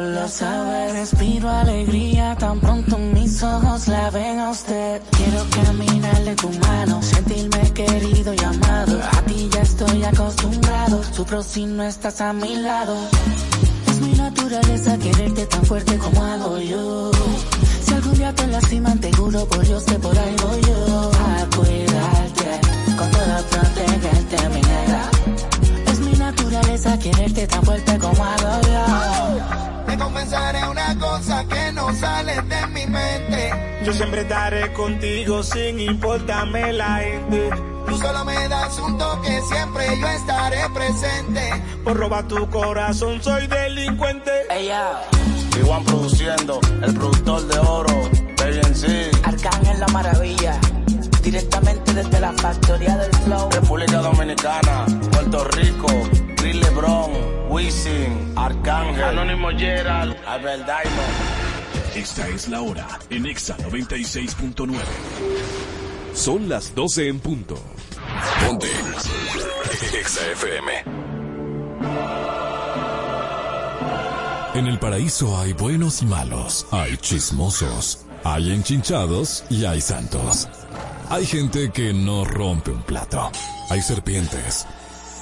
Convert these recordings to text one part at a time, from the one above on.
Lo sabe, respiro alegría tan pronto mis ojos la ven a usted. Quiero caminarle tu mano, sentirme querido y amado. A ti ya estoy acostumbrado, sufro si no estás a mi lado. Es mi naturaleza quererte tan fuerte como hago yo. Si algún día te lastiman, te juro por Dios que por ahí voy yo. A cuidarte, con todo protegerte, mi negra. Es mi naturaleza quererte tan fuerte como hago yo. Confesaré una cosa que no sale de mi mente. Yo siempre estaré contigo sin importarme la gente. Tú solo me das un toque, siempre yo estaré presente. Por robar tu corazón soy delincuente. Ella, Iguan produciendo, el productor de oro, sí. Arcángel la maravilla. Directamente desde la factoría del flow. República Dominicana, Puerto Rico, Chris Lebron, Wisin, Arcángel, Anónimo Gerald. Albert Diamond. Esta es la hora en Exa 96.9. Son las 12 en punto. Ponte. Exa FM. En el paraíso hay buenos y malos, hay chismosos, hay enchinchados y hay santos. Hay gente que no rompe un plato. Hay serpientes.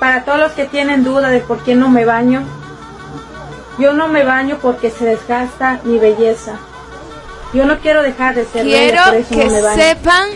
Para todos los que tienen duda de por qué no me baño, yo no me baño porque se desgasta mi belleza. Yo no quiero dejar de ser Quiero bella, eso que no me baño. sepan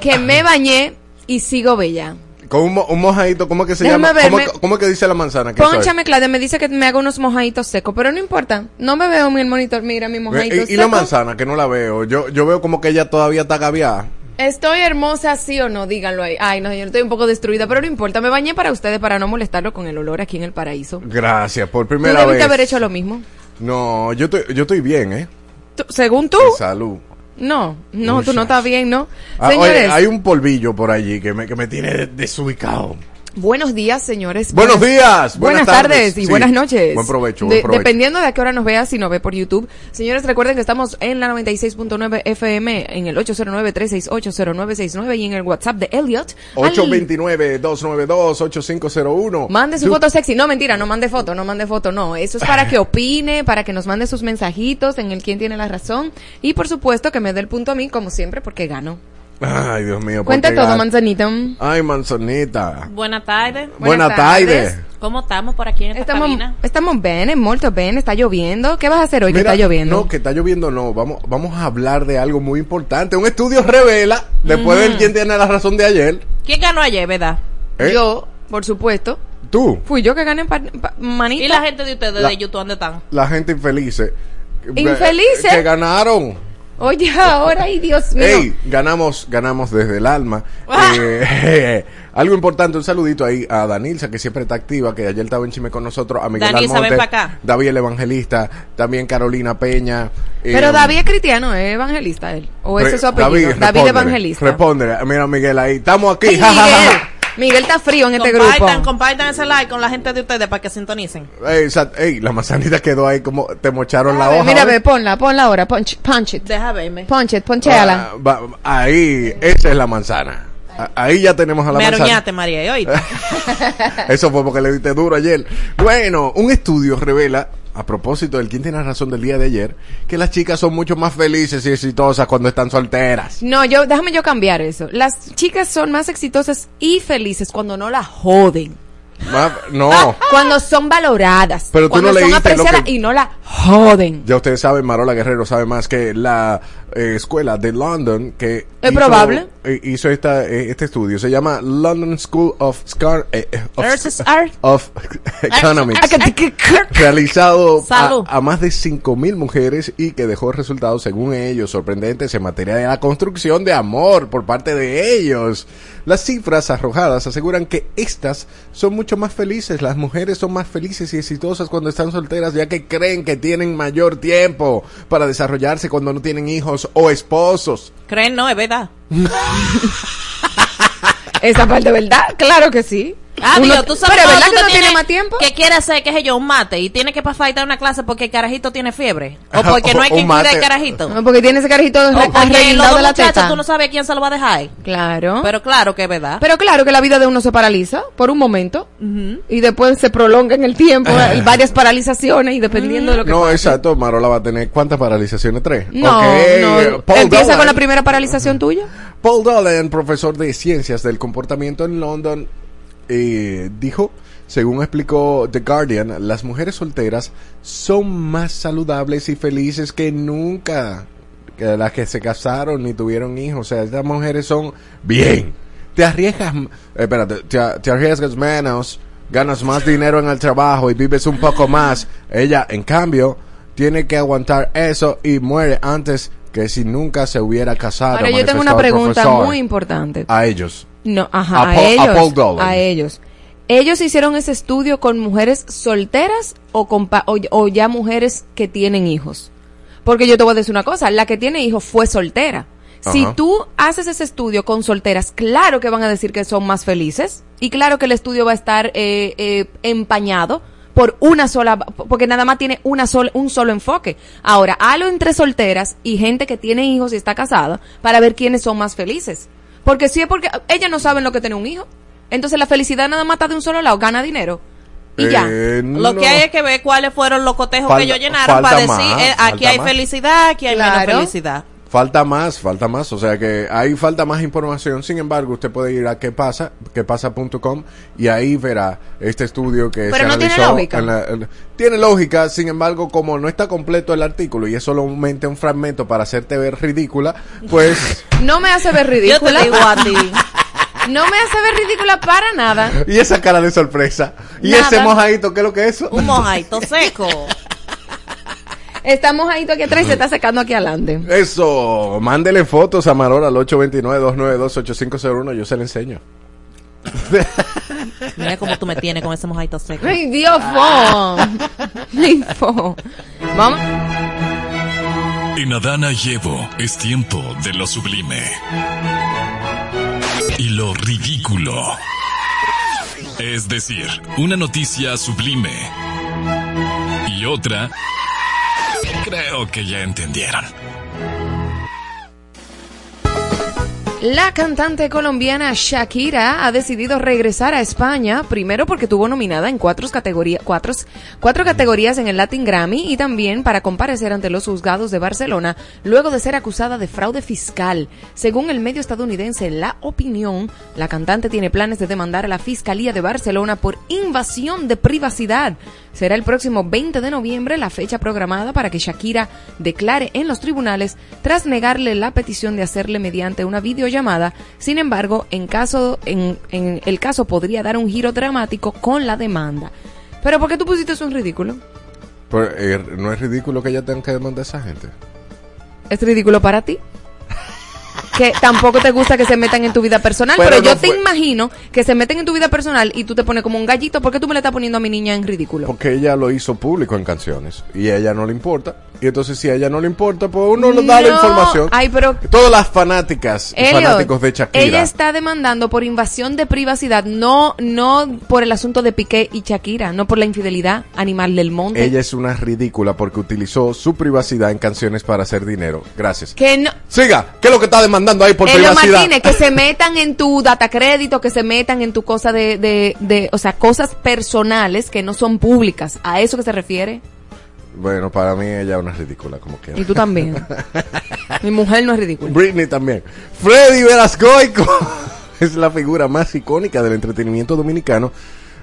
que me bañé y sigo bella. Con un, mo- un mojadito, ¿cómo que se Déjame llama? ¿Cómo, cómo que dice la manzana? Pónchame, Claudia, me dice que me hago unos mojaditos secos, pero no importa. No me veo en el monitor, mira mi mojadito ¿Y, y la seco. manzana? Que no la veo. Yo, yo veo como que ella todavía está gaviada. ¿Estoy hermosa, sí o no? Díganlo ahí. Ay, no, yo estoy un poco destruida, pero no importa. Me bañé para ustedes, para no molestarlo con el olor aquí en el paraíso. Gracias, por Tú primera debiste vez. haber hecho lo mismo. No, yo estoy, yo estoy bien, ¿eh? Tú- según tú. De salud. No, no, tú Muchas. no estás bien, ¿no? Ah, Señores, oye, hay un polvillo por allí que me, que me tiene desubicado. Buenos días, señores. Buenos días, Buenas, buenas tardes, tardes, y sí. buenas noches. Buen provecho, buen provecho. Dependiendo de a qué hora nos veas, si nos ve por YouTube. Señores, recuerden que estamos en la 96.9 FM, en el 809-368-0969 y en el WhatsApp de Elliot. al- 829-292-8501. Mande su Tú- foto sexy. No, mentira, no mande foto, no mande foto, no. Eso es para que opine, para que nos mande sus mensajitos en el quién tiene la razón. Y por supuesto que me dé el punto a mí, como siempre, porque gano. Ay, Dios mío. ¿por Cuenta todo, gato? manzanita. Ay, manzanita. Buenas tardes. Buenas Buenas tardes. tardes. ¿Cómo estamos por aquí en esta Estamos, cabina? estamos bien, molto bien, está lloviendo. ¿Qué vas a hacer hoy Mira, que está lloviendo? No, que está lloviendo no. Vamos, vamos a hablar de algo muy importante. Un estudio revela, después del quién tiene la razón de ayer. ¿Quién ganó ayer, verdad? ¿eh? Yo, por supuesto, Tú, fui yo que gané pa- pa- manita. ¿Y la gente de ustedes La- de YouTube dónde están? la gente infelices. ¿Infelices? Que ganaron. Oye, ahora, ay Dios mío. Ey, ganamos, ganamos desde el alma. Ah. Eh, algo importante, un saludito ahí a Danilza, que siempre está activa, que ayer estaba en Chime con nosotros, a Miguel Danilza, Almonte, ven acá. David el Evangelista, también Carolina Peña. Pero eh, David es cristiano, es evangelista él. O ese es su apellido. David, respóndele, Evangelista. Respóndele. Mira, Miguel, ahí. Estamos aquí. Miguel. Miguel está frío en este compartan, grupo. compartan ese like con la gente de ustedes para que sintonicen. Ey, sa- ey, la manzanita quedó ahí como te mocharon la ver, hoja. Mira, ve, ponla, ponla ahora. Punch, punch it. Deja verme. Punch it, poncheala. Ah, va- ahí, esa es la manzana. Ahí ya tenemos a la Me manzana. aruñaste, María, ¿oíste? Eso fue porque le diste duro ayer. Bueno, un estudio revela, a propósito del quién tiene razón del día de ayer, que las chicas son mucho más felices y exitosas cuando están solteras. No, yo, déjame yo cambiar eso. Las chicas son más exitosas y felices cuando no la joden. No. Cuando son valoradas. Pero tú cuando no son apreciadas que- y no la joden. Ya ustedes saben, Marola Guerrero sabe más que la eh, escuela de London que Es probable. eh, hizo esta, eh, este estudio. Se llama London School of, Scar, eh, of, of Economics. realizado a, a más de 5.000 mujeres y que dejó resultados, según ellos, sorprendentes en materia de la construcción de amor por parte de ellos. Las cifras arrojadas aseguran que estas son mucho más felices. Las mujeres son más felices y exitosas cuando están solteras, ya que creen que tienen mayor tiempo para desarrollarse cuando no tienen hijos o esposos. Creen, no, es verdad. Esa parte, ¿verdad? Claro que sí. Ah, Uno- Dios, tú sabes pero ¿verdad tú que no tiene tienes- más tiempo? Que quiere hacer, qué sé yo, un mate y tiene que pasar a una clase porque el carajito tiene fiebre. O porque no hay quien cuida el carajito. No, porque tiene ese carajito O porque los arreguindado dos de la muchachos teta. tú no sabes quién se lo va a dejar. Claro. Pero claro que es verdad. Pero claro que la vida de uno se paraliza por un momento y después se prolonga en el tiempo, hay varias paralizaciones y dependiendo de lo que No, pase. exacto. Marola va a tener ¿cuántas paralizaciones? Tres. No, Ok, no. Paul Empieza Dolan. con la primera paralización tuya. Paul Dolan, profesor de ciencias del comportamiento en London, eh, dijo, según explicó The Guardian, las mujeres solteras son más saludables y felices que nunca que las que se casaron ni tuvieron hijos. O sea, estas mujeres son bien. Te arriesgas, eh, espérate, te, te arriesgas menos, ganas más dinero en el trabajo y vives un poco más. Ella, en cambio, tiene que aguantar eso y muere antes que si nunca se hubiera casado. Ahora yo tengo una pregunta muy importante. A ellos. No, ajá, A a, Paul- a ellos. Paul Dolan. a ellos. ¿Ellos hicieron ese estudio con mujeres solteras o, con pa- o, o ya mujeres que tienen hijos? Porque yo te voy a decir una cosa, la que tiene hijos fue soltera. Si Ajá. tú haces ese estudio con solteras, claro que van a decir que son más felices y claro que el estudio va a estar eh, eh, empañado por una sola, porque nada más tiene una sola, un solo enfoque. Ahora, halo entre solteras y gente que tiene hijos y está casada para ver quiénes son más felices. Porque si es porque ellas no saben lo que tiene un hijo. Entonces la felicidad nada más está de un solo lado, gana dinero. Y ya. Eh, Lo que hay es que ver cuáles fueron los cotejos Falta- que ellos llenaron para decir, más, eh, aquí hay más. felicidad, aquí hay Claro. menos felicidad. Falta más, falta más, o sea que ahí falta más información, sin embargo usted puede ir a qué pasa, quepasa.com y ahí verá este estudio que Pero se no tiene analizó lógica. en la- en- tiene lógica, sin embargo como no está completo el artículo y es solamente un fragmento para hacerte ver ridícula, pues... No me hace ver Yo te ridícula. digo a ti. No me hace ver ridícula para nada. y esa cara de sorpresa, y Nada. ese mojadito, ¿qué es lo que es eso? Un mojadito seco. Estamos ahí aquí atrás y se está secando aquí adelante. Eso, mándele fotos a Marola al 829-292-8501, yo se le enseño. Mira cómo tú me tienes con ese mojadito seco. Ay, Dios, fo. Ay, fo. Vamos. En Adana y Evo es tiempo de lo sublime. Y lo ridículo. Es decir, una noticia sublime. Y otra... Creo que ya entendieron. La cantante colombiana Shakira ha decidido regresar a España, primero porque estuvo nominada en cuatro, cuatro, cuatro categorías en el Latin Grammy y también para comparecer ante los juzgados de Barcelona luego de ser acusada de fraude fiscal. Según el medio estadounidense La Opinión, la cantante tiene planes de demandar a la Fiscalía de Barcelona por invasión de privacidad. Será el próximo 20 de noviembre la fecha programada para que Shakira declare en los tribunales tras negarle la petición de hacerle mediante una videollamada. Sin embargo, en caso en, en el caso podría dar un giro dramático con la demanda. Pero ¿por qué tú pusiste eso en ridículo? Pero, eh, ¿No es ridículo que ella tenga que demandar a esa gente? ¿Es ridículo para ti? Que tampoco te gusta que se metan en tu vida personal, Pero pero, yo no te imagino que se meten en tu vida personal y tú te pones como un gallito. ¿Por qué tú me le estás poniendo a mi niña en ridículo? Porque ella lo hizo público en canciones y a ella no le importa. Y entonces si a ella no le importa, pues uno le da la información. ay, pero- Todas las fanáticas y Elliot, fanáticos de Shakira. Ella está demandando por invasión de privacidad, no, no por el asunto de Piqué y Shakira, no por la infidelidad animal del monte. Ella es una ridícula porque utilizó su privacidad en canciones para hacer dinero. Gracias. que no. Siga, ¿qué es lo que está demandando ahí por privacidad? Martínez, que se metan en tu data crédito, que se metan en tu cosa de, de, de, o sea, cosas personales que no son públicas. ¿A eso que se refiere? Bueno, para mí ella es una ridícula, como quiera. Y tú también. Mi mujer no es ridícula. Britney también. Freddy Velascoico es la figura más icónica del entretenimiento dominicano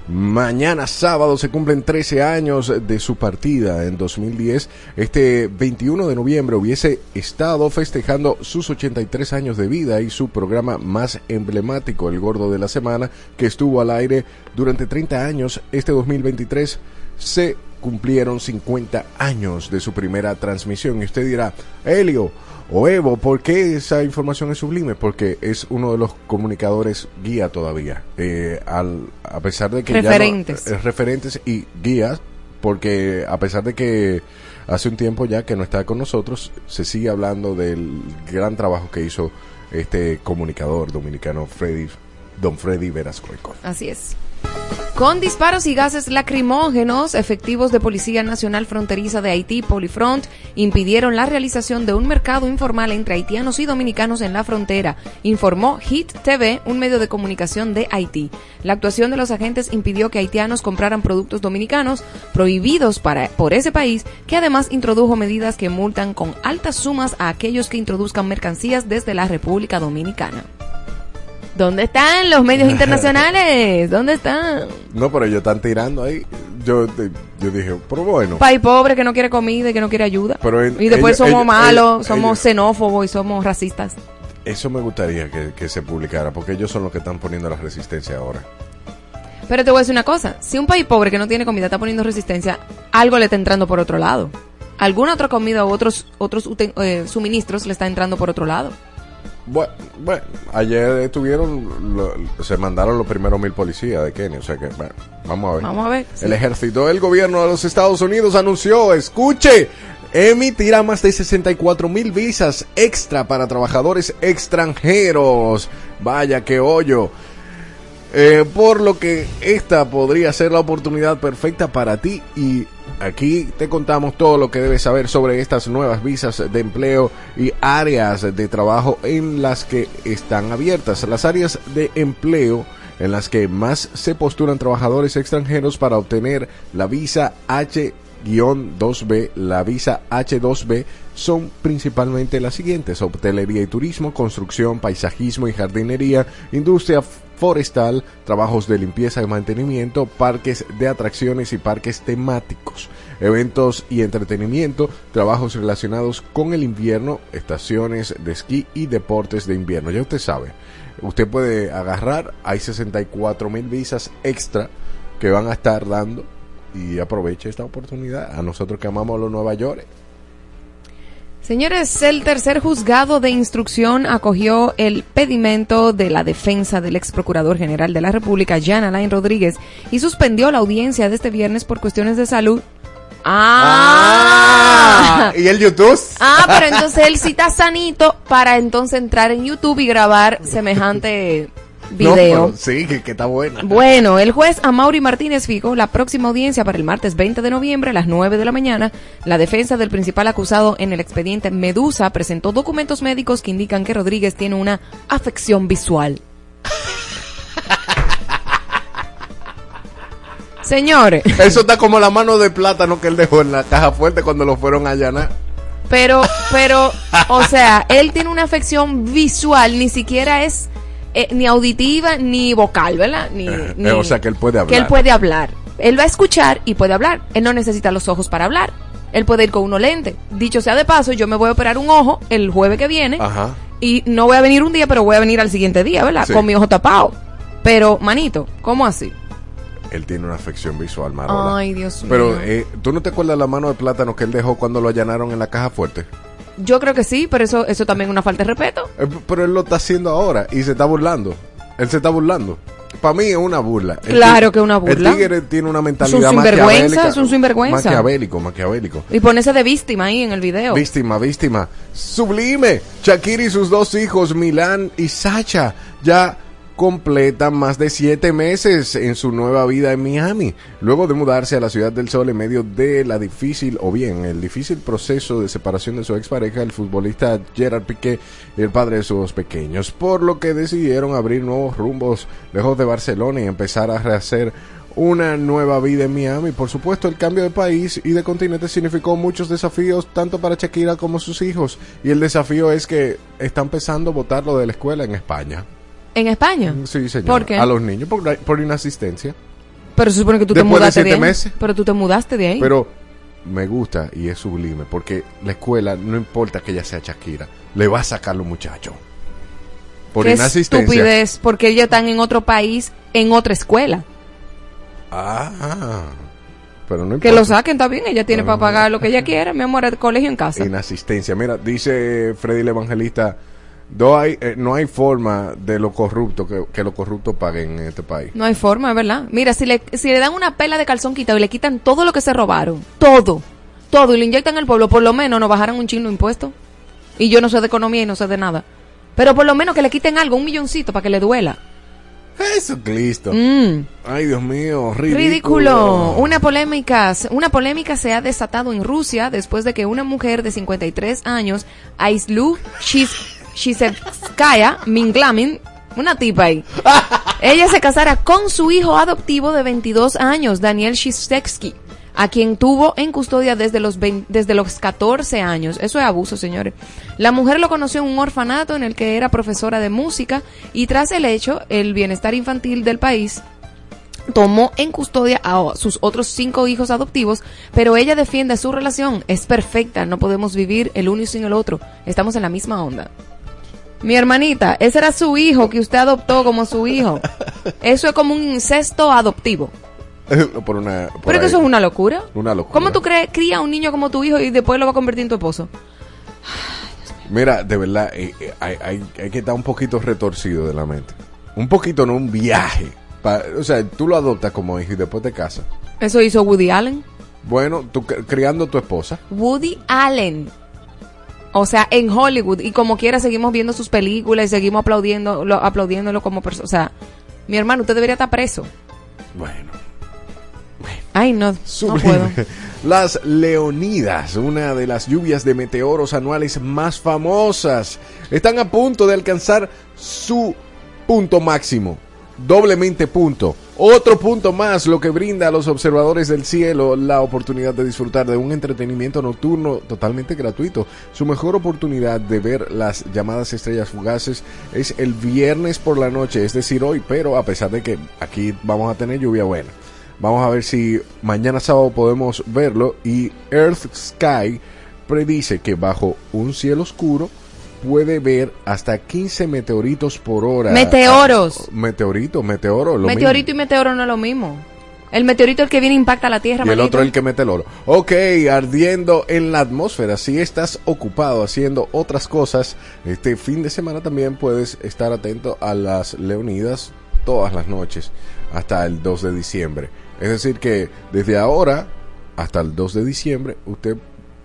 Mañana sábado se cumplen 13 años de su partida en 2010. Este 21 de noviembre hubiese estado festejando sus 83 años de vida y su programa más emblemático, El Gordo de la Semana, que estuvo al aire durante 30 años. Este 2023 se cumplieron 50 años de su primera transmisión. Y usted dirá, Helio o Evo, ¿por qué esa información es sublime? Porque es uno de los comunicadores guía todavía. Eh, al, a pesar de que... ya no- Referentes. eh, referentes y guías, porque a pesar de que hace un tiempo ya que no está con nosotros, se sigue hablando del gran trabajo que hizo este comunicador dominicano Freddy, don Freddy Verascoico. Así es. Con disparos y gases lacrimógenos, efectivos de Policía Nacional Fronteriza de Haití, Polifront, impidieron la realización de un mercado informal entre haitianos y dominicanos en la frontera, informó HIT TV, un medio de comunicación de Haití. La actuación de los agentes impidió que haitianos compraran productos dominicanos prohibidos para, por ese país, que además introdujo medidas que multan con altas sumas a aquellos que introduzcan mercancías desde la República Dominicana. ¿Dónde están los medios internacionales? ¿Dónde están? No, pero ellos están tirando ahí. Yo, te- yo dije, pero bueno. País pobre que no quiere comida y que no quiere ayuda. Pero en- y después ellos- somos ellos- malos, ellos- somos xenófobos y somos racistas. Eso me gustaría que, que se publicara, porque ellos son los que están poniendo la resistencia ahora. Pero te voy a decir una cosa, si un país pobre que no tiene comida está poniendo resistencia, algo le está entrando por otro lado. Alguna otra comida u otros otros eh, suministros le está entrando por otro lado. Bueno, bueno, ayer estuvieron, lo- se mandaron los primeros mil policías de Kenia, o sea que, bueno, vamos a ver. Vamos a ver. sí. El ejército del gobierno de los Estados Unidos anunció, escuche, emitirá más de 64 mil visas extra para trabajadores extranjeros. Vaya que hoyo. Eh, por lo que esta podría ser la oportunidad perfecta para ti y aquí te contamos todo lo que debes saber sobre estas nuevas visas de empleo y áreas de trabajo en las que están abiertas. Las áreas de empleo en las que más se postulan trabajadores extranjeros para obtener la visa H-2B, la visa H2B son principalmente las siguientes, hotelería y turismo, construcción, paisajismo y jardinería, industria forestal, trabajos de limpieza y mantenimiento, parques de atracciones y parques temáticos, eventos y entretenimiento, trabajos relacionados con el invierno, estaciones de esquí y deportes de invierno. Ya usted sabe, usted puede agarrar, hay 64 mil visas extra que van a estar dando y aproveche esta oportunidad a nosotros que amamos los Nueva York. Señores, el tercer juzgado de instrucción acogió el pedimento de la defensa del ex procurador general de la República, Jan Alain Rodríguez, y suspendió la audiencia de este viernes por cuestiones de salud. Ah, ¿Y el YouTube? ah, pero entonces él sí está sanito para entonces entrar en YouTube y grabar semejante video. sí, que, que está buena. Bueno, el juez Amaury Martínez fijó la próxima audiencia para el martes 20 de noviembre a las 9 de la mañana. La defensa del principal acusado en el expediente Medusa presentó documentos médicos que indican que Rodríguez tiene una afección visual. Señores, Eso está como la mano de plátano que él dejó en la caja fuerte cuando lo fueron a allanar. pero, pero, o sea, él tiene una afección visual, ni siquiera es eh, ni auditiva ni vocal, ¿verdad? Ni, Eh, ni- o sea, que él puede hablar. que él puede hablar. Él va a escuchar y puede hablar. Él no necesita los ojos para hablar. Él puede ir con uno lente. Dicho sea de paso, yo me voy a operar un ojo el jueves que viene Ajá. y no voy a venir un día, pero voy a venir al siguiente día, ¿verdad? Sí. Con mi ojo tapado. Pero, manito, ¿cómo así? Él tiene una afección visual, Marola. Ay, Dios Pero, mío. eh, ¿tú no te acuerdas la mano de plátano que él dejó cuando lo allanaron en la caja fuerte? Yo creo que sí, pero eso, eso también es una falta de respeto. Eh, pero él lo está haciendo ahora y se está burlando. Él se está burlando. Para mí es una burla. El Claro que es una burla. El tigre tiene una Es un mentalidad sinvergüenza, es un sinvergüenza. Maquiavélico, maquiavélico. Y ponerse de víctima ahí en el video. Víctima, víctima. Sublime. Shakira y sus dos hijos, Milán y Sacha, ya completan más de siete meses en su nueva vida en Miami, luego de mudarse a la Ciudad del Sol en medio de la difícil, o bien el difícil proceso de separación de su expareja, el futbolista Gerard Piqué, el padre de sus pequeños, por lo que decidieron abrir nuevos rumbos lejos de Barcelona y empezar a rehacer una nueva vida en Miami. Por supuesto, el cambio de país y de continente significó muchos desafíos, tanto para Shakira como sus hijos. Y el desafío es que está empezando a votarlo de la escuela en España. ¿En España? Sí, señor. ¿Por qué? A los niños por, por inasistencia. Pero se supone que tú te Después de mudaste de, siete ahí. meses. Pero tú te mudaste de ahí. Pero me gusta y es sublime porque la escuela, no importa que ella sea Shakira, le va a sacar los muchachos. Por Qué inasistencia. estupidez, porque ellos están en otro país, en otra escuela. Ah, pero no Que importa. lo saquen, está bien, ella tiene Ah. para pagar lo que ella quiera, mi amor, el colegio en casa. Inasistencia. Mira, dice Freddy el Evangelista, no hay, eh, no hay forma de lo corrupto que, que los corruptos paguen en este país. No hay forma, es verdad. Mira, si le, si le dan una pela de calzón quitado y le quitan todo lo que se robaron, todo, todo, y lo inyectan al pueblo, por lo menos nos bajaran un chingo de impuestos. Y yo no sé de economía y no sé de nada. Pero por lo menos que le quiten algo, un milloncito, para que le duela. Jesucristo. Mm. Ay, Dios mío, ridículo. Ridículo. Una polémica, una polémica se ha desatado en Rusia después de que una mujer de 53 años, Aislu Shis- Shisevskaya Minglamin, una tipa ahí, ella se casara con su hijo adoptivo de 22 años, Daniel Shisevsky, a quien tuvo en custodia desde los, 20 desde los 14 años. Eso es abuso, señores. La mujer lo conoció en un orfanato en el que era profesora de música y tras el hecho, el bienestar infantil del país tomó en custodia a sus otros cinco hijos adoptivos, pero ella defiende su relación. Es perfecta, no podemos vivir el uno sin el otro. Estamos en la misma onda. Mi hermanita, ese era su hijo que usted adoptó como su hijo. Eso es como un incesto adoptivo. por una, por Pero que eso es una locura. Una locura. ¿Cómo tú crees, cría a un niño como tu hijo y después lo va a convertir en tu esposo? Mira, de verdad, eh, eh, hay, hay- hay que estar un poquito retorcido de la mente. Un poquito, no un viaje. Pa- o sea, tú lo adoptas como hijo y después te casas. Eso hizo Woody Allen. Bueno, tú cri- criando a tu esposa. Woody Allen. O sea, en Hollywood. Y como quiera seguimos viendo sus películas y seguimos aplaudiendo, lo- aplaudiéndolo como persona. O sea, mi hermano, usted debería estar preso. Bueno. Ay, no, no Sublime. puedo. Las Leonidas, una de las lluvias de meteoros anuales más famosas, están a punto de alcanzar su punto máximo. Doblemente punto. Otro punto más, lo que brinda a los observadores del cielo la oportunidad de disfrutar de un entretenimiento nocturno totalmente gratuito. Su mejor oportunidad de ver las llamadas estrellas fugaces es el viernes por la noche, es decir, hoy, pero a pesar de que aquí vamos a tener lluvia buena. Vamos a ver si mañana sábado podemos verlo. Y Earth Sky predice que bajo un cielo oscuro puede ver hasta 15 meteoritos por hora. Meteoros. Ah, meteorito, meteoro. Lo meteorito mismo. y meteoro no es lo mismo. El meteorito es el que viene e impacta la Tierra. Y el manito. otro el que mete el oro. Ok, ardiendo en la atmósfera. Si estás ocupado haciendo otras cosas, este fin de semana también puedes estar atento a las Leonidas todas las noches hasta el 2 de diciembre. Es decir que desde ahora hasta el 2 de diciembre usted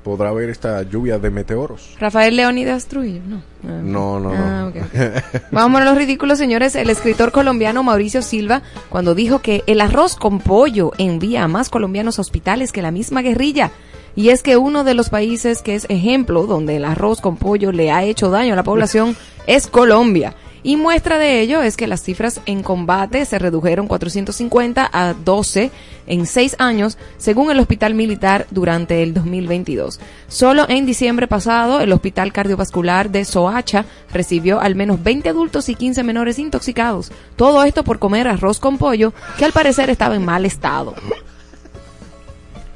podrá ver esta lluvia de meteoros. Rafael Leonidas Trujillo, no. Ah, No, no, Ah, no. Vamos a los ridículos, señores. El escritor colombiano Mauricio Silva, cuando dijo que el arroz con pollo envía a más colombianos a hospitales que la misma guerrilla. Y es que uno de los países que es ejemplo donde el arroz con pollo le ha hecho daño a la población es Colombia. Y muestra de ello es que las cifras en combate se redujeron 450 a 12 en seis años, según el Hospital Militar durante el 2022. Solo en diciembre pasado, el Hospital Cardiovascular de Soacha recibió al menos 20 adultos y 15 menores intoxicados. Todo esto por comer arroz con pollo, que al parecer estaba en mal estado.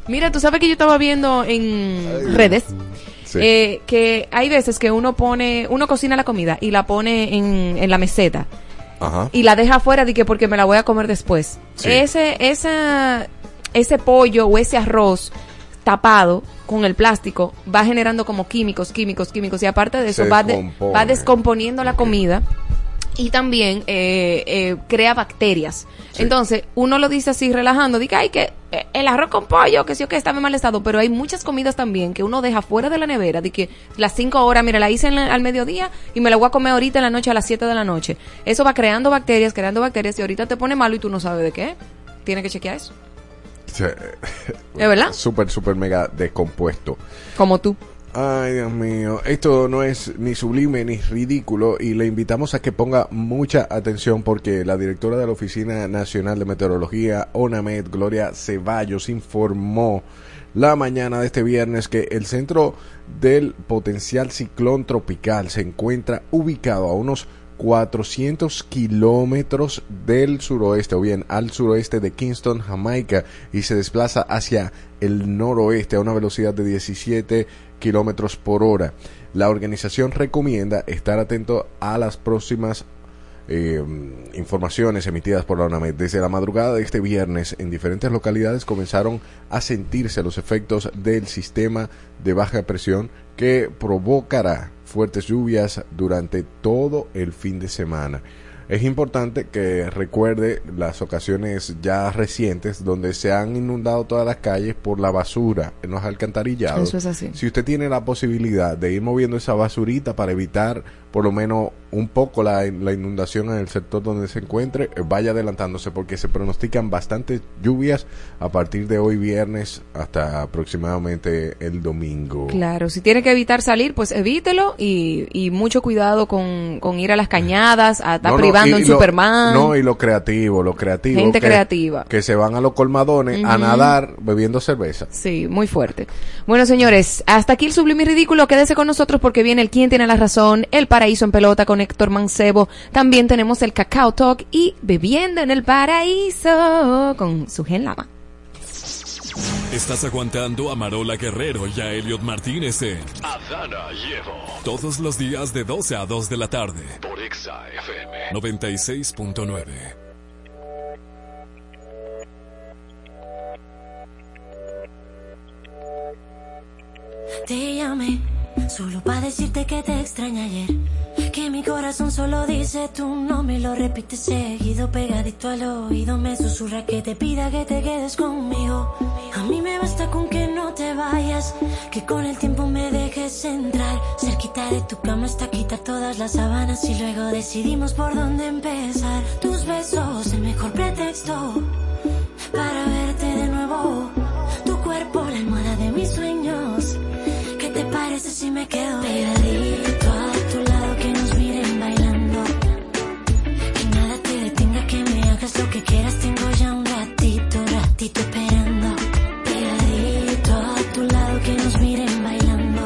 Mira, tú sabes que yo estaba viendo en redes Sí. eh, que hay veces que uno pone, uno cocina la comida y la pone en, en la meseta Ajá. y la deja afuera de que porque me la voy a comer después. Sí. Ese, esa, ese pollo o ese arroz tapado con el plástico va generando como químicos, químicos, químicos y aparte de eso Se va, de- va descomponiendo la comida y también eh, eh, crea bacterias. Sí. Entonces, uno lo dice así relajando, dice, ay, que eh, el arroz con pollo, que sí o que está en mal estado, pero hay muchas comidas también que uno deja fuera de la nevera, de que las cinco horas, mira, la hice en la- al mediodía y me la voy a comer ahorita en la noche a las 7 de la noche. Eso va creando bacterias, creando bacterias y ahorita te pone malo y tú no sabes de qué. Tienes que chequear eso. ¿Es verdad? Súper, súper mega descompuesto. Como tú. Ay, Dios mío, esto no es ni sublime ni ridículo y le invitamos a que ponga mucha atención porque la directora de la Oficina Nacional de Meteorología, ONAMED, Gloria Ceballos, informó la mañana de este viernes que el centro del potencial ciclón tropical se encuentra ubicado a unos 400 kilómetros del suroeste o bien al suroeste de Kingston, Jamaica y se desplaza hacia el noroeste a una velocidad de 17 kilómetros por hora. La organización recomienda estar atento a las próximas eh, informaciones emitidas por la UNAMED. Desde la madrugada de este viernes, en diferentes localidades comenzaron a sentirse los efectos del sistema de baja presión que provocará fuertes lluvias durante todo el fin de semana. Es importante que recuerde las ocasiones ya recientes donde se han inundado todas las calles por la basura en los alcantarillados. Eso es así. Si usted tiene la posibilidad de ir moviendo esa basurita para evitar por lo menos un poco la, la inundación en el sector donde se encuentre, eh, vaya adelantándose porque se pronostican bastantes lluvias a partir de hoy viernes hasta aproximadamente el domingo. Claro, si tiene que evitar salir, pues evítelo y, y mucho cuidado con, con ir a las cañadas, a estar No, privando en lo- Superman. No, y lo creativo, lo creativo. Gente que- creativa. Que se van a los colmadones a nadar bebiendo cerveza. Sí, muy fuerte. Bueno, señores, hasta aquí el sublime y ridículo. Quédese con nosotros porque viene el Quién tiene la razón, el paraíso en pelota con Héctor Mancebo. También tenemos el Cacao Talk y Bebiendo en el Paraíso con su gen Lama. Estás aguantando a Marola Guerrero y a Elliot Martínez en Adana Llevo. todos los días de 12 a 2 de la tarde. Por Exa FM. 96.9. Te llamé solo para decirte que te extrañé ayer. Que mi corazón solo dice tu nombre y lo repite seguido, pegadito al oído. Me susurra que te pida que te quedes conmigo. A mí me basta con que no te vayas, que con el tiempo me dejes entrar. Cerquita de tu cama hasta quitar todas las sábanas y luego decidimos por dónde empezar. Tus besos, el mejor pretexto para verte de nuevo. Parece si me quedo pegadito a tu lado que nos miren bailando? Que nada te detenga, que me hagas lo que quieras. Tengo ya un ratito, ratito esperando. Pegadito a tu lado que nos miren bailando.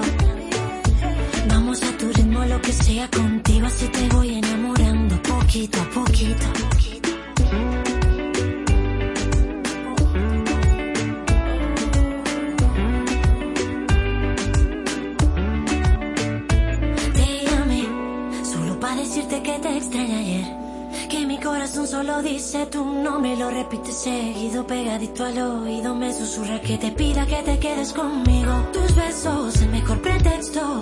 Vamos a tu ritmo, lo que sea contigo, así te voy enamorando poquito. Solo dice tu nombre lo repite seguido, pegadito al oído. Me susurra que te pida que te quedes conmigo. Tus besos, el mejor pretexto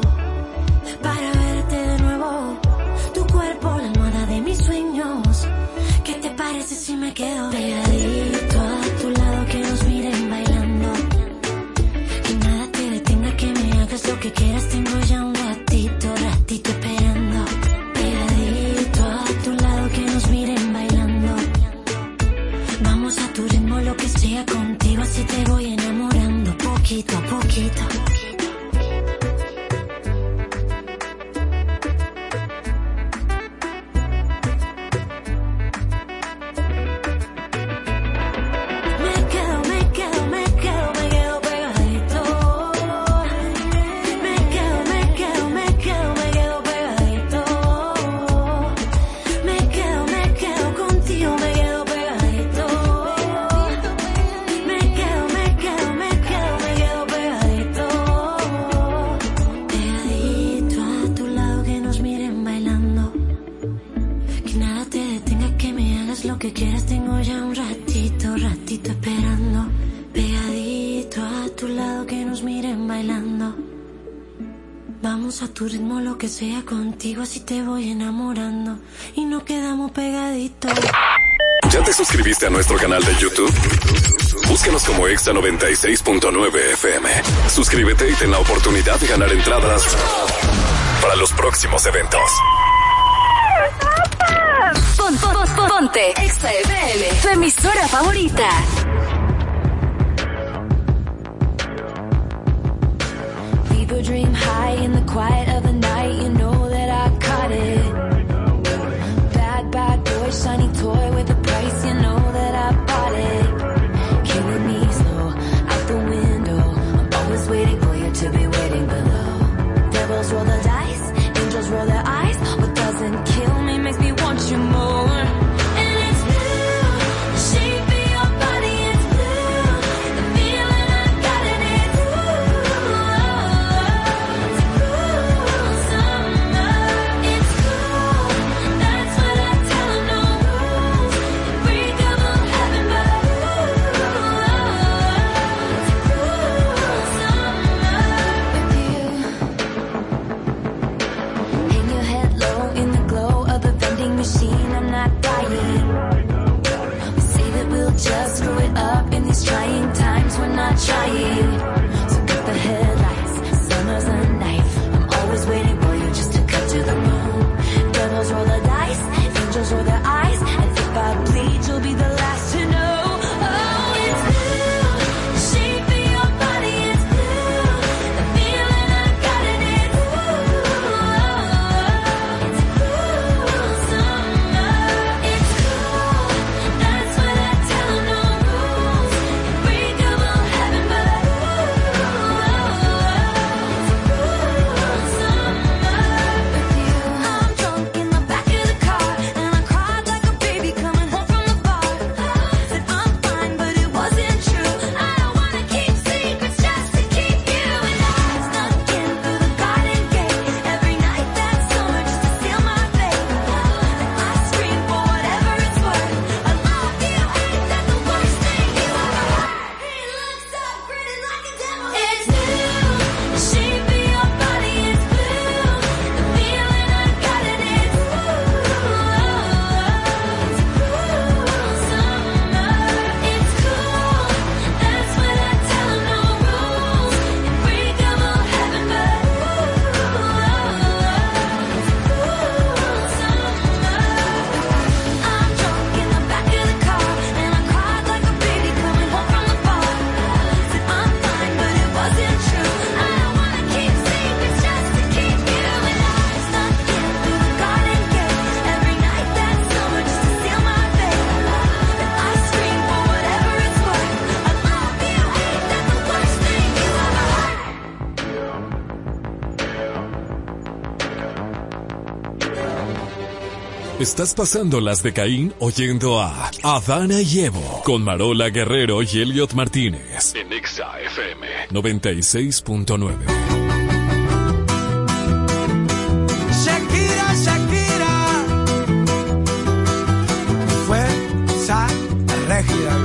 para verte de nuevo. Tu cuerpo, la almohada de mis sueños. ¿Qué te parece si me quedo pegadito a tu lado que nos miren bailando? Que nada te detenga, que me hagas lo que quieras. Tengo ya un ratito, ratito esperando. Lo que sea contigo. Así te voy enamorando poquito a poquito. Contigo, así te voy enamorando. Y nos quedamos pegaditos. ¿Ya te suscribiste a nuestro canal de YouTube? Búscanos como Exa 96.9 FM. Suscríbete y ten la oportunidad de ganar entradas para los próximos eventos. Pon- pon- pon- ponte Exa FM, tu emisora favorita. People dream high in the quiet of the night. You know shiny toy Estás pasando las de Caín oyendo a Adana y Evo con Marola Guerrero y Elliot Martínez en Exa FM 96.9. Shakira, Shakira, fue fuerza régida.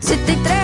73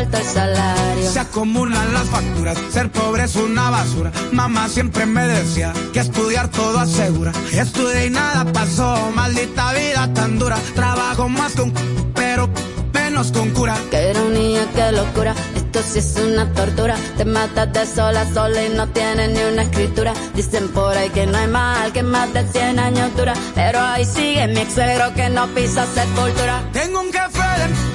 Falta el salario. Se acumulan las facturas, ser pobre es una basura. Mamá siempre me decía que estudiar todo asegura. Estudié y nada pasó, maldita vida tan dura. Trabajo más con pero menos con cura. Qué ironía, qué locura. Esto sí es una tortura. Te matas de sola a sola y no tienes ni una escritura. Dicen por ahí que no hay mal, que más de 100 años dura. Pero ahí sigue mi ex que no pisa sepultura. Tengo un jefe de-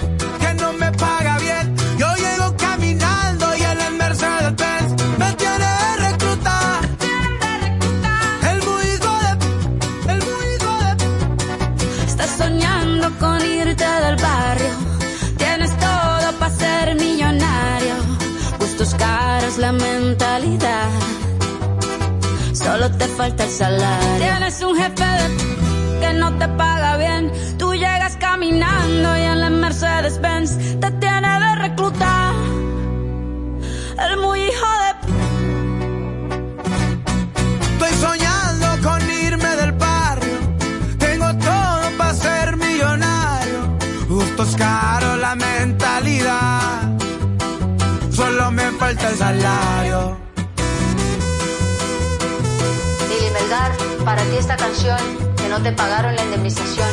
Solo te falta el salario. Tienes un jefe de que no te paga bien. Tú llegas caminando y en la Mercedes Benz te tiene de reclutar. El muy hijo de Estoy soñando con irme del barrio. Tengo todo para ser millonario. Gustos caros, la mentalidad. Solo me falta el salario. Para ti esta canción que no te pagaron la indemnización.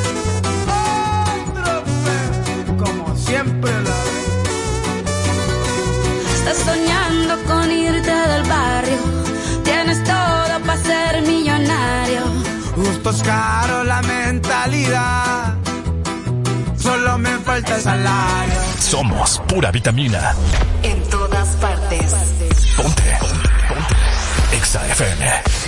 Como siempre la Estás soñando con irte del barrio. Tienes todo para ser millonario. Gustos caros, la mentalidad. Solo me falta el salario. Somos pura vitamina. En todas partes. Ponte. Ponte. Exa FM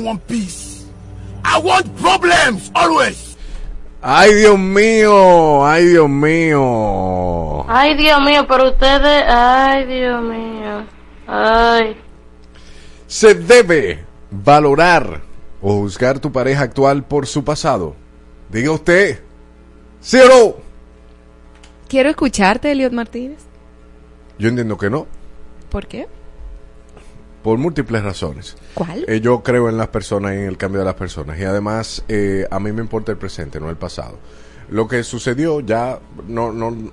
don't want peace. I want problems always. Ay, Dios mío, ay, Dios mío. Ay, Dios mío, pero ustedes, ay, Dios mío, ay. Se debe valorar o juzgar tu pareja actual por su pasado. Diga usted, ¿sí o no? Quiero escucharte, Eliot Martínez. Yo entiendo que no, ¿Por qué? Por múltiples razones. ¿Cuál? Eh, yo creo en las personas y en el cambio de las personas. Y además, eh, a mí me importa el presente, no el pasado. Lo que sucedió ya, no, no,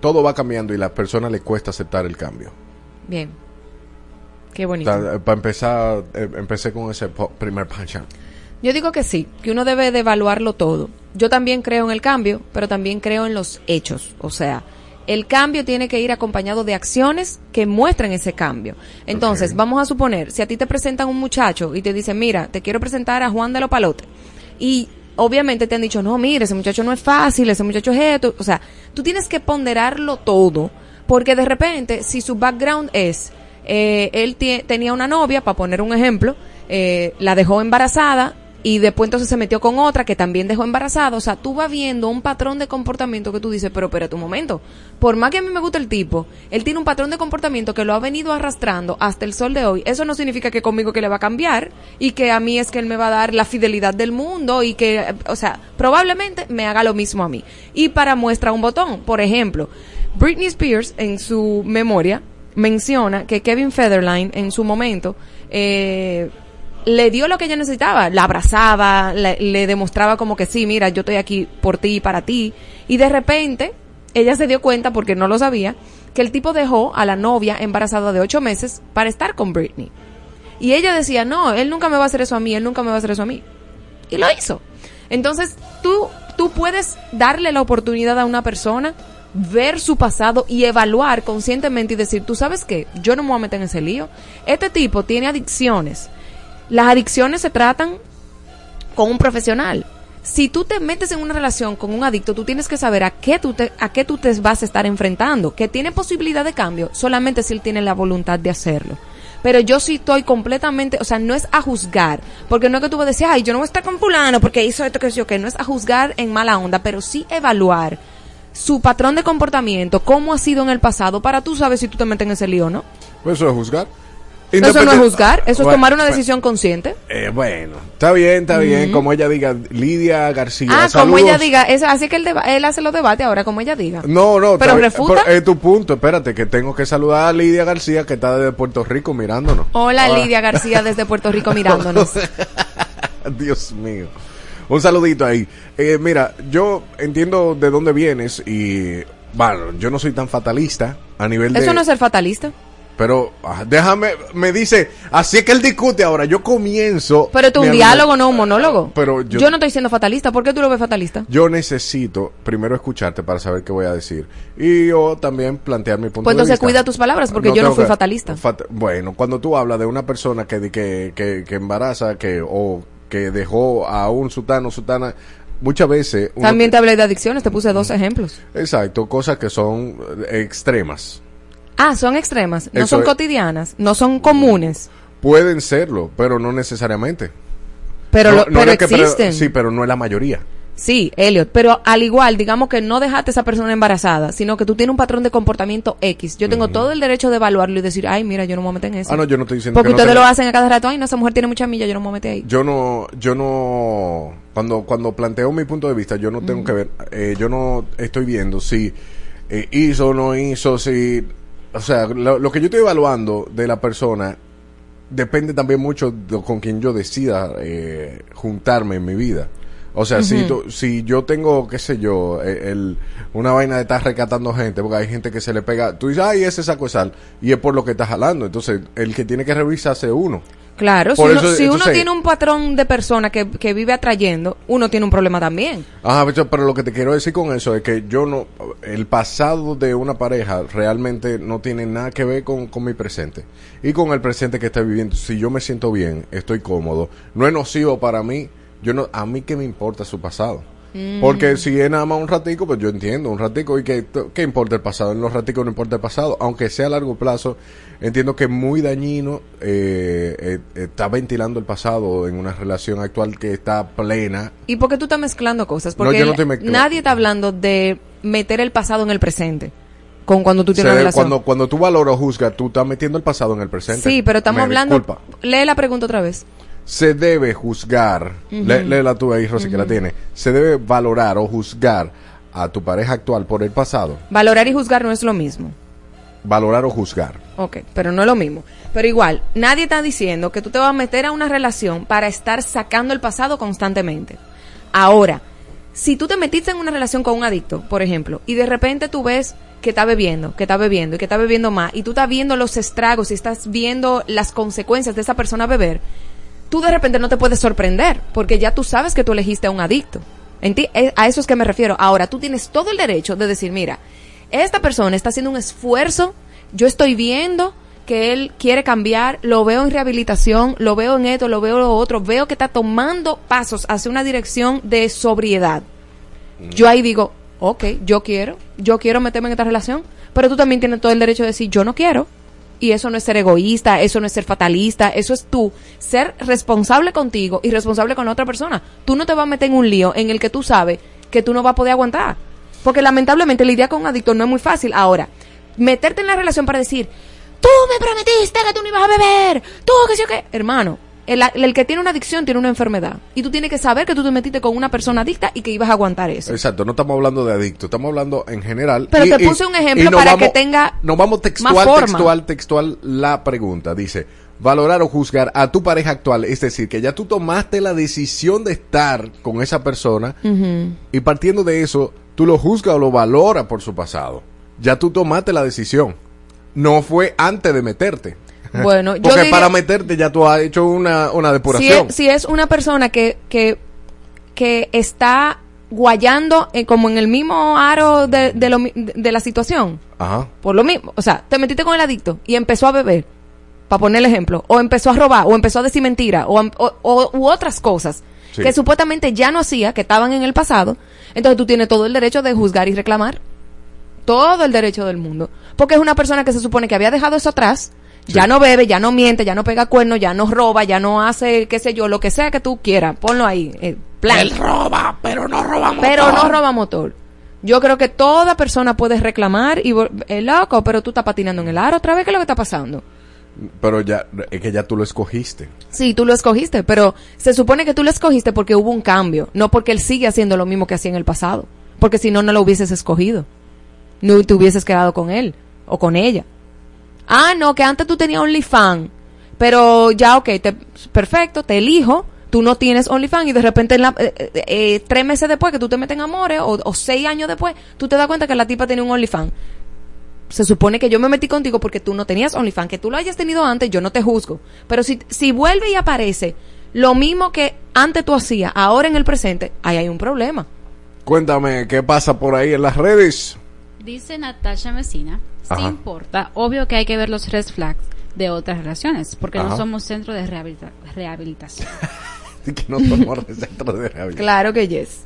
todo va cambiando y a las personas le cuesta aceptar el cambio. Bien. Qué bonito. Para empezar, eh, empecé con ese primer punch out. Yo digo que sí, que uno debe de evaluarlo todo. Yo también creo en el cambio, pero también creo en los hechos. O sea, El cambio tiene que ir acompañado de acciones que muestren ese cambio. Entonces, vamos a suponer, si a ti te presentan un muchacho y te dicen, mira, te quiero presentar a Juan de los Palotes. Y obviamente te han dicho, no, mire, ese muchacho no es fácil, ese muchacho es esto. O sea, tú tienes que ponderarlo todo, porque de repente, si su background es, eh, él tenía una novia, para poner un ejemplo, eh, la dejó embarazada y después entonces se metió con otra que también dejó embarazada. O sea, tú vas viendo un patrón de comportamiento que tú dices, pero espérate un momento. Por más que a mí me guste el tipo, él tiene un patrón de comportamiento que lo ha venido arrastrando hasta el sol de hoy. Eso no significa que conmigo que le va a cambiar y que a mí es que él me va a dar la fidelidad del mundo y que, o sea, probablemente me haga lo mismo a mí. Y para muestra un botón, por ejemplo, Britney Spears en su memoria menciona que Kevin Federline en su momento eh, le dio lo que ella necesitaba, la abrazaba, le, demostraba como que sí, mira, yo estoy aquí por ti y para ti. Y de repente, ella se dio cuenta, porque no lo sabía, que el tipo dejó a la novia embarazada de ocho meses para estar con Britney. Y ella decía, no, él nunca me va a hacer eso a mí, él nunca me va a hacer eso a mí. Y lo hizo. Entonces, tú, tú puedes darle la oportunidad a una persona, ver su pasado y evaluar conscientemente y decir, tú sabes qué, yo no me voy a meter en ese lío. Este tipo tiene adicciones. Las adicciones se tratan con un profesional. Si tú te metes en una relación con un adicto, tú tienes que saber a qué tú te, a qué tú te vas a estar enfrentando. Que tiene posibilidad de cambio solamente si él tiene la voluntad de hacerlo. Pero yo sí estoy completamente, o sea, no es a juzgar, porque no es que tú decir, ay, yo no voy a estar con fulano porque hizo esto que yo que no es a juzgar en mala onda, pero sí evaluar su patrón de comportamiento, cómo ha sido en el pasado, para tú sabes si tú te metes en ese lío no. Pues eso es juzgar. Eso no es juzgar, eso es tomar una bueno, decisión consciente. eh, bueno, está bien, está bien. Como ella diga, Lidia García. Ah, como ella diga, es, así que él, él hace los debates ahora, como ella diga. No, no, Pero refuta. Es tu punto, espérate, que tengo que saludar a Lidia García, que está desde Puerto Rico mirándonos. Hola, Hola. Lidia García desde Puerto Rico mirándonos. Dios mío. Un saludito ahí. Eh, mira, yo entiendo de dónde vienes y, bueno, yo no soy tan fatalista a nivel de... Eso no es ser fatalista. Pero ah, déjame, me dice, así es que él discute ahora, yo comienzo... Pero mi un diálogo, no un monólogo. Pero yo, Yo no estoy siendo fatalista. ¿Por qué tú lo ves fatalista? yo necesito primero escucharte para saber qué voy a decir. Y yo también plantear mi punto Pues de entonces vista. cuida tus palabras, porque yo no fui que- fatalista. fat- bueno, cuando tú hablas de una persona que, que, que, que embaraza que, o que dejó a un sutano, sutana, muchas veces... También te hablé de adicciones, te puse dos ejemplos. Exacto, cosas que son eh, extremas. Ah, son extremas, no Eso son es. cotidianas, no son comunes. Pueden serlo, pero no necesariamente. Pero, No- lo- no pero es que- existen. sí, pero no es la mayoría. Sí, Elliot, pero al igual, digamos que no dejaste a esa persona embarazada, sino que tú tienes un patrón de comportamiento X. Yo tengo todo el derecho de evaluarlo y decir, ay, mira, yo no me voy a meter en eso. Ah, no, yo no estoy diciendo Porque que ustedes lo hacen a cada rato, ay, no, esa mujer tiene mucha milla, yo no me voy a meter ahí. Yo no, yo no, cuando, cuando planteo mi punto de vista, yo no tengo que ver, eh, yo no estoy viendo si eh, hizo o no hizo, si, o sea, lo, lo que yo estoy evaluando de la persona depende también mucho de con quien yo decida eh, juntarme en mi vida. O sea, si, tú- si yo tengo, qué sé yo, eh, el, una vaina de estar rescatando gente, porque hay gente que se le pega, tú dices, ay, ese saco de sal, y es por lo que estás jalando. Entonces, el que tiene que revisarse uno. Claro, si, uno, si uno tiene un patrón de persona que, que vive atrayendo, uno tiene un problema también. Ajá, pero- pero lo que te quiero decir con eso es que yo no, el pasado de una pareja realmente no tiene nada que ver con, con mi presente y con el presente que estoy viviendo. Si yo me siento bien, estoy cómodo, no es nocivo para mí, yo no, a mí qué me importa su pasado. Mm. Porque si es nada más un ratico, pues yo entiendo, un ratico y que, ¿qué importa el pasado? En los raticos no importa el pasado, aunque sea a largo plazo, entiendo que es muy dañino, eh, eh, está ventilando el pasado en una relación actual que está plena ¿Y por qué tú estás mezclando cosas? No, Porque yo no estoy mezclando. nadie está hablando de meter el pasado en el presente. Con cuando tú tienes una relación. cuando, cuando tú valoras o juzgas, tú estás metiendo el pasado en el presente. Sí, pero estamos Me hablando. disculpa. Lee la pregunta otra vez. Se debe juzgar, léela tú ahí, Rosy, que la tiene. Se debe valorar o juzgar a tu pareja actual por el pasado. Valorar y juzgar no es lo mismo. Valorar o juzgar. Ok, pero no es lo mismo. Pero igual, nadie está diciendo que tú te vas a meter a una relación para estar sacando el pasado constantemente. Ahora, si tú te metiste en una relación con un adicto, por ejemplo, y de repente tú ves que está bebiendo, que está bebiendo y que está bebiendo más, y tú estás viendo los estragos y estás viendo las consecuencias de esa persona beber, tú de repente no te puedes sorprender, porque ya tú sabes que tú elegiste a un adicto. Enti- eh, A eso es que me refiero. Ahora, tú tienes todo el derecho de decir, mira, esta persona está haciendo un esfuerzo, yo estoy viendo que él quiere cambiar, lo veo en rehabilitación, lo veo en esto, lo veo en lo otro, veo que está tomando pasos hacia una dirección de sobriedad. Yo ahí digo, ok, yo quiero, yo quiero meterme en esta relación, pero tú también tienes todo el derecho de decir, yo no quiero. Y eso no es ser egoísta, eso no es ser fatalista, eso es tú ser responsable contigo y responsable con otra persona. Tú no te vas a meter en un lío en el que tú sabes que tú no vas a poder aguantar. Porque lamentablemente lidiar con un adicto no es muy fácil. Ahora, meterte en la relación para decir, tú me prometiste que tú no ibas a beber, tú que sí o qué. Hermano, el, el que tiene una adicción tiene una enfermedad. Y tú tienes que saber que tú te metiste con una persona adicta y que ibas a aguantar eso. Exacto, no estamos hablando de adicto, estamos hablando en general. Pero Y- te puse un ejemplo para vamos- que tenga Nos vamos más textual, forma. textual, textual la pregunta. Dice, valorar o juzgar a tu pareja actual, es decir, que ya tú tomaste la decisión de estar con esa persona y partiendo de eso, tú lo juzgas o lo valoras por su pasado. Ya tú tomaste la decisión. No fue antes de meterte. Bueno, yo Porque diría- para meterte ya tú has hecho una, una si depuración. es, si es una persona que, que, que está guayando eh, como en el mismo aro de, de, lo mi- de- de la situación, Ajá. por lo mismo, o sea, te metiste con el adicto y empezó a beber, para poner el ejemplo, o empezó a robar, o empezó a decir mentira, o, o- o- u otras cosas Sí. que supuestamente ya no hacía, que estaban en el pasado, entonces tú tienes todo el derecho de juzgar y reclamar. Todo el derecho del mundo. Porque es una persona que se supone que había dejado eso atrás, ya no bebe, ya no miente, ya no pega cuernos, ya no roba, ya no hace, qué sé yo, lo que sea que tú quieras. Ponlo ahí. eh, plan. Él roba, pero no roba motor. Pero no roba motor. Yo creo que toda persona puede reclamar y eh, loco, pero tú estás patinando en el aro otra vez, ¿qué es lo que está pasando? Pero ya, es que ya tú lo escogiste. Sí, tú lo escogiste, pero se supone que tú lo escogiste porque hubo un cambio, no porque él sigue haciendo lo mismo que hacía en el pasado. Porque si no, no lo hubieses escogido. No te hubieses quedado con él o con ella. Ah, no, que antes tú tenías OnlyFans, pero ya, ok, te, perfecto, te elijo, tú no tienes OnlyFans y de repente en la- eh, eh, eh, tres meses después que tú te metes en amores o, seis años después, tú te das cuenta que la tipa tiene un OnlyFans. Se supone que yo me metí contigo porque tú no tenías OnlyFans, que tú lo hayas tenido antes, yo no te juzgo. Pero si, si vuelve y aparece lo mismo que antes tú hacías, ahora en el presente, ahí hay un problema. Cuéntame, ¿qué pasa por ahí en las redes? Dice Natasha Mesina, sí Ajá. importa, obvio que hay que ver los red flags de otras relaciones, porque Ajá. no somos centro de rehabilita- rehabilitación. que no somos de centro de rehabilitación. Claro que yes.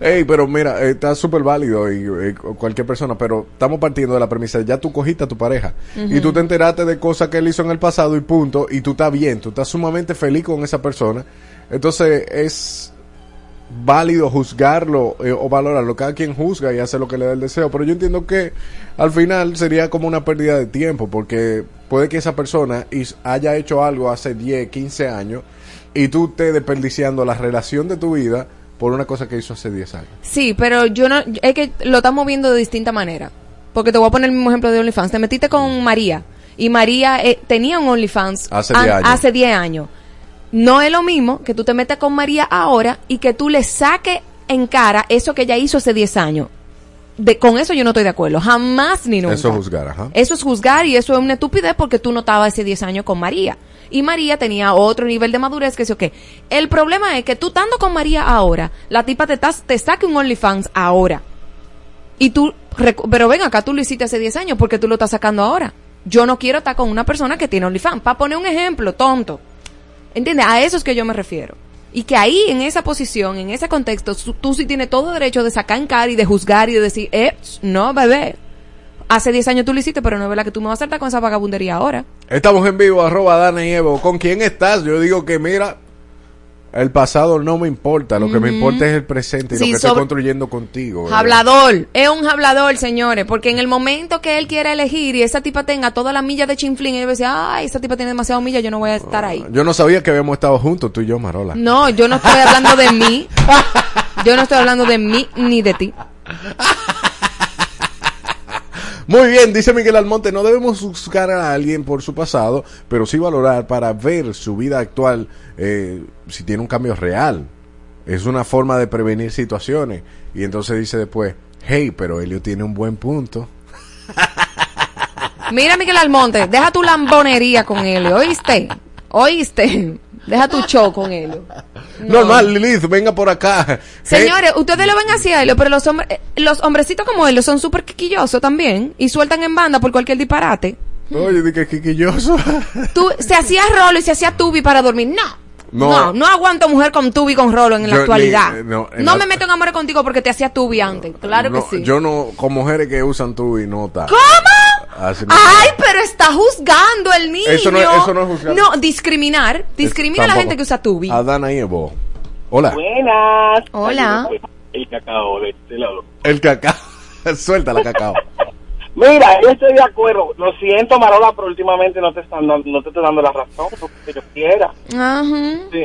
Ey, pero mira, eh, está súper válido y eh, cualquier persona, pero estamos partiendo de la premisa, ya tú cogiste a tu pareja y tú te enteraste de cosas que él hizo en el pasado y punto, y tú estás bien, tú estás sumamente feliz con esa persona, entonces es válido juzgarlo eh, o valorarlo, cada quien juzga y hace lo que le da el deseo, pero yo entiendo que al final sería como una pérdida de tiempo, porque puede que esa persona haya hecho algo hace 10, 15 años y tú estés desperdiciando la relación de tu vida por una cosa que hizo hace 10 años. Sí, pero yo no, es que lo estamos viendo de distinta manera. Porque te voy a poner el mismo ejemplo de OnlyFans. Te metiste con María y María eh, tenía un OnlyFans Hace an- 10 años. hace 10 años. No es lo mismo que tú te metas con María ahora y que tú le saques en cara eso que ella hizo hace 10 años. De, con eso yo no estoy de acuerdo. Jamás ni nunca. Eso es juzgar, ajá. Eso es juzgar y eso es una estupidez porque tú no estabas hace 10 años con María. Y María tenía otro nivel de madurez que sí o qué. El problema es que tú estando con María ahora, la tipa te, tas- te saque un OnlyFans ahora. Y tú, pero ven acá, tú lo hiciste hace 10 años porque tú lo estás sacando ahora. Yo no quiero estar con una persona que tiene OnlyFans. Para poner un ejemplo, tonto. ¿Entiendes? A eso es que yo me refiero. Y que ahí, en esa posición, en ese contexto, tú sí tienes todo derecho de sacar en cara y de juzgar y de decir, eh, no, bebé. Hace 10 años tú lo hiciste, pero no es verdad que tú me vas a saltar con esa vagabundería ahora. Estamos en vivo, arroba Dana y Evo. ¿Con quién estás? Yo digo que mira, el pasado no me importa, lo que me importa es el presente y Sí, lo que estoy construyendo contigo. ¿verdad? Hablador, es un hablador, señores, porque en el momento que él quiera elegir y esa tipa tenga toda la milla de chinflín, él va a decir, ay, esa tipa tiene demasiado milla, yo no voy a estar ahí. Yo no sabía que habíamos estado juntos, tú y yo, Marola. No, yo no estoy hablando de mí. Yo no estoy hablando de mí ni de ti. Muy bien, dice Miguel Almonte, no debemos juzgar a alguien por su pasado, pero sí valorar para ver su vida actual eh, si tiene un cambio real. Es una forma de prevenir situaciones. Y entonces dice después, hey, pero Helio tiene un buen punto. Mira, Miguel Almonte, deja tu lambonería con él, ¿oíste? Oíste, deja tu show con él. No. Normal, Lilith, venga por acá. Señores, ustedes lo ven así a Helio, pero los hombres, eh, los hombrecitos como él son súper quiquillosos también y sueltan en banda por cualquier disparate. Oye, di que quiquilloso. Tú, se hacía rolo y se hacía tubi para dormir. No. No. No, no, aguanto mujer con tubi con rolo en la actualidad. ni- eh, no no, la- me meto en amor contigo porque te hacía tubi antes. Claro No, que sí. Yo no, con mujeres que usan tu y nota. ¿Cómo? Así no. Ay, pero está juzgando el niño. Eso no es- eso no es juzgar. No, discriminar. Discrimina a la gente que usa tubi. Adana y Evo. Hola. Buenas. Hola. El cacao de este lado. El cacao. Suelta la cacao. Mira, yo estoy de acuerdo. Lo siento, Marola, pero últimamente no te están dando, no te estoy dando la razón porque yo quiera. Ajá. Sí.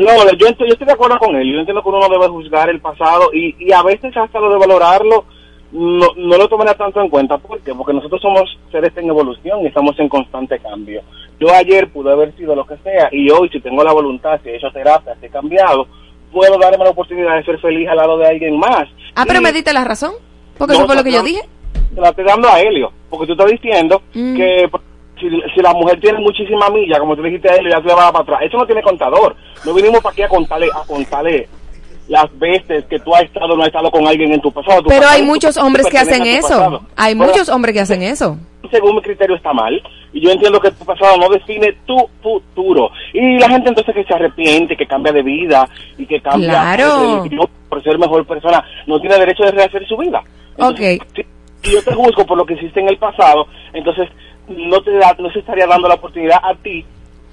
No, yo estoy, yo estoy de acuerdo con él. Yo entiendo que uno no debe juzgar el pasado y, y a veces hasta lo de valorarlo no, no lo tomará tanto en cuenta. ¿Por qué? Porque nosotros somos seres en evolución y estamos en constante cambio. Yo ayer pude haber sido lo que sea y hoy, si tengo la voluntad, si he hecho terapia, si he cambiado, puedo darme la oportunidad de ser feliz al lado de alguien más. Ah, pero me diste la razón. Porque No, eso fue lo que yo dije. te la estoy dando a Helio, porque tú estás diciendo Mm. que pues, si, si la mujer tiene muchísima milla, como tú dijiste a Helio, ya tú le vas para atrás. Eso no tiene contador. No vinimos para aquí a contarle, a contarle las veces que tú has estado no has estado con alguien en tu pasado. Tu Pero pasado hay muchos tú hombres que hacen eso. pasado. Hay muchos hombres que hacen eso. Según mi criterio está mal. Y yo entiendo que tu pasado no define tu futuro. Y la gente entonces que se arrepiente, que cambia de vida y que cambia Claro. de por ser mejor persona, no tiene derecho de rehacer su vida. Ok. si yo te juzgo por lo que hiciste en el pasado, entonces no te da, no se estaría dando la oportunidad a ti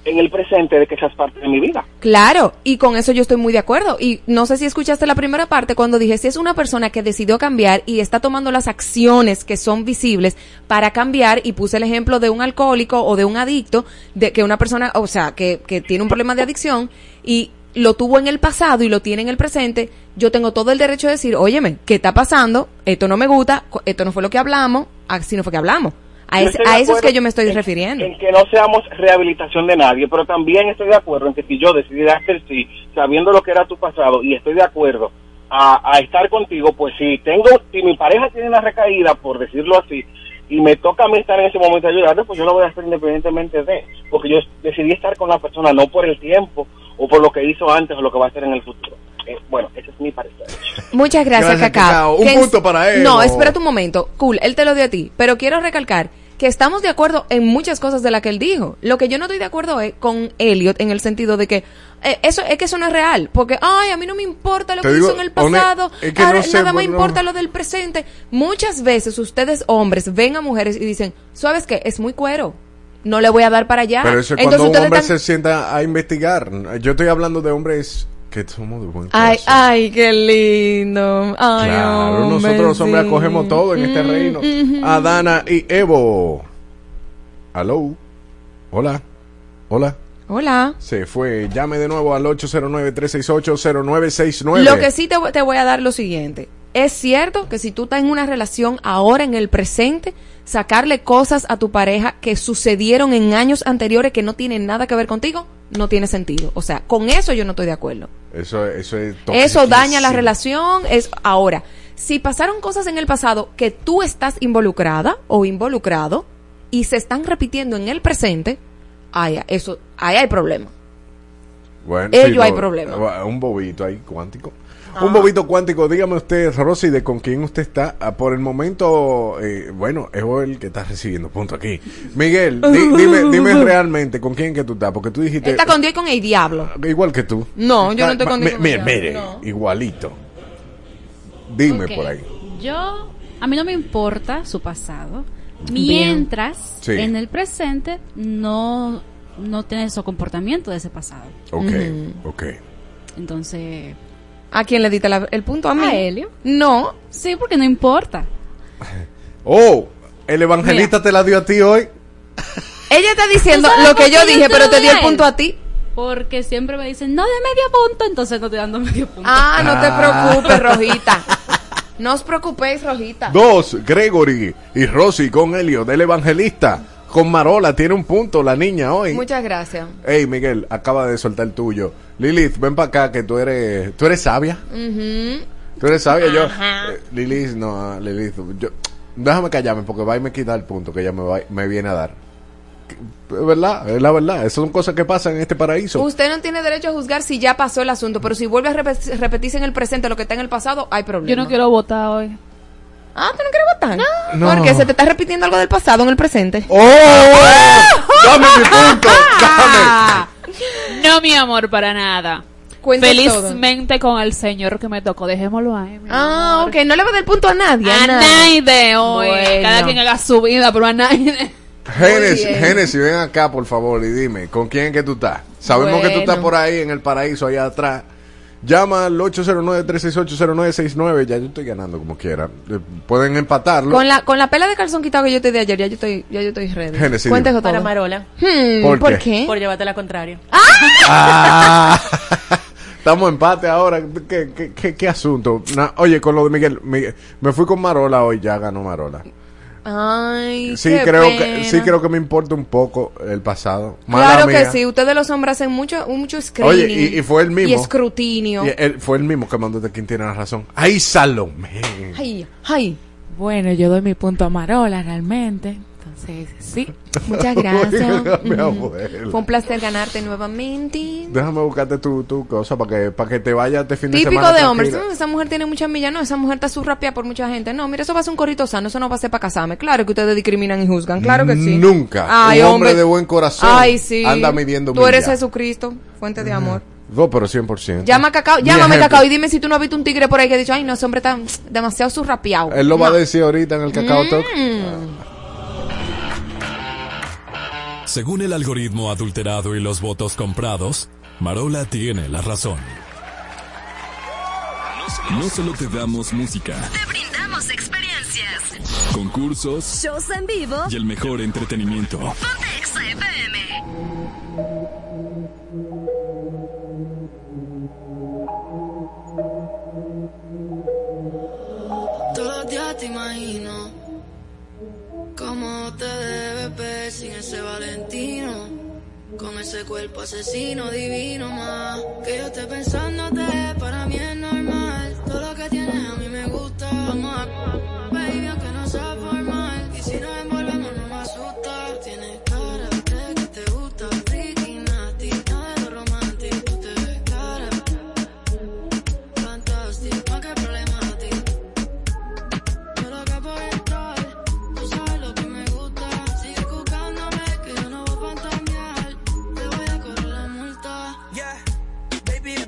en el presente de que seas parte de mi vida. Claro, y con eso yo estoy muy de acuerdo. Y no sé si escuchaste la primera parte cuando dije, si es una persona que decidió cambiar y está tomando las acciones que son visibles para cambiar, y puse el ejemplo de un alcohólico o de un adicto, de que una persona, o sea, que, que tiene un problema de adicción y lo tuvo en el pasado y lo tiene en el presente, yo tengo todo el derecho de decir, óyeme, ¿qué está pasando? Esto no me gusta, esto no fue lo que hablamos, así no fue que hablamos. A, a eso es que yo me estoy en- refiriendo. En que no seamos rehabilitación de nadie, pero también estoy de acuerdo en que si yo decidí hacer sí, sabiendo lo que era tu pasado, y estoy de acuerdo a, a estar contigo, pues si tengo, si mi pareja tiene una recaída, por decirlo así, y me toca a mí estar en ese momento y ayudarle, pues yo lo voy a hacer independientemente de, porque yo decidí estar con la persona no por el tiempo o por lo que hizo antes o lo que va a hacer en el futuro. Eh, bueno, ese es mi parecer. Muchas gracias, Gracias, Cacao. Un punto para él, No, ¿no? espérate un momento. Cool, él te lo dio a ti. Pero quiero recalcar que estamos de acuerdo en muchas cosas de las que él dijo. Lo que yo no estoy de acuerdo es con Elliot en el sentido de que eh, eso es que eso no es real. Porque, ay, a mí no me importa lo Te que digo, hizo en el pasado. es que ahora no sé, nada más bueno. importa lo del presente. Muchas veces ustedes, hombres, ven a mujeres y dicen, ¿sabes qué? Es muy cuero. No le voy a dar para allá. Pero eso es Entonces cuando un hombre están- se sienta a investigar. Yo estoy hablando de hombres que somos de buen Ay, ay, qué lindo. Ay, Claro, hombre, nosotros los hombres sí. acogemos todo en este Mm, reino. ujú. Adana y Evo. Aló. Hola. Hola. Hola. Se fue. Llame de nuevo al 809-368-0969. Lo que sí te, voy- te voy a dar lo siguiente. Es cierto que si tú estás en una relación ahora en el presente, sacarle cosas a tu pareja que sucedieron en años anteriores que no tienen nada que ver contigo, no tiene sentido. O sea, con eso yo no estoy de acuerdo. Eso, eso es Eso daña la relación. Es ahora, si pasaron cosas en el pasado que tú estás involucrada o involucrado y se están repitiendo en el presente, ay, eso, ahí hay problema. Bueno, Ello hay problema. Un bobito ahí cuántico. Un bobito cuántico, dígame usted, Rosy, de con quién usted está. Ah, por el momento, eh, bueno, es el que está recibiendo punto aquí. Miguel, di- dime, dime realmente con quién que tú estás, porque tú dijiste... Él está con Dios y con el diablo. Igual que tú. No, yo no estoy Ah, con Dios y con Mire, el mire, diablo, no. igualito. Dime Ok. por ahí. Yo, a mí no me importa su pasado, mientras Sí. en el presente no, no tiene su comportamiento de ese pasado. Ok, ok. Entonces, ¿A quién le diste la- el punto? ¿A mí? ¿A Helio? No. sí, porque no importa. Oh, el evangelista te la dio a ti hoy. Ella está diciendo ¿Tú sabes lo que yo dije, pero te dio el punto a ti. Porque siempre me dicen, no de medio punto, entonces no estoy dando medio punto. Ah, no te Ah. preocupes, Rojita. No os preocupéis, Rojita. Dos, Gregory y Rosy con Helio del evangelista. Con Marola tiene un punto la niña hoy. Muchas gracias. Hey Miguel, acaba de soltar el tuyo. Lilith, ven para acá que tú eres, tú eres sabia. Ujú. Tú eres sabia. Yo, eh, Lilith, no, Lilith, yo, déjame callarme porque va y me quita el punto que ella me, va, me viene a dar. ¿Verdad? Es la verdad. Esas son cosas que pasan en este paraíso. Usted no tiene derecho a juzgar si ya pasó el asunto, pero si vuelve a repe- repetirse en el presente lo que está en el pasado, hay problema. Yo no quiero votar hoy. Ah, ¿tú no quieres votar? No. Porque se te está repitiendo algo del pasado en el presente. ¡Oh! ¡Dame mi punto! ¡Dame! No, mi amor, para nada. Cuenta Felizmente con el señor que me tocó. Dejémoslo ahí. mi Ah, amor. ok. No le va a dar punto a nadie. A nadie hoy. Bueno. Cada quien haga su vida, pero a nadie. Génesis, ven acá, por favor, y dime, ¿con quién es que tú estás? Sabemos que tú estás por ahí en el paraíso, allá atrás. Llama al 809-368-0969. Ya yo estoy ganando como quiera. Eh, Pueden empatarlo. Con la, con la pela de calzón quitado que yo te di ayer, ya yo estoy, ya yo estoy ready. Génesis, Cuente dime. todo. Para Marola. Hmm, ¿Por ¿Por, qué? qué? Por llevarte la contraria. Ah, estamos en empate ahora. ¿Qué, qué, qué- qué asunto? Na- oye, con lo de Miguel, Miguel, me fui con Marola hoy, ya ganó Marola. Ay, Sí, qué creo que sí creo que me importa un poco el pasado. Mala Claro que sí, ustedes los hombres hacen mucho, mucho screening. Oye, y, y fue el mismo. Y escrutinio. Y él- fue el mismo que mandó de quien tiene la razón. Ahí Salomé. Ay, ay. Bueno, yo doy mi punto a Marola realmente. Entonces, sí. Muchas gracias. Fue un placer ganarte nuevamente. Déjame buscarte tu, tu cosa para que, para que te vayas este fin de Típico semana. de hombres. "Mm, esa mujer tiene muchas millas. No, esa mujer está surrapeada por mucha gente. No, mira, eso va a ser un corrito sano. Eso no va a ser para casarme. Claro que ustedes discriminan y juzgan. Claro que sí. Nunca. Ay, un hombre, de buen corazón Ay, sí. anda midiendo Tú eres millas. Jesucristo, fuente de amor. No, pero 100%. Llama a Cacao, llámame. Cacao y dime si tú no has visto un tigre por ahí que ha dicho, ay, no, ese hombre está demasiado surrapeado. Él lo va a decir ahorita en el Cacao Talk. Mm. Según el algoritmo adulterado y los votos comprados, Marola tiene la razón. No solo te damos música, Te brindamos experiencias. concursos Shows en vivo. y el mejor entretenimiento. Ponte Exa FM. Todos los días te imagino cómo te debes ver sin ese Valentino. Con ese cuerpo asesino divino más. Que yo esté pensándote, para mí es normal. Todo lo que tienes a mí me gusta. Vamos baby, aunque no sea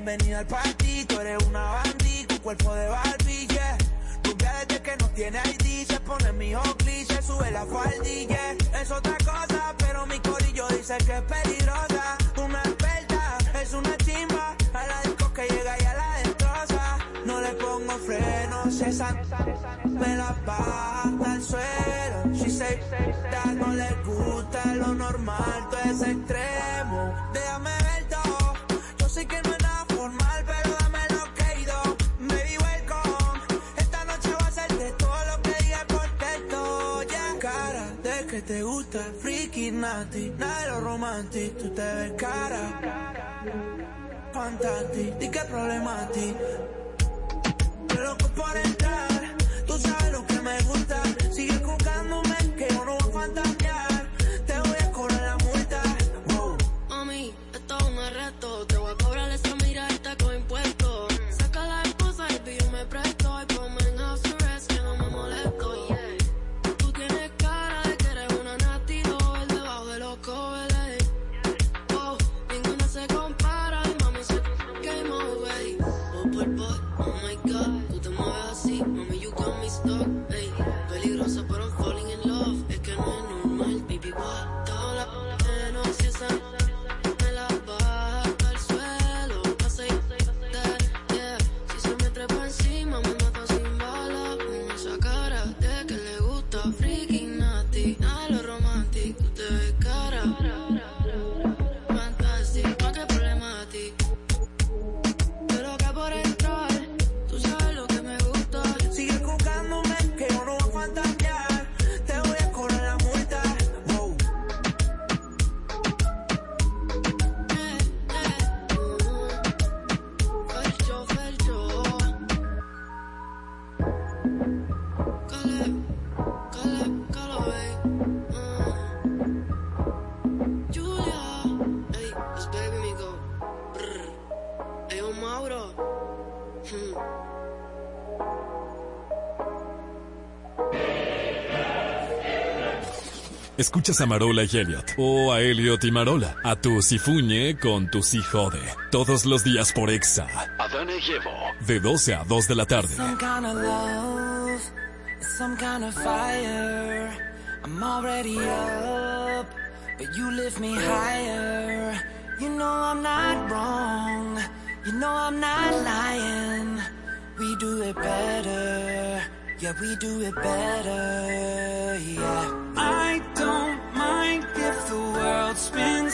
baby, bienvenida al party. Tú eres una bandí con cuerpo de Barbie, yeah. Rubia desde que no tiene ID, se pone mi Oakley, se sube la faldilla. Es otra cosa, pero mi corillo dice que es peligrosa. Una experta, es una chimba. A la disco que llega y a la destroza. No le pongo frenos, esa me la baja el suelo. She say that no le gusta lo normal, todo es extremo. Nasty. Nada de lo romantic, tú te ves cara. Fantastic, ¿y qué problema a ti? Estoy loco por entrar, tú sabes lo que me gusta. Sigue buscándome que yo no voy a fantasear. Escuchas a Marola y Elliot, o a Elliot y Marola, a tu Sifuñe con tu Si Jode. Todos los días por Exa. Adana y Evo. De 12 a 2 de la tarde. Some kind of love, some kind of fire. I'm already up, but you lift me higher. You know I'm not wrong, you know I'm not lying. We do it better, yeah, we do it better, yeah.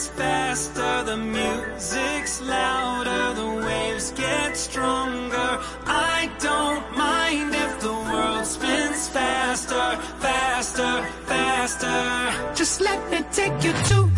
Faster, the music's louder, the waves get stronger. I don't mind if the world spins faster, faster, faster. Just let me take you to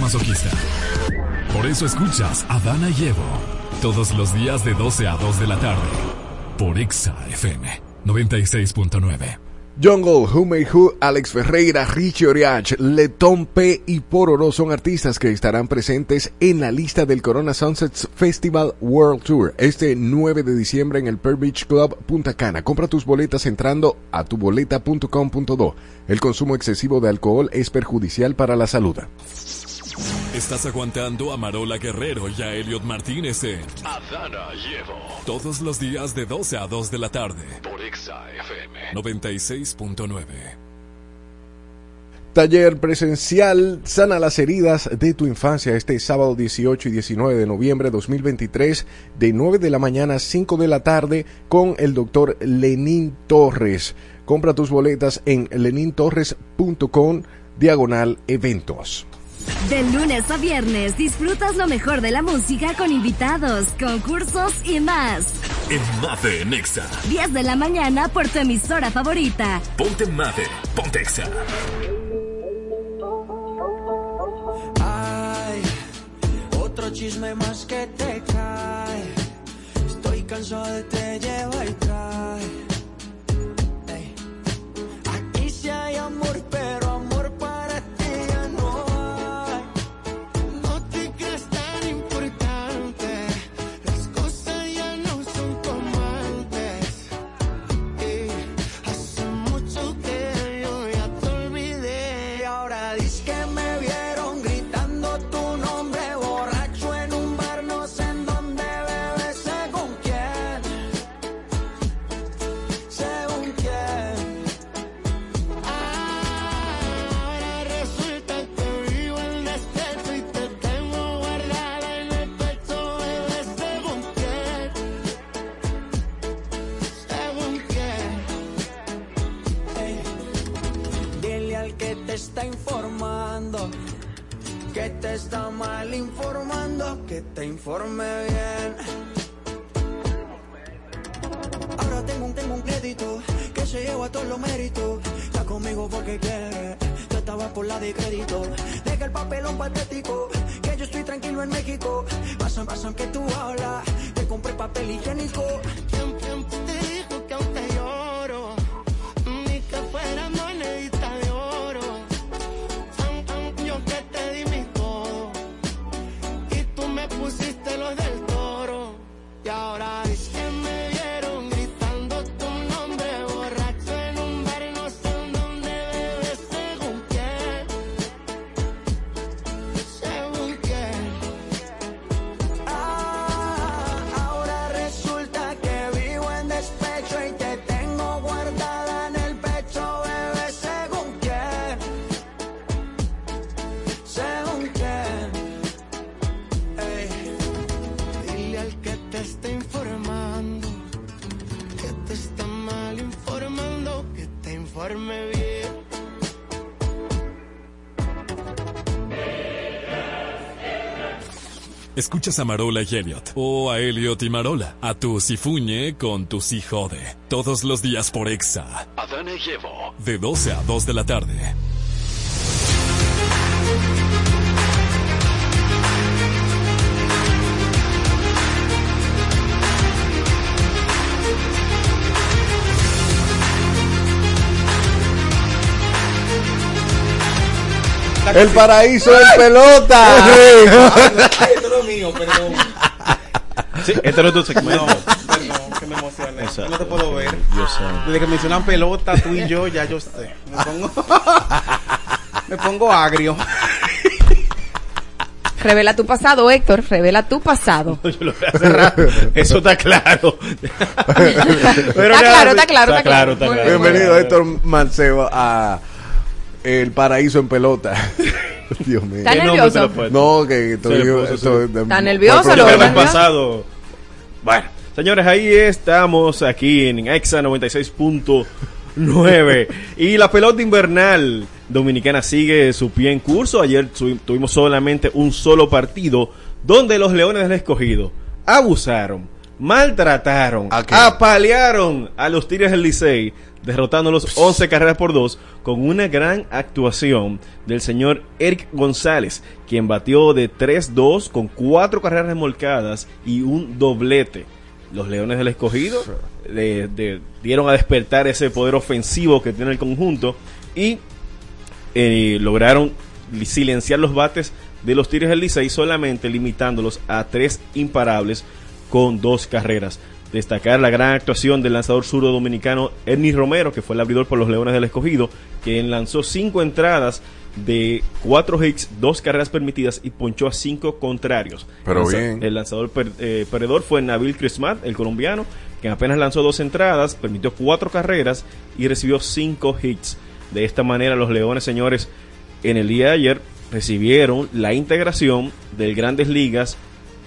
masoquista. Por eso escuchas a Dana y Evo todos los días de 12 a 2 de la tarde por Exa FM 96.9. Jungle, Who May Who, Alex Ferreira, Richie Oriach, Letón P y Pororo son artistas que estarán presentes en la lista del Corona Sunsets Festival World Tour este 9 de diciembre en el Pearl Beach Club Punta Cana. Compra tus boletas entrando a tuboleta.com.do. El consumo excesivo de alcohol es perjudicial para la salud. Estás aguantando a Marola Guerrero y a Elliot Martínez en Adana y Evo. todos los días de 12 a 2 de la tarde Por Exa FM. 96.9. Taller presencial Sana las heridas de tu infancia este sábado 18 y 19 de noviembre de 2023 de 9 de la mañana a 5 de la tarde con el doctor Lenín Torres. Compra tus boletas en lenintorres.com diagonal eventos. De lunes a viernes disfrutas lo mejor de la música con invitados, concursos y más. En Mave Nexa. 10 de la mañana por tu emisora favorita. Ponte Mave. Ponte Exa. Ay, otro chisme más que te cae. Estoy cansado de te lleva y trae. Te está mal informando, que te informe bien. Ahora tengo un, tengo un crédito que se lleva todos los méritos. Está conmigo porque quiere. Yo estaba por la de crédito. Deja el papelón patético. Que yo estoy tranquilo en México. Pasan, pasan que tú hablas. Te compré papel higiénico. ¿Quién, Escuchas a Marola y Elliot, o a Elliot y Marola, a tu Sifuñe con tu Si Jode, todos los días por Exa, Adana y Evo. de 12 a 2 de la tarde. El paraíso en pelota. Mío, perdón. Sí, este no es tu segmento. No, perdón, que me emocioné. Exacto. No te puedo ver. Yo sé. Desde que mencionan pelota, tú y yo, ya yo sé. Me pongo, me pongo agrio. Revela tu pasado, Héctor. Revela tu pasado. Yo lo voy a cerrar. Eso está claro. Pero Está nada, claro, está claro, está claro. está claro. Bienvenido Héctor Mancebo a El paraíso en pelota. Dios mío. ¿Está ¿Qué nombre nervioso? se lo puede? No, que estoy, puso, ¿Está nervioso? ¿Lo ven? pasado. Bueno, señores, ahí estamos aquí en Exa 96.9 y la pelota invernal dominicana sigue su pie en curso. Ayer tu- tuvimos solamente un solo partido donde los Leones del Escogido abusaron, maltrataron, apalearon a los Tigres del Licey, derrotándolos 11 carreras por 2 con una gran actuación del señor Eric González, quien batió de 3-2 con 4 carreras remolcadas y un doblete. Los Leones del Escogido de- dieron a despertar ese poder ofensivo que tiene el conjunto y eh, lograron silenciar los bates de los Tigres del Licey solamente limitándolos a tres imparables con dos carreras. Destacar la gran actuación del lanzador zurdo dominicano Ernie Romero, que fue el abridor por los Leones del Escogido, quien lanzó cinco entradas de cuatro hits, dos carreras permitidas y ponchó a cinco contrarios. Pero Lanza- bien. El lanzador per- eh, perdedor fue Nabil Crismat, el colombiano, que apenas lanzó dos entradas, permitió cuatro carreras y recibió cinco hits. De esta manera, los Leones, señores, en el día de ayer recibieron la integración del Grandes Ligas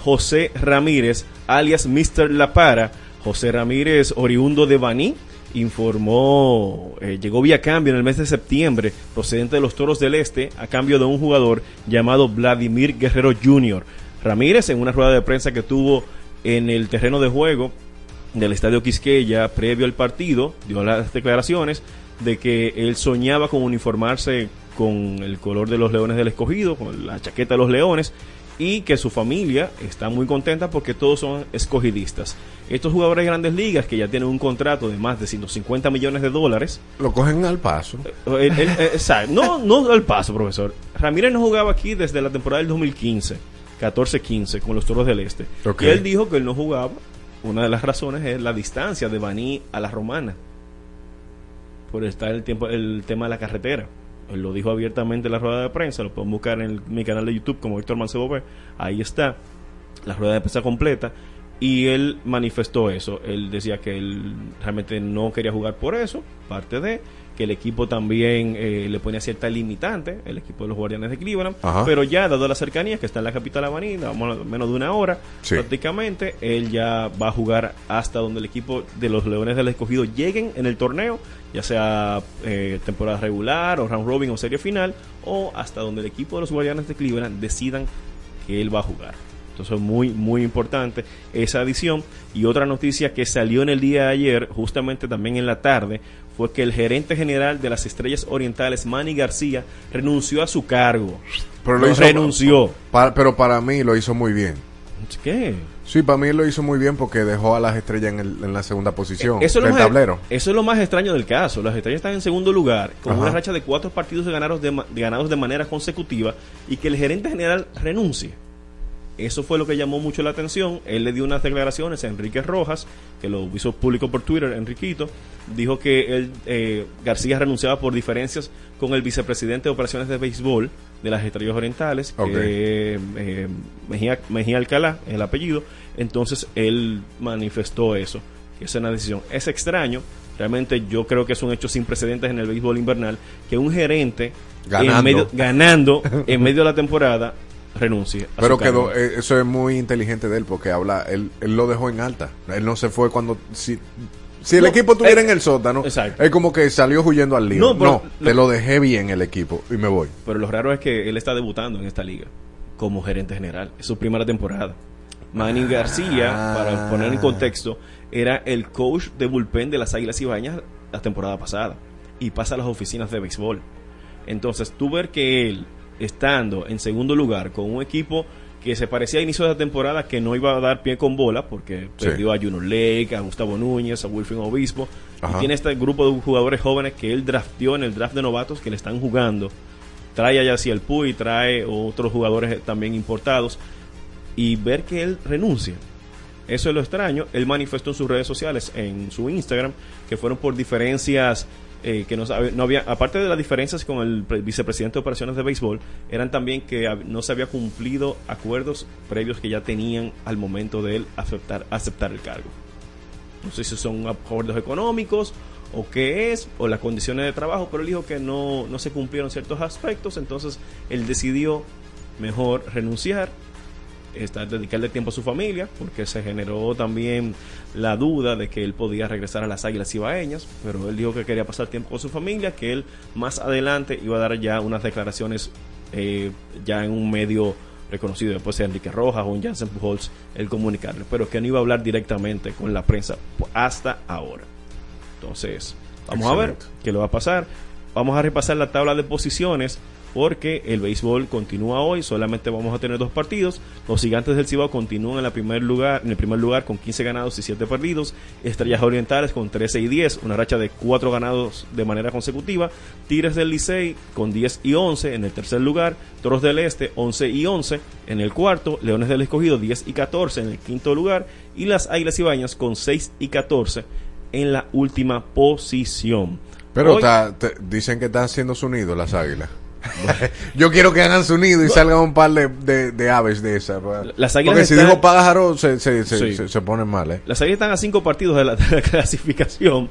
José Ramírez, alias Mr. La Para. José Ramírez, oriundo de Baní, informó, eh, llegó vía cambio en el mes de septiembre, procedente de los Toros del Este, a cambio de un jugador llamado Vladimir Guerrero Jr. Ramírez, en una rueda de prensa que tuvo en el terreno de juego del Estadio Quisqueya previo al partido, dio las declaraciones de que él soñaba con uniformarse con el color de los Leones del Escogido, con la chaqueta de los Leones, y que su familia está muy contenta porque todos son escogidistas. Estos jugadores de grandes ligas que ya tienen un contrato de más de 150 millones de dólares. Lo cogen al paso. Eh, él- él- eh, exacto. no, no al paso, profesor. Ramírez no jugaba aquí desde la temporada del 2015, 14-15, con los Toros del Este. Y él dijo que él no jugaba. Una de las razones es la distancia de Baní a la Romana. Por estar el, tiempo, el tema de la carretera. Lo dijo abiertamente en la rueda de prensa. Lo pueden buscar en el- mi canal de YouTube como Héctor Mancebo. Ahí está la rueda de prensa completa. Y él manifestó eso. Él decía que él realmente no quería jugar por eso, parte de, que el equipo también eh, le ponía cierta limitante, el equipo de los Guardianes de Cleveland, Ajá. pero ya dado la cercanía que está en la capital amanida, vamos a menos de una hora, Sí. prácticamente él ya va a jugar hasta donde el equipo de los Leones del Escogido lleguen en el torneo, ya sea eh, temporada regular o round robin o serie final, o hasta donde el equipo de los Guardianes de Cleveland decidan que él va a jugar. Entonces, muy, muy importante esa adición. Y otra noticia que salió en el día de ayer, justamente también en la tarde, fue que el gerente general de las Estrellas Orientales, Manny García, renunció a su cargo. Pero lo hizo, renunció. pero para mí lo hizo muy bien. ¿Qué? Sí, para mí lo hizo muy bien porque dejó a las estrellas en, el- en la segunda posición Eso es, del más, tablero. eso es lo más extraño del caso. Las estrellas están en segundo lugar con Ajá. una racha de cuatro partidos de ganados de ganados de manera consecutiva y que el gerente general renuncie. Eso fue lo que llamó mucho la atención. Él le dio unas declaraciones a Enrique Rojas, que lo hizo público por Twitter, Enriquito. Dijo que él, eh, García renunciaba por diferencias con el vicepresidente de operaciones de béisbol de las Estrellas Orientales, Ok. que, eh, Mejía, Mejía Alcalá, el apellido. Entonces él manifestó eso, que esa es una decisión. Es extraño, realmente yo creo que es un hecho sin precedentes en el béisbol invernal, que un gerente Ganando. En medio, ganando en medio de la temporada renuncie. a Pero su quedó, eh, eso es muy inteligente de él porque habla, él, él lo dejó en alta. Él no se fue cuando, si, si el No, equipo estuviera eh, en el sótano, exacto. es como que salió huyendo al lío. No, No, pero te lo- lo dejé bien el equipo y me voy. Pero lo raro es que él está debutando en esta liga como gerente general. Es su primera temporada. Manny García, para poner en contexto, era el coach de bullpen de las Águilas Ibañas la temporada pasada. Y pasa a las oficinas de béisbol. Entonces, tú ver que él, estando en segundo lugar con un equipo que se parecía a inicio de la temporada que no iba a dar pie con bola porque Sí. perdió a Junior Lake, a Gustavo Núñez, a Wilfred Obispo. Ajá. Y tiene este grupo de jugadores jóvenes que él drafteó en el draft de novatos que le están jugando. Trae a Yaciel Puy, trae otros jugadores también importados. Y ver que él renuncia. Eso es lo extraño. Él manifestó en sus redes sociales, en su Instagram, que fueron por diferencias eh, que no, no había, aparte de las diferencias con el pre- vicepresidente de operaciones de béisbol, eran también que no se había cumplido acuerdos previos que ya tenían al momento de él aceptar, aceptar el cargo. No sé si son acuerdos económicos o qué es, o las condiciones de trabajo, pero él dijo que no, no se cumplieron ciertos aspectos, entonces él decidió mejor renunciar, estar, dedicarle tiempo a su familia, porque se generó también la duda de que él podía regresar a las Águilas Ibaeñas, pero él dijo que quería pasar tiempo con su familia, que él más adelante iba a dar ya unas declaraciones eh, ya en un medio reconocido, después de Enrique Rojas o un Jansen Pujols, el comunicarle, pero que no iba a hablar directamente con la prensa hasta ahora. Entonces, vamos a ver qué le va a pasar. Vamos a repasar la tabla de posiciones porque el béisbol continúa hoy, solamente vamos a tener dos partidos. Los gigantes del Cibao continúan en, la primer lugar, en el primer lugar con 15 ganados y 7 perdidos. Estrellas Orientales con 13 y 10, una racha de 4 ganados de manera consecutiva. Tigres del Licey con 10 y 11 en el tercer lugar. Toros del Este 11 y 11 en el cuarto. Leones del Escogido 10 y 14 en el quinto lugar. Y las Águilas Ibañas con 6 y 14 en la última posición. Pero Hoy- ta- te- dicen que están haciendo su nido las águilas. Yo quiero que hagan su nido y salgan un par de, de- de aves de esas. Las Porque si dijo pájaro, se, se, se, Sí. se- se ponen mal, ¿eh? Las Águilas están a cinco partidos de la, de la clasificación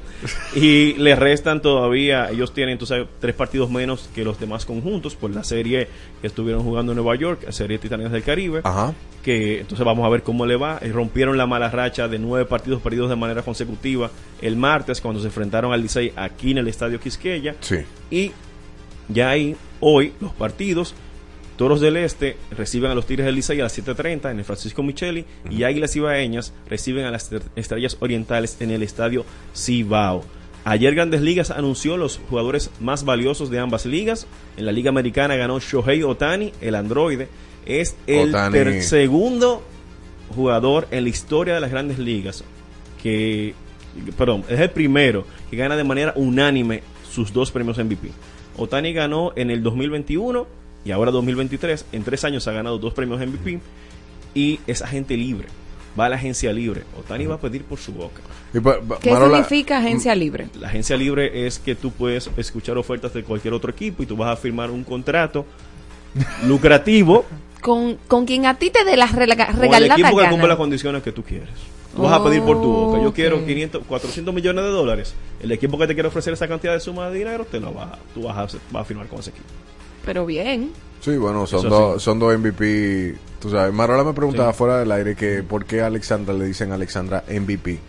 y les restan todavía, ellos tienen tú sabes, tres partidos menos que los demás conjuntos por la serie que estuvieron jugando en Nueva York, la serie Titanes del Caribe. Ajá. Que entonces vamos a ver cómo le va. Eh, Rompieron la mala racha de nueve partidos perdidos de manera consecutiva el martes cuando se enfrentaron al Licey aquí en el Estadio Quisqueya. Sí. Y ya ahí, hoy, los partidos. Toros del Este reciben a los Tigres del Licey a las 7.30 en el Francisco Micheli y Águilas Ibaeñas reciben a las Estre- Estrellas Orientales en el Estadio Cibao. Ayer Grandes Ligas anunció los jugadores más valiosos de ambas ligas. En la Liga Americana ganó Shohei Otani, el androide. Es el segundo jugador en la historia de las Grandes Ligas que, perdón, es el primero que gana de manera unánime sus dos premios MVP. Otani ganó en el 2021 y ahora 2023. En tres años ha ganado dos premios MVP y es agente libre. Va a la agencia libre. Otani va a pedir por su boca. Y pa- pa- ¿Qué Marola, significa agencia libre? La agencia libre es que tú puedes escuchar ofertas de cualquier otro equipo y tú vas a firmar un contrato lucrativo Con, con quien a ti te dé la rega- con el equipo que gana. cumple las condiciones que tú quieres. Tú vas a pedir por tu boca. Yo Ok. quiero 500, 400 millones de dólares. El equipo que te quiere ofrecer esa cantidad de suma de dinero, te lo va, tú vas a, vas a firmar con ese equipo. Pero bien. Sí, bueno, son, Eso dos, sí. son dos MVP. Tú sabes, Marola me preguntaba Sí. fuera del aire que por qué a Alexandra le dicen a Alexandra MVP.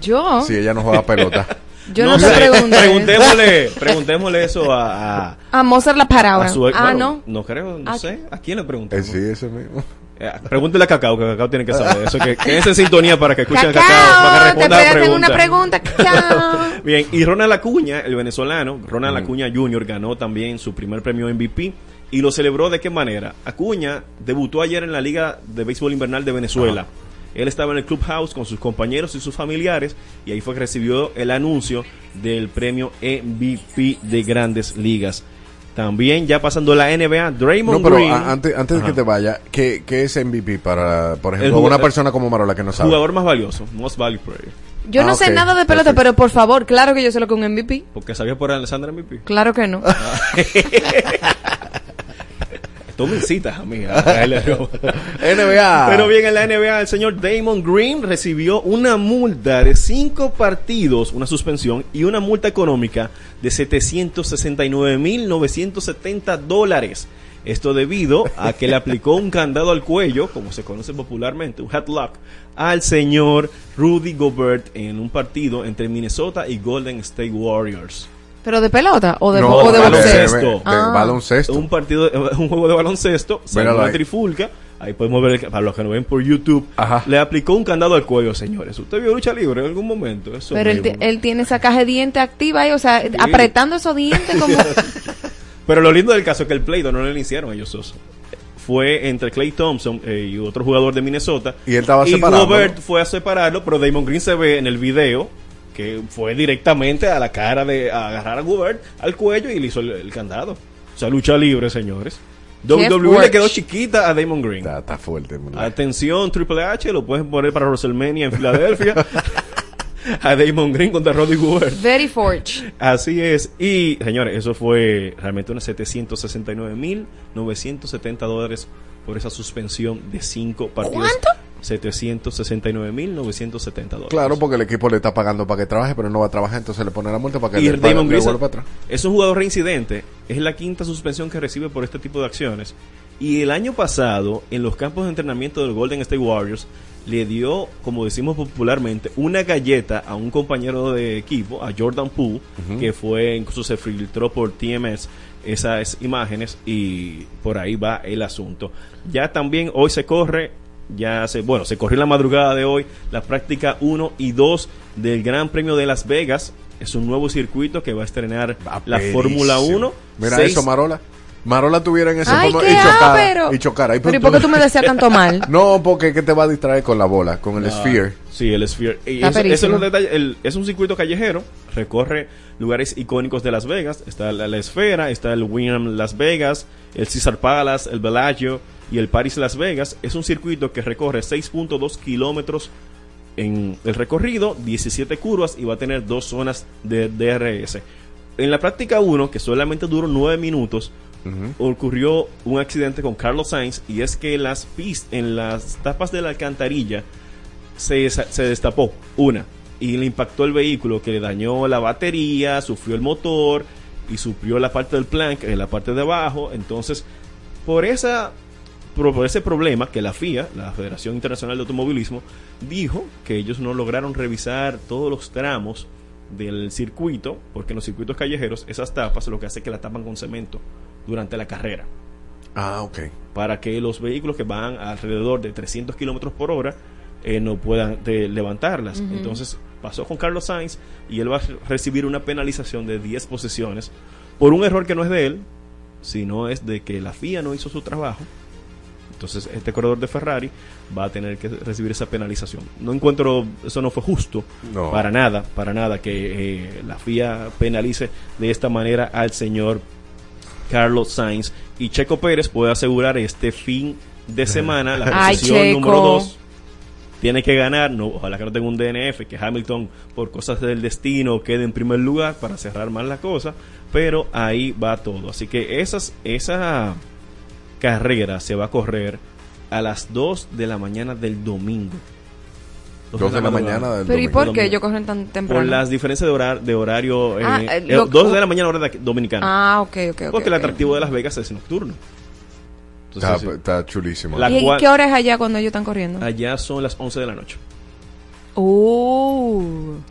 Yo. Si ella no juega pelota. Yo no, te sé, pregunté. Preguntémosle, preguntémosle eso a, a, A Mozart la palabra. a su ex- ah, bueno, no. creo, no Ah, sé. ¿A quién le Eh, preguntamos? sí, ese mismo. Eh, Pregúntele a Cacao, que Cacao tiene que saber eso. Que, que es en sintonía para que escuchen a Cacao, Cacao. Para que te responda la hacen una pregunta. Cacao. Bien, y Ronald Acuña, el venezolano, Ronald Mm. Acuña Jr. ganó también su primer premio MVP y lo celebró de qué manera. Acuña debutó ayer en la Liga de Béisbol Invernal de Venezuela. Él estaba en el clubhouse con sus compañeros y sus familiares y ahí fue que recibió el anuncio del premio MVP de Grandes Ligas. También ya pasando la NBA, Draymond No, pero Green, a- antes, antes de que te vaya, ¿qué, qué es MVP para, por ejemplo, jugador- una persona como Marola que no sabe? jugador más valioso, most valuable player. Yo no Ah, sé nada de pelota, pero por favor, claro que yo sé lo que es un MVP. Porque sabía por Alessandra MVP. Claro que no. Tú me incitas a mí a traerle algo. NBA. Pero bien, en la NBA, el señor Damon Green recibió una multa de cinco partidos, una suspensión y una multa económica de 769.970 dólares. Esto debido a que le aplicó un candado al cuello, como se conoce popularmente, un headlock, al señor Rudy Gobert en un partido entre Minnesota y Golden State Warriors. ¿Pero de pelota o de, No, o de de- boxeo? de- de Ah. baloncesto. Un partido, un juego de baloncesto, Míralo una ahí. trifulca. Ahí podemos ver, el- para los que nos ven por YouTube, Ajá. le aplicó un candado al cuello, señores. ¿Usted vio lucha libre en algún momento? Eso Pero él, tiene esa caja de dientes activa ahí, o sea, apretando esos dientes como... Pero lo lindo del caso es que el pleito no le hicieron ellos dos. Fue entre Clay Thompson eh, y otro jugador de Minnesota. Y él estaba y separándolo. Gobert fue a separarlo, pero Damon Green se ve en el video que fue directamente a la cara de a agarrar a Gobert al cuello y le hizo el, el candado. O sea, lucha libre, señores. WWE le quedó chiquita a Damon Green. Está, está fuerte. man. Atención, Triple H, lo pueden poner para WrestleMania en Filadelfia. a Damon Green contra Roddy Gobert. Very forge. Así es. Y, señores, eso fue realmente unos 769.970 dólares por esa suspensión de cinco partidos. ¿Cuánto? 769.970 dólares. Claro, porque el equipo le está pagando para que trabaje, pero no va a trabajar, entonces le pone la multa para que Y le, pague- Damon le Green vuelva para atrás. es un jugador reincidente. Es la quinta suspensión que recibe por este tipo de acciones. Y el año pasado, en los campos de entrenamiento del Golden State Warriors, le dio, como decimos popularmente, una galleta a un compañero de equipo, a Jordan Poole, que fue, incluso se filtró por TMS esas imágenes y por ahí va el asunto. Ya también hoy se corre, ya se, bueno, se corrió en la madrugada de hoy la práctica 1 y 2 del Gran Premio de Las Vegas. Es un nuevo circuito que va a estrenar la Perísimo. Fórmula 1. Mira Seis- eso, Marola. Marola tuviera en ese Ay, fondo y chocara. Y Pero ¿y por qué tú me decías tanto mal? No, porque es que te va a distraer con la bola, con el Ah, Sphere. Sí, el Sphere. Y Está eso- eso es, perísimo. los detalles. El- es un circuito callejero, recorre lugares icónicos de Las Vegas. Está la, la Esfera, está el Wyndham Las Vegas, el Caesar Palace, el Bellagio y el Paris Las Vegas. Es un circuito que recorre 6.2 kilómetros en el recorrido, 17 curvas y va a tener dos zonas de DRS. En la práctica 1, que solamente duró 9 minutos, ocurrió un accidente con Carlos Sainz y es que las pis en las tapas de la alcantarilla se, se destapó una y le impactó el vehículo que le dañó la batería, sufrió el motor y sufrió la parte del plank en la parte de abajo. Entonces, por esa por ese problema que la FIA, la Federación Internacional de Automovilismo, dijo que ellos no lograron revisar todos los tramos del circuito, porque en los circuitos callejeros esas tapas lo que hace es que la tapan con cemento durante la carrera Ah, ok. para que los vehículos que van alrededor de 300 kilómetros por hora eh, no puedan de- levantarlas. Entonces pasó con Carlos Sainz y él va a re- recibir una penalización de 10 posiciones por un error que no es de él, sino es de que la FIA no hizo su trabajo. Entonces este corredor de Ferrari va a tener que recibir esa penalización. No encuentro, eso no fue justo, No. para nada, para nada que eh, la FIA penalice de esta manera al señor Carlos Sainz y Checo Pérez puede asegurar este fin de semana la Ay, posición Checo. número 2 tiene que ganar, no, ojalá que no tenga un DNF, que Hamilton por cosas del destino quede en primer lugar para cerrar más la cosa, pero ahí va todo. Así que esas, esa carrera se va a correr a las 2 de la mañana del domingo. Dos Dos de la madrugada. mañana del Pero ¿y domingo. por qué ellos corren tan temprano? Por las diferencias de, horar- de horario. eh, Ah, eh, eh, lo- dos de la mañana, hora de aquí- dominicana. Ah, ok, ok. Porque el ok. atractivo de Las Vegas es nocturno. Está, Entonces, sí. está chulísimo. La ¿Y cual- qué hora es allá cuando ellos están corriendo? Allá son las 11 de la noche. Oh.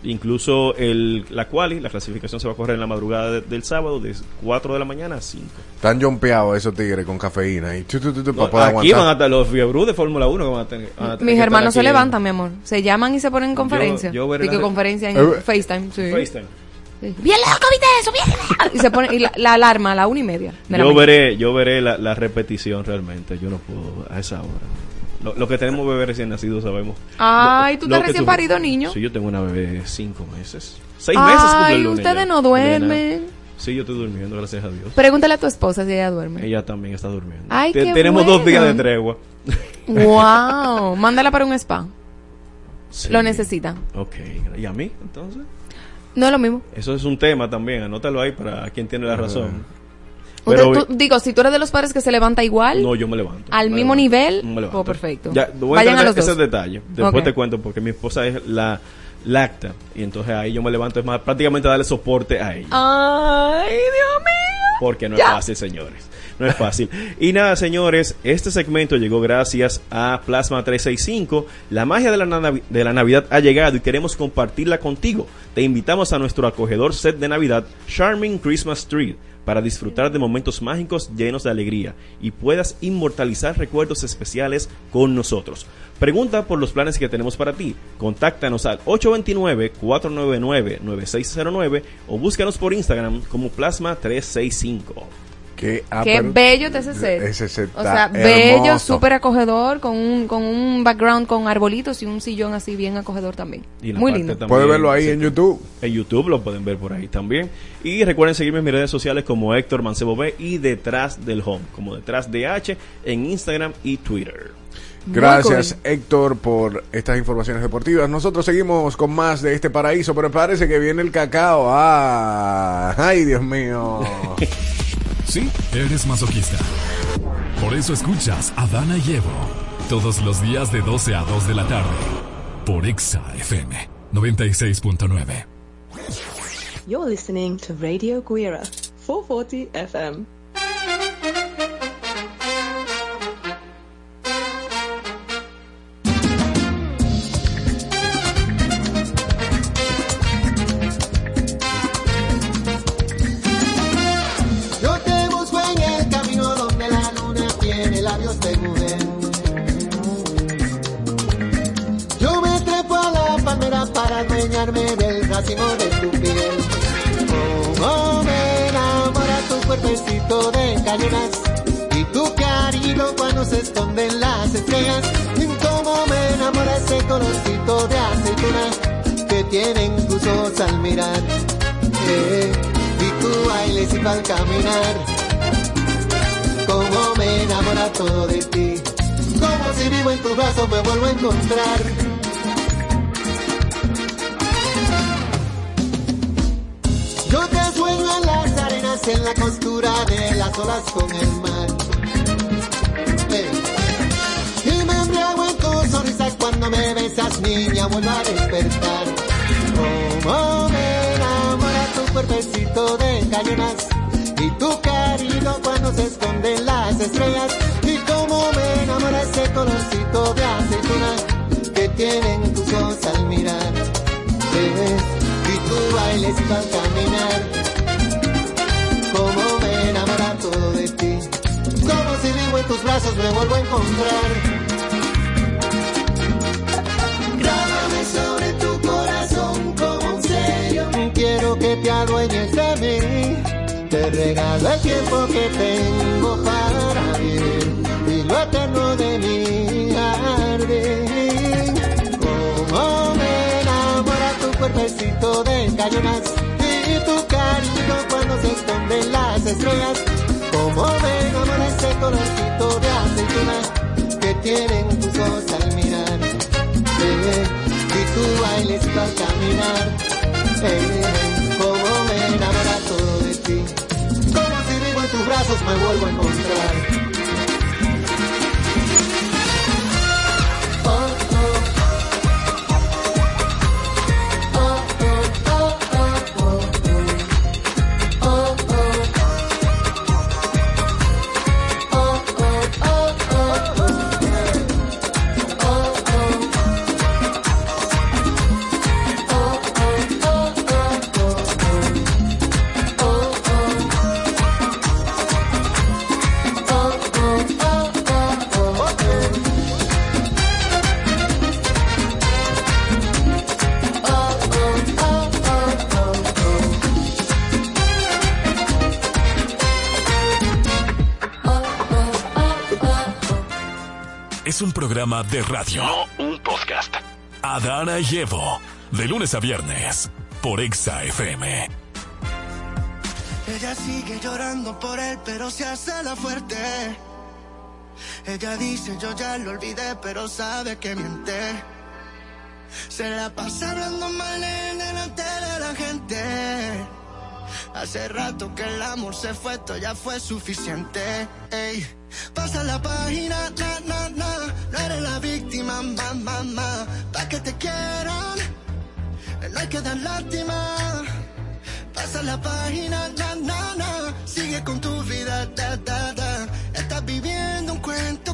Incluso el, la quali, la clasificación se va a correr en la madrugada de- del sábado de 4 de la mañana a 5. Están jompeados esos tigres con cafeína y tu, tu, tu, tu, No, para poder aquí van hasta los fiebrú de Fórmula 1 que van a tener. van a tener Mis hermanos se levantan, mi amor. Se llaman y se ponen en conferencia. yo veré y que la- conferencia en Eh, FaceTime. Sí. FaceTime. Sí. Bien loco, ¿viste eso? Bien loco. Y se pone y la, la alarma a la una y media. la Yo veré, yo veré la, la repetición realmente. Yo no puedo a esa hora. Lo, lo que tenemos bebé recién nacido sabemos. Ay, Lo- tú estás recién parido, niño. Sí, yo tengo una bebé de 5 meses. 6 meses cumple Ay, el lunes ustedes ya. no duermen. Sí, yo estoy durmiendo, gracias a Dios. Pregúntale a tu esposa si ella duerme. Ella también está durmiendo. Ay, Te- qué tenemos bueno. dos días de tregua. Wow. Mándala para un spa. Sí. Lo necesita. Ok. ¿Y a mí, entonces? No es lo mismo. Eso es un tema también. Anótalo ahí para quien tiene la razón. Pero, tú- digo, si tú eres de los padres que se levanta igual, no, yo me levanto. al Me mismo levanto. nivel, Me levanto. oh, perfecto. Ya, voy a Vayan entrar a los ese dos. detalle. Después Ok. te cuento porque mi esposa es la lacta y entonces ahí yo me levanto es más prácticamente darle soporte a ella. Ay, Dios mío. Porque no Ya. es fácil, señores. No es fácil. Y nada, señores, este segmento llegó gracias a Plasma 365. La magia de la, de la Navidad ha llegado y queremos compartirla contigo. Te invitamos a nuestro acogedor set de Navidad, Charming Christmas Tree, para disfrutar de momentos mágicos llenos de alegría y puedas inmortalizar recuerdos especiales con nosotros. Pregunta por los planes que tenemos para ti. Contáctanos al 829-499-9609 o búscanos por Instagram como Plasma 365. Qué, ah, Qué bello ese set. Ese set O sea, bello, súper acogedor, con un, con un background con arbolitos y un sillón así bien acogedor también. Y Muy lindo. también- Puede verlo ahí en YouTube. En YouTube lo pueden ver por ahí también. Y recuerden seguirme en mis redes sociales como Héctor Mancebo B y detrás del home, como detrás de H en Instagram y Twitter. Gracias Héctor por estas informaciones deportivas. Nosotros seguimos con más de este paraíso, pero parece que viene el cacao. Ah, ay Dios mío. Sí, eres masoquista. Por eso escuchas a Dana y Evo todos los días de 12 a 2 de la tarde por Exa FM 96.9. You're listening to Radio Guira 440 FM. De cañonas y tu cariño cuando se esconden las estrellas. Y cómo me enamora ese colorcito de aceituna que tienen tus ojos al mirar. Eh, y tu bailecito al caminar. Cómo me enamora todo de ti. Como si vivo en tus brazos me vuelvo a encontrar. Yo te sueño en las arenas, en la costura de las olas con el mar. Y me embriago en tu sonrisa cuando me besas, niña, vuelvo a despertar. Cómo me enamora tu cuerpecito de cañonas y tu cariño cuando se esconden las estrellas. Y cómo me enamora ese colorcito de aceituna que tienen tus ojos al mirar. Eh, y tu bailecito al caminar. En tus brazos me vuelvo a encontrar. Grábame sobre tu corazón como un sello. Quiero que te adueñes de mí. Te regalo el tiempo que tengo para vivir y lo eterno de mi jardín. Como me enamora tu cuerpecito de cañonas y tu cariño cuando se esconden las estrellas. Ese colorcito de aceituna que tienen tus ojos al mirar. Eh, y tu bailecito al caminar. Eh, como me enamora todo de ti. Como si vivo en tus brazos me vuelvo a encontrar. Programa de radio. No un podcast. Adana y Evo, de lunes a viernes, por Exa FM. Ella sigue llorando por él, pero se hace la fuerte. Ella dice, yo ya lo olvidé, pero sabe que miente. Se la pasa hablando mal él delante de la gente. Hace rato que el amor se fue, esto ya fue suficiente. Ey, pasa la página, na, na, eres la víctima, ma, ma, ma. Pa' que te quieran, no hay que dar lástima. Pasa la página, na, na, na. Sigue con tu vida, da, da, da. Estás viviendo un cuento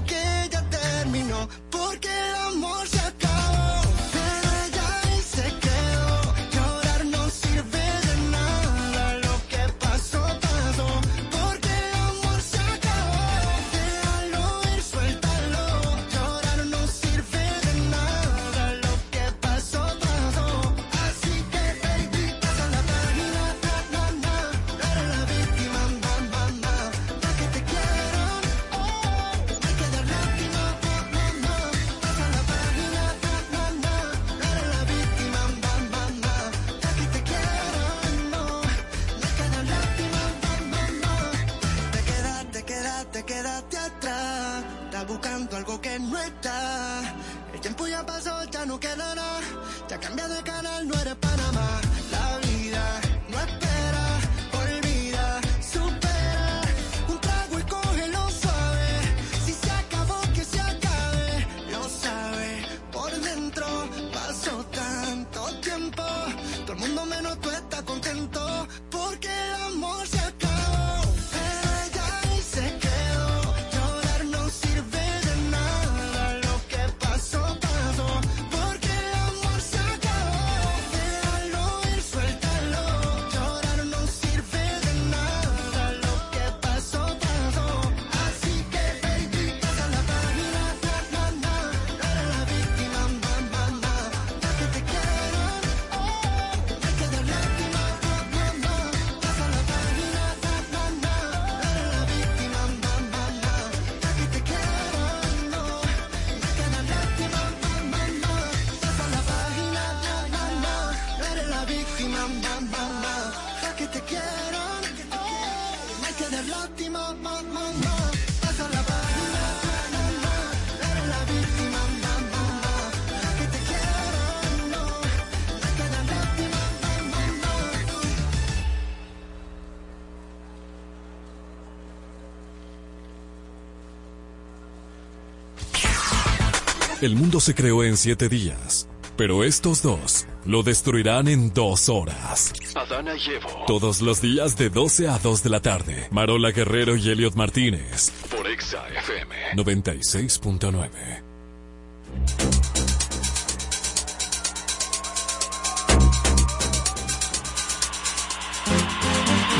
El mundo se creó en siete días, pero estos dos lo destruirán en dos horas. Adana y Evo. Todos los días de 12 a 2 de la tarde. Marola Guerrero y Elliot Martínez. Por Exa FM. 96.9.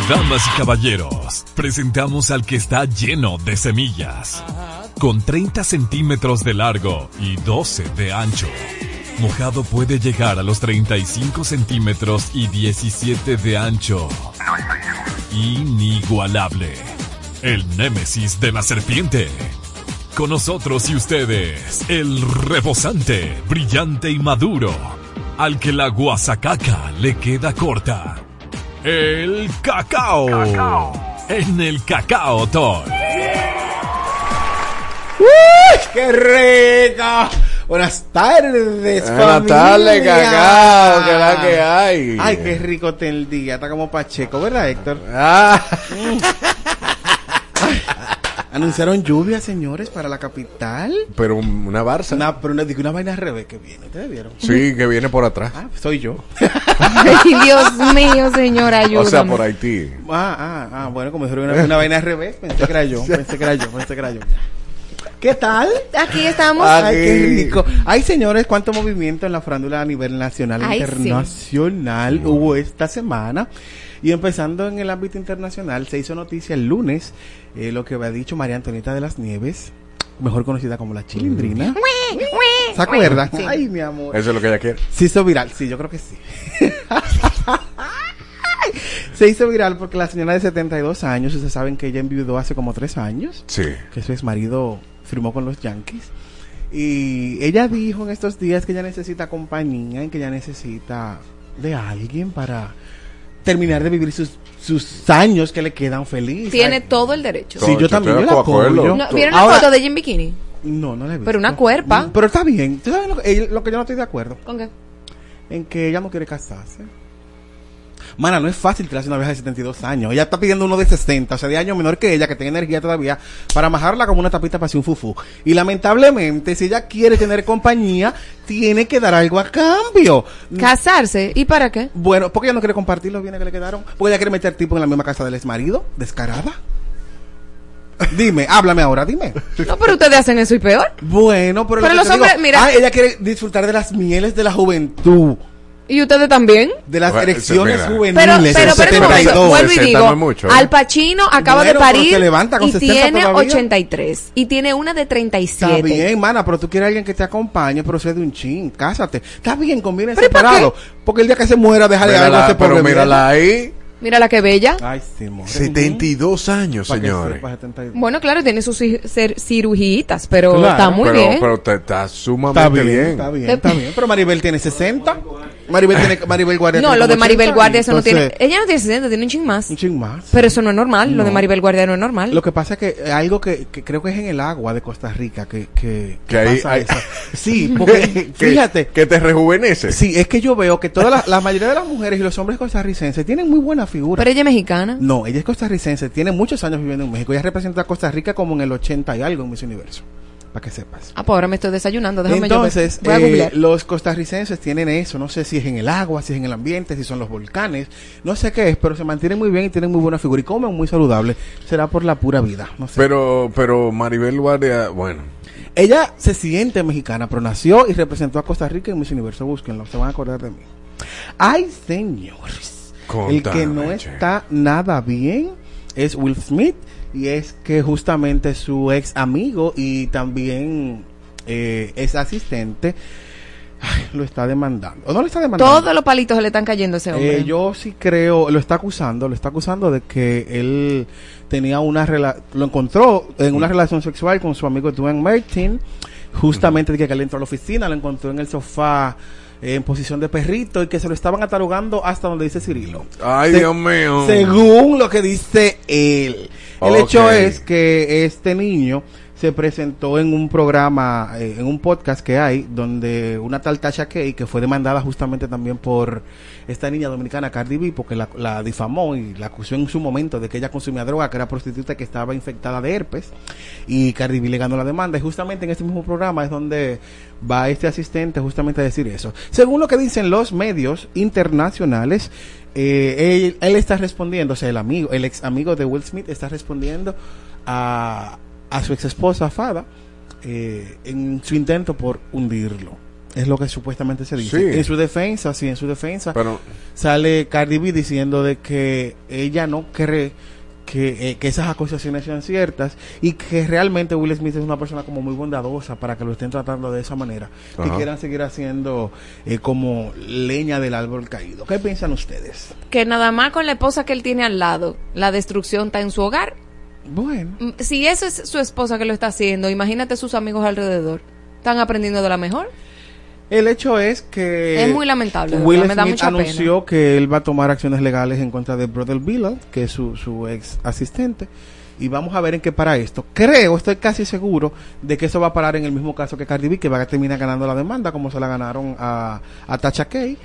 Damas y caballeros, presentamos al que está lleno de semillas. Con 30 centímetros de largo y 12 de ancho. Mojado puede llegar a los 35 centímetros y 17 de ancho. Inigualable. El némesis de la serpiente. Con nosotros y ustedes, el rebosante, brillante y maduro, al que la guasacaca le queda corta. El cacao. En el cacao Talk. ¡Uy, ¡Qué rico! Buenas tardes, Buenas familia. tardes, cacao, que la que hay. Ay, qué rico está el día. Está como Pacheco, ¿verdad, Héctor? Ah. Ay, Anunciaron lluvia, señores, para la capital. Pero un- una Barça. Una, pero una, digo, una vaina al revés que viene. ¿Ustedes vieron? Sí, que viene por atrás. Ah, soy yo. Ay, Dios mío, señor, ayúdame. O sea, por Haití. Ah, ah, ah, bueno, como dijeron una, una vaina al revés, pensé que era yo, pensé que era yo, pensé que era yo. ¿Qué tal? Aquí estamos. Ay, qué rico. Ay, señores, cuánto movimiento en la farándula a nivel nacional e Ay, sí. internacional hubo esta semana. Y empezando en el ámbito internacional, se hizo noticia el lunes eh, lo que había dicho María Antonieta de las Nieves, mejor conocida como la Chilindrina. ¿Se acuerdan? Sí. Ay, mi amor. Eso es lo que ella quiere. Se hizo viral, sí, yo creo que sí. Se hizo viral porque la señora de 72 años, ustedes saben que ella enviudó hace como tres años, Sí. que su ex marido firmó con los Yankees. Y ella dijo en estos días que ella necesita compañía y que ella necesita de alguien para terminar de vivir sus, sus años que le quedan felices. Tiene todo el derecho. Sí, yo también yo la apoyo. No, ¿Vieron la foto de ella en bikini? No, no la he visto. Pero una cuerpa. Pero está bien. ¿Tú sabes lo ella- lo que yo no estoy de acuerdo? ¿Con qué? En que ella no quiere casarse. Mana, no es fácil tirarse una vieja de 72 años. Ella está pidiendo uno de 60, o sea, de años menor que ella, que tenga energía todavía, para majarla como una tapita para hacer un fufú. Y lamentablemente, si ella quiere tener compañía, tiene que dar algo a cambio. ¿Casarse? ¿Y para qué? Bueno, porque ella no quiere compartir los bienes que le quedaron. Porque ella quiere meter tipo en la misma casa del ex marido, descarada. Dime, háblame ahora, dime. No, pero ustedes hacen eso y peor. Bueno, pero, lo Pero que los digo, hombres, mira- ah, ella quiere disfrutar de las mieles de la juventud, ¿Y ustedes también? de las Bueno, elecciones mira. juveniles. Pero, pero, pero, un momento, 72. vuelvo y 60 digo, no es mucho, ¿eh? Al Pacino acaba Bueno, de pero parir levanta con y 60 tiene todavía. 83 y tiene una de Está 37. bien, mana, pero tú quieres alguien que te acompañe, procede un chin, cásate. Está bien, conviene ¿Pero separado. Porque el día que se muera, déjale algo a ese pero pobre mírala ahí. Mira la que bella. Ay, sí, more. 72 años, señores. sepa, 72. Bueno, claro, tiene sus cirujitas, pero Claro, está muy pero, bien. pero te- está Está sumamente bien, bien. está bien, está bien. Pero Maribel tiene 60. Maribel tiene, Maribel Guardia no, lo de Maribel 80, Guardia, eso no tiene. Ella no tiene 60, tiene un ching más. Un ching más. Pero eso no es normal. Lo de No. Maribel Guardia no es normal. Lo que pasa es que eh, algo que, que creo que es en el agua de Costa Rica que, que, Que ahí- pasa eso. Sí, porque que, fíjate. que te rejuvenece. Sí, es que yo veo que toda la, la mayoría de las mujeres y los hombres costarricenses tienen muy buena figura. Pero ella es mexicana. No, ella es costarricense, tiene muchos años viviendo en México. Ella representa a Costa Rica como en el 80 y algo en Miss Universo. Para que sepas. Ah, pues ahora me estoy desayunando. Déjame yo ver. Entonces, Voy a eh, los costarricenses tienen eso. No sé si es en el agua, si es en el ambiente, si son los volcanes. No sé qué es, pero se mantienen muy bien y tienen muy buena figura. Y comen muy saludable. Será por la pura vida. No sé. Pero, pero Maribel Guardia, bueno. Ella se siente mexicana, pero nació y representó a Costa Rica en Miss Universo. Búsquenlo, se van a acordar de mí. Ay, señores. El que no está nada bien es Will Smith. Y es que justamente su ex amigo y también eh, es asistente ay, lo está demandando. ¿O no lo está demandando? Todos los palitos se le están cayendo a ese hombre. Eh, yo sí creo, lo está acusando, lo está acusando de que él tenía una relación, lo encontró en una relación sexual con su amigo Dwayne Martin, justamente de que él entró a la oficina, lo encontró en el sofá eh, en posición de perrito y que se lo estaban atarugando hasta donde dice Cirilo. Ay, Se- Dios mío. Según lo que dice él. El hecho es que este niño se presentó en un programa, eh, en un podcast que hay, donde una tal Tasha Kay, que fue demandada justamente también por esta niña dominicana Cardi B, porque la, difamó y la acusó en su momento de que ella consumía droga, que era prostituta que estaba infectada de herpes, y Cardi B le ganó la demanda. Y justamente en este mismo programa es donde va este asistente justamente a decir eso. Según lo que dicen los medios internacionales, eh, él está respondiendo, o sea, el amigo, el ex amigo de Will Smith está respondiendo a, a su ex esposa Fada eh, en su intento por hundirlo. Es lo que supuestamente se dice. Sí. En su defensa, sí, en su defensa, Pero, sale Cardi B diciendo de que ella no cree que, eh, que esas acusaciones sean ciertas y que realmente Will Smith es una persona como muy bondadosa para que lo estén tratando de esa manera que quieran seguir haciendo eh, como leña del árbol caído. ¿Qué piensan ustedes? Que nada más con la esposa que él tiene al lado, la destrucción está en su hogar. Bueno. Mm, Si eso es su esposa que lo está haciendo, imagínate sus amigos alrededor. Están aprendiendo de la mejor. El hecho es que Es muy lamentable, Will verdad, me da Smith mucha anunció que él va a tomar acciones legales en contra de Brother Bilal, que es su, su ex asistente. Y vamos a ver en qué para esto. Creo, estoy casi seguro de que eso va a parar en el mismo caso que Cardi B, que va a terminar ganando la demanda, como se la ganaron a, a Tasha Kay.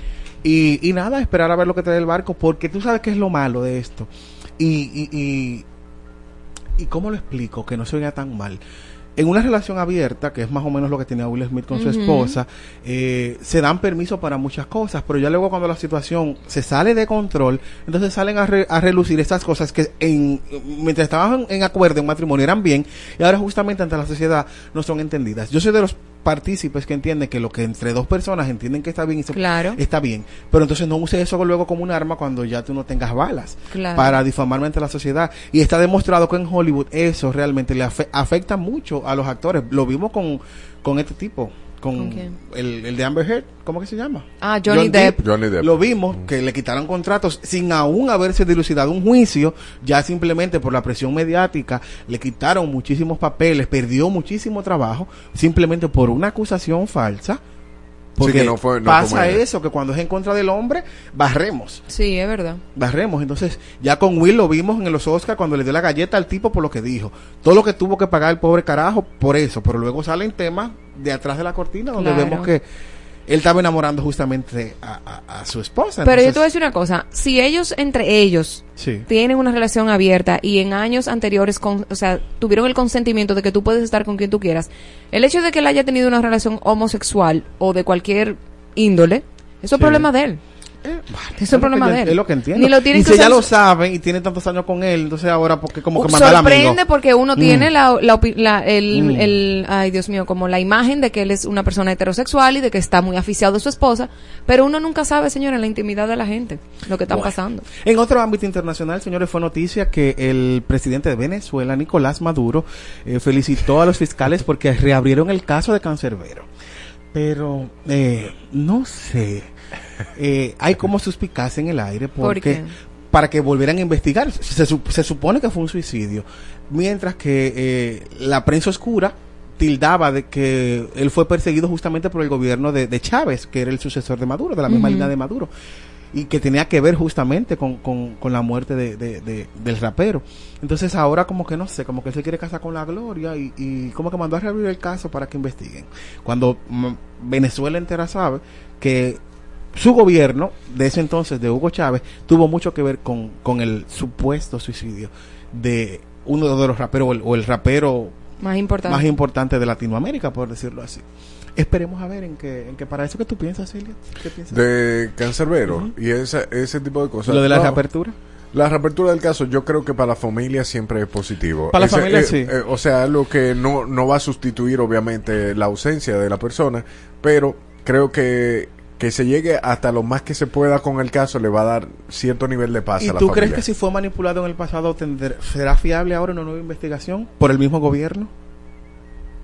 Y, y nada, esperar a ver lo que trae el barco, porque tú sabes qué es lo malo de esto. Y, y, y, y cómo lo explico, que no se vea tan mal. En una relación abierta, que es más o menos lo que tenía Will Smith con su esposa, eh, se dan permiso para muchas cosas, pero ya luego cuando la situación se sale de control, entonces salen a, re- a relucir estas cosas que en, mientras estaban en acuerdo en matrimonio eran bien y ahora justamente ante la sociedad no son entendidas. Yo soy de los partícipes que entienden que lo que entre dos personas entienden que está bien y se- Claro. está bien, pero entonces no use eso luego como un arma cuando ya tú no tengas balas Claro. para difamarme ante la sociedad. Y está demostrado que en Hollywood eso realmente le afe- afecta mucho a los actores. Lo vimos con, con este tipo, con ¿Con quién? el, el de Amber Heard, ¿cómo que se llama? Ah, Johnny John Depp. Johnny Depp. Lo vimos, que le quitaron contratos sin aún haberse dilucidado un juicio, ya simplemente por la presión mediática, le quitaron muchísimos papeles, perdió muchísimo trabajo, simplemente por una acusación falsa. Porque no fue- no pasa eso, que cuando es en contra del hombre, barremos. Sí, es verdad. Barremos. Entonces, ya con Will lo vimos en los Oscars cuando le dio la galleta al tipo por lo que dijo. Todo lo que tuvo que pagar el pobre carajo por eso. Pero luego salen temas de atrás de la cortina donde Claro. vemos que él estaba enamorando justamente a, a- a su esposa. Pero yo te voy a decir una cosa, si ellos entre ellos Sí. tienen una relación abierta y en años anteriores, con, o sea, tuvieron el consentimiento de que tú puedes estar con quien tú quieras, el hecho de que él haya tenido una relación homosexual o de cualquier índole, eso es problema de él. Eso es lo problema de él. Es lo que entiendo. Ni lo tienen y si ella usar- lo sabe y tiene tantos años con él, entonces ahora porque como que manda sorprende porque uno Mm. tiene la, la, opi- la- el, Mm. el- ay Dios mío, como la imagen de que él es una persona heterosexual y de que está muy aficiado de su esposa, pero uno nunca sabe, señora, en la intimidad de la gente, lo que está Bueno. pasando. En otro ámbito internacional, señores, fue noticia que el presidente de Venezuela, Nicolás Maduro, eh, felicitó a los fiscales porque reabrieron el caso de Cancerbero. Pero, eh, no sé, eh, hay como suspicacia en el aire ¿Por porque para que volvieran a investigar. Se, se supone que fue un suicidio, mientras que eh, la prensa oscura tildaba de que él fue perseguido justamente por el gobierno de, de Chávez, que era el sucesor de Maduro, de la misma Ujú. línea de Maduro, y que tenía que ver justamente con, con, con la muerte de, de- de- del rapero. Entonces ahora como que no sé, como que él se quiere casar con la gloria y, y como que mandó a reabrir el caso para que investiguen. Cuando mm, Venezuela entera sabe que su gobierno, de ese entonces, de Hugo Chávez, tuvo mucho que ver con, con el supuesto suicidio de uno de los raperos, o el, o el rapero Más importante. más importante de Latinoamérica, por decirlo así. Esperemos a ver en qué, en qué para eso que tú piensas, Celia. ¿Qué piensas? de cancerbero y esa, ese tipo de cosas. Lo de la No, reapertura. La reapertura del caso, yo creo que para la familia siempre es positivo. Para la Ese, familia, eh, sí. eh, o sea, lo que no, no va a sustituir, obviamente, la ausencia de la persona, pero creo que que se llegue hasta lo más que se pueda con el caso le va a dar cierto nivel de paz ¿Y a la tú familia. crees que si fue manipulado en el pasado tendrá- será fiable ahora una nueva investigación por el mismo gobierno?